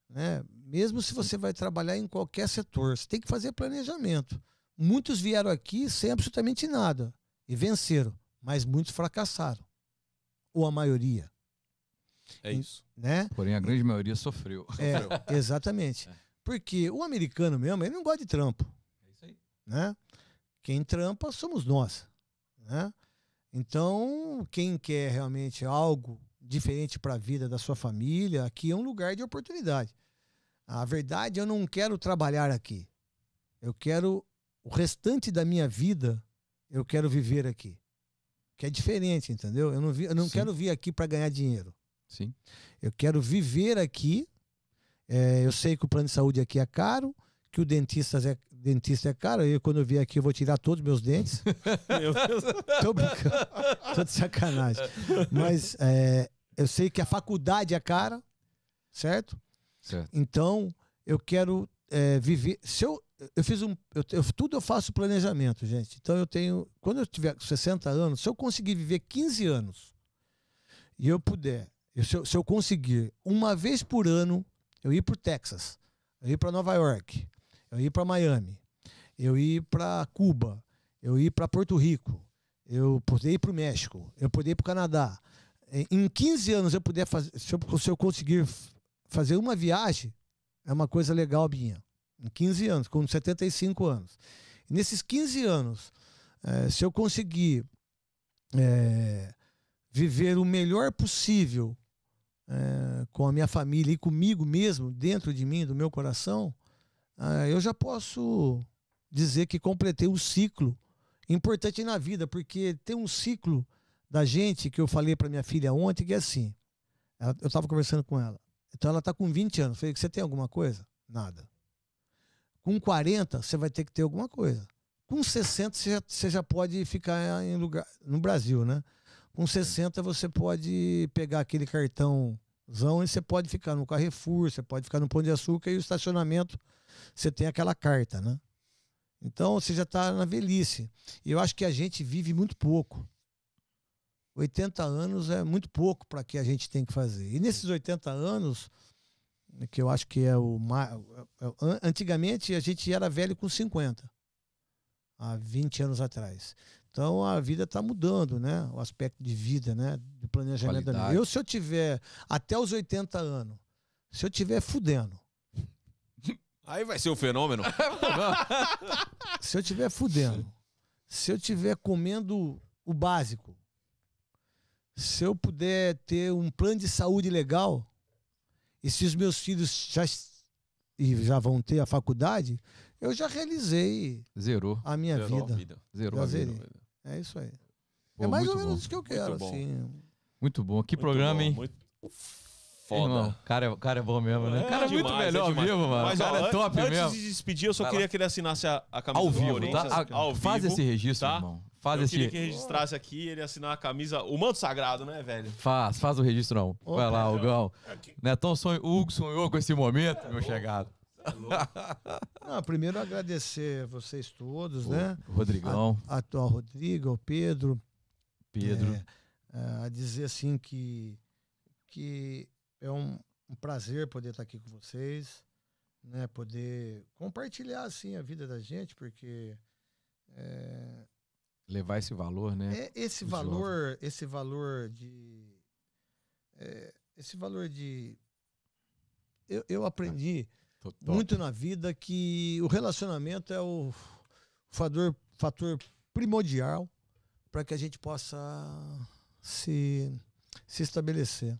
Né? Mesmo se você vai trabalhar em qualquer setor, você tem que fazer planejamento. Muitos vieram aqui sem absolutamente nada e venceram, mas muitos fracassaram. ou a maioria. É isso. Né? Porém, a grande maioria sofreu. É, exatamente. É. Porque o americano mesmo, ele não gosta de trampo. É isso aí. Né? Quem trampa somos nós. Né? Então, quem quer realmente algo diferente para a vida da sua família, aqui é um lugar de oportunidade. A verdade, eu não quero trabalhar aqui. Eu quero o restante da minha vida, eu quero viver aqui. Que é diferente, entendeu? Eu não, vi, eu não quero vir aqui para ganhar dinheiro. Sim. Eu quero viver aqui. É, eu sei que o plano de saúde aqui é caro, que o dentista é, dentista é caro. Eu, quando eu vier aqui, eu vou tirar todos os meus dentes. Meu Deus. Tô brincando. Tô de sacanagem. Mas é, eu sei que a faculdade é cara, certo? Certo. Então, eu quero é, viver. Se eu, eu fiz um. Eu, eu, tudo eu faço planejamento, gente. Então, eu tenho. Quando eu tiver 60 anos, se eu conseguir viver 15 anos e eu puder, eu, se, eu, se eu conseguir uma vez por ano, eu ir para o Texas, eu ir para Nova York, eu ir para Miami, eu ir para Cuba, eu ir para Porto Rico, eu poder ir para o México, eu poder ir para o Canadá. Em 15 anos eu puder fazer, se eu, se eu conseguir fazer uma viagem é uma coisa legal minha. Em 15 anos, com 75 anos. Nesses 15 anos, é, se eu conseguir é, viver o melhor possível é, com a minha família e comigo mesmo, dentro de mim, do meu coração, eu já posso dizer que completei um ciclo importante na vida, porque tem um ciclo da gente que eu falei para minha filha ontem que é assim. eu estava conversando com ela. Então ela está com 20 anos. Falei, você tem alguma coisa? Nada. Com 40, você vai ter que ter alguma coisa. Com 60, você já, você já pode ficar em lugar. No Brasil, né? Com 60, você pode pegar aquele cartãozão e você pode ficar no Carrefour, você pode ficar no Pão de Açúcar e o estacionamento, você tem aquela carta, né? Então você já está na velhice. E eu acho que a gente vive muito pouco. 80 anos é muito pouco para que a gente tem que fazer. E nesses 80 anos, que eu acho que é o mais. É, é, antigamente a gente era velho com 50, há 20 anos atrás. Então a vida está mudando, né? O aspecto de vida, né? De planejamento da vida. Eu, se eu tiver até os 80 anos, se eu tiver fudendo. Aí vai ser um fenômeno. se eu tiver fudendo, se eu tiver comendo o básico, se eu puder ter um plano de saúde legal, e se os meus filhos já, e já vão ter a faculdade, eu já realizei Zerou. a minha Zerou vida. A vida. Zerou já a vida. É isso aí. Pô, é mais ou menos isso que eu quero, muito assim. Muito bom. Que muito programa, bom, hein? Muito foda. Irmão, cara, é, cara é bom mesmo, né? O cara é, muito demais, melhor é ao vivo, mano. Mas, cara ó, é top antes mesmo. Antes de despedir, eu só Vai queria lá. que ele assinasse a, a camisa ao vivo, tá? ao Faz vivo, esse registro, tá? irmão. Faz eu esse... queria que registrasse aqui ele assinar a camisa, o manto sagrado, né, velho? Faz, faz o registro não. Opa, Vai lá, Hugão. Netão sonho, Hugo sonhou com esse momento, é meu chegado. Não, primeiro agradecer vocês todos, o né? Rodrigão. A, a, ao Rodrigo, ao Pedro. Pedro. É, é, a dizer assim que, que é um, um prazer poder estar aqui com vocês, né? Poder compartilhar assim a vida da gente, porque é, levar esse valor, né? É esse valor, jovem. esse valor de é, esse valor de eu, eu aprendi muito na vida que o relacionamento é o fator, fator primordial para que a gente possa se, se estabelecer.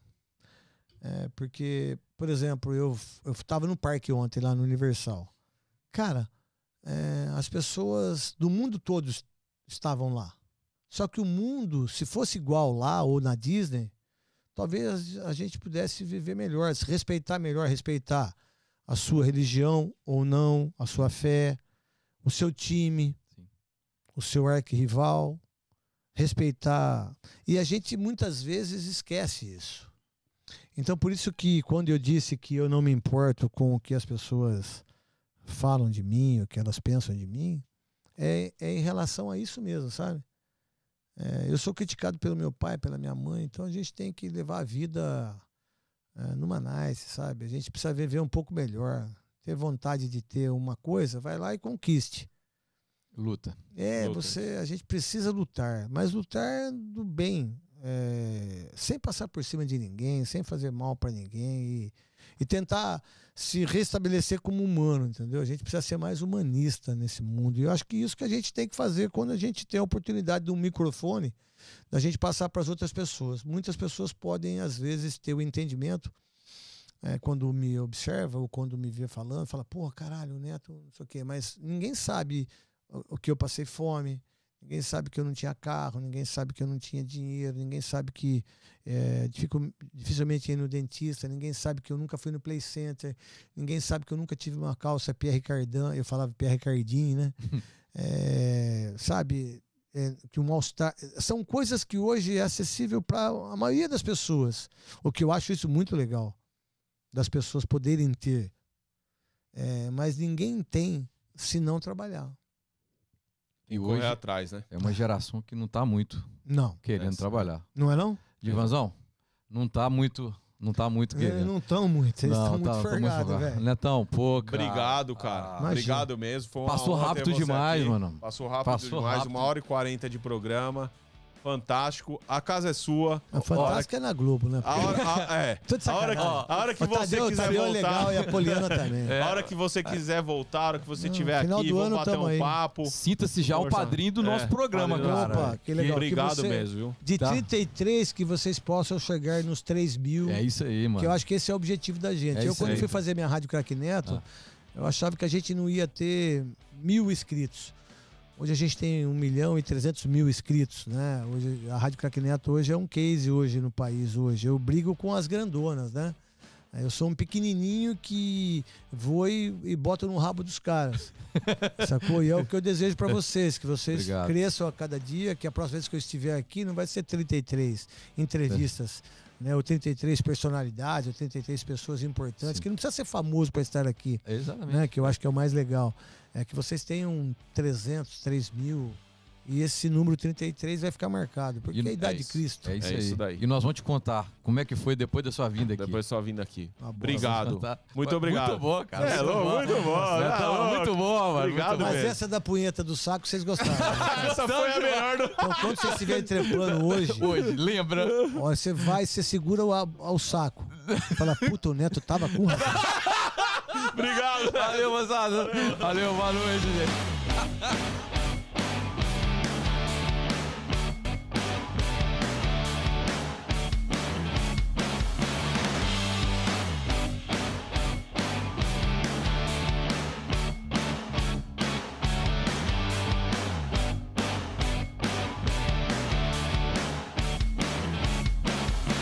É, porque, por exemplo, eu estava no parque ontem, lá no Universal. Cara, é, as pessoas do mundo todo estavam lá. Só que o mundo, se fosse igual lá ou na Disney, talvez a gente pudesse viver melhor, se respeitar melhor, respeitar a sua religião ou não, a sua fé, o seu time, Sim. o seu arquirrival, respeitar. E a gente muitas vezes esquece isso. Então, por isso que quando eu disse que eu não me importo com o que as pessoas falam de mim, o que elas pensam de mim, é, é em relação a isso mesmo, sabe? É, eu sou criticado pelo meu pai, pela minha mãe, então a gente tem que levar a vida é, numa nice, sabe? A gente precisa viver um pouco melhor. Ter vontade de ter uma coisa, vai lá e conquiste. Luta. É, Luta. você, a gente precisa lutar, mas lutar do bem, é, sem passar por cima de ninguém, sem fazer mal para ninguém e, e tentar se restabelecer como humano, entendeu? A gente precisa ser mais humanista nesse mundo. E eu acho que isso que a gente tem que fazer quando a gente tem a oportunidade de um microfone, da gente passar para as outras pessoas. Muitas pessoas podem, às vezes, ter o entendimento é, quando me observa ou quando me vê falando, fala, pô, caralho, o Neto, não sei o quê. Mas ninguém sabe o que eu passei fome, ninguém sabe que eu não tinha carro, ninguém sabe que eu não tinha dinheiro, ninguém sabe que é, dificilmente ia no dentista, ninguém sabe que eu nunca fui no play center, ninguém sabe que eu nunca tive uma calça Pierre Cardin, eu falava Pierre Cardin, né? é, sabe? É, que um All-Star. São coisas que hoje é acessível para a maioria das pessoas. O que eu acho isso muito legal das pessoas poderem ter. É, mas ninguém tem se não trabalhar. E hoje correr atrás, né? É uma geração que não está muito não. querendo é trabalhar. Não é não? Divanzão, não está muito não tá muito é, querendo. não estão muito, eles estão tá, muito fergados, velho. Netão, pô, cara. Obrigado, cara. Ah, Obrigado mesmo. Passou rápido demais, aqui. mano. Passou rápido Passou demais. Rápido. Uma hora e quarenta de programa. Fantástico. A casa é sua. A Fantástica é na Globo, né? A hora, a, é. a hora que, a hora que você Tadeu, quiser Tadeu é voltar. legal e a Poliana também. É. A hora que você quiser voltar, a hora que você estiver aqui, vamos bater um aí. papo. Sinta-se já o padrinho do nosso é. programa, cara. Opa, que legal. Obrigado você, mesmo, viu? De tá. 33, que vocês possam chegar nos 3 mil. É isso aí, mano. Que eu acho que esse é o objetivo da gente. É eu, quando aí. fui fazer minha Rádio Crack Neto, ah. eu achava que a gente não ia ter mil inscritos. Hoje a gente tem 1 milhão e 300 mil inscritos, né? Hoje, a Rádio Crack Neto hoje é um case hoje no país hoje. Eu brigo com as grandonas, né? Eu sou um pequenininho que vou e, e boto no rabo dos caras. Sacou? E é o que eu desejo para vocês, que vocês Obrigado. cresçam a cada dia, que a próxima vez que eu estiver aqui não vai ser 33 entrevistas. É. Né, ou 33 personalidades, ou 33 pessoas importantes, Sim. que não precisa ser famoso para estar aqui. Exatamente. Né, que eu acho que é o mais legal é que vocês tenham 300, 3 mil. E esse número 33 vai ficar marcado, porque e, é a idade é de Cristo. É isso, é isso daí. E nós vamos te contar como é que foi depois da sua vinda aqui. Depois da sua vinda aqui. obrigado. Muito obrigado. Muito bom, cara. É, muito, bom. muito bom. Tá muito bom, mano. Obrigado, Mas mesmo. essa da punheta do saco, vocês gostaram. Né? essa foi a melhor do... Então, quando você estiver trepando hoje... Hoje, lembra? Ó, você vai, você segura o, o saco. Fala, puta, o Neto tava com Obrigado. Valeu, moçada. Valeu, boa noite, gente.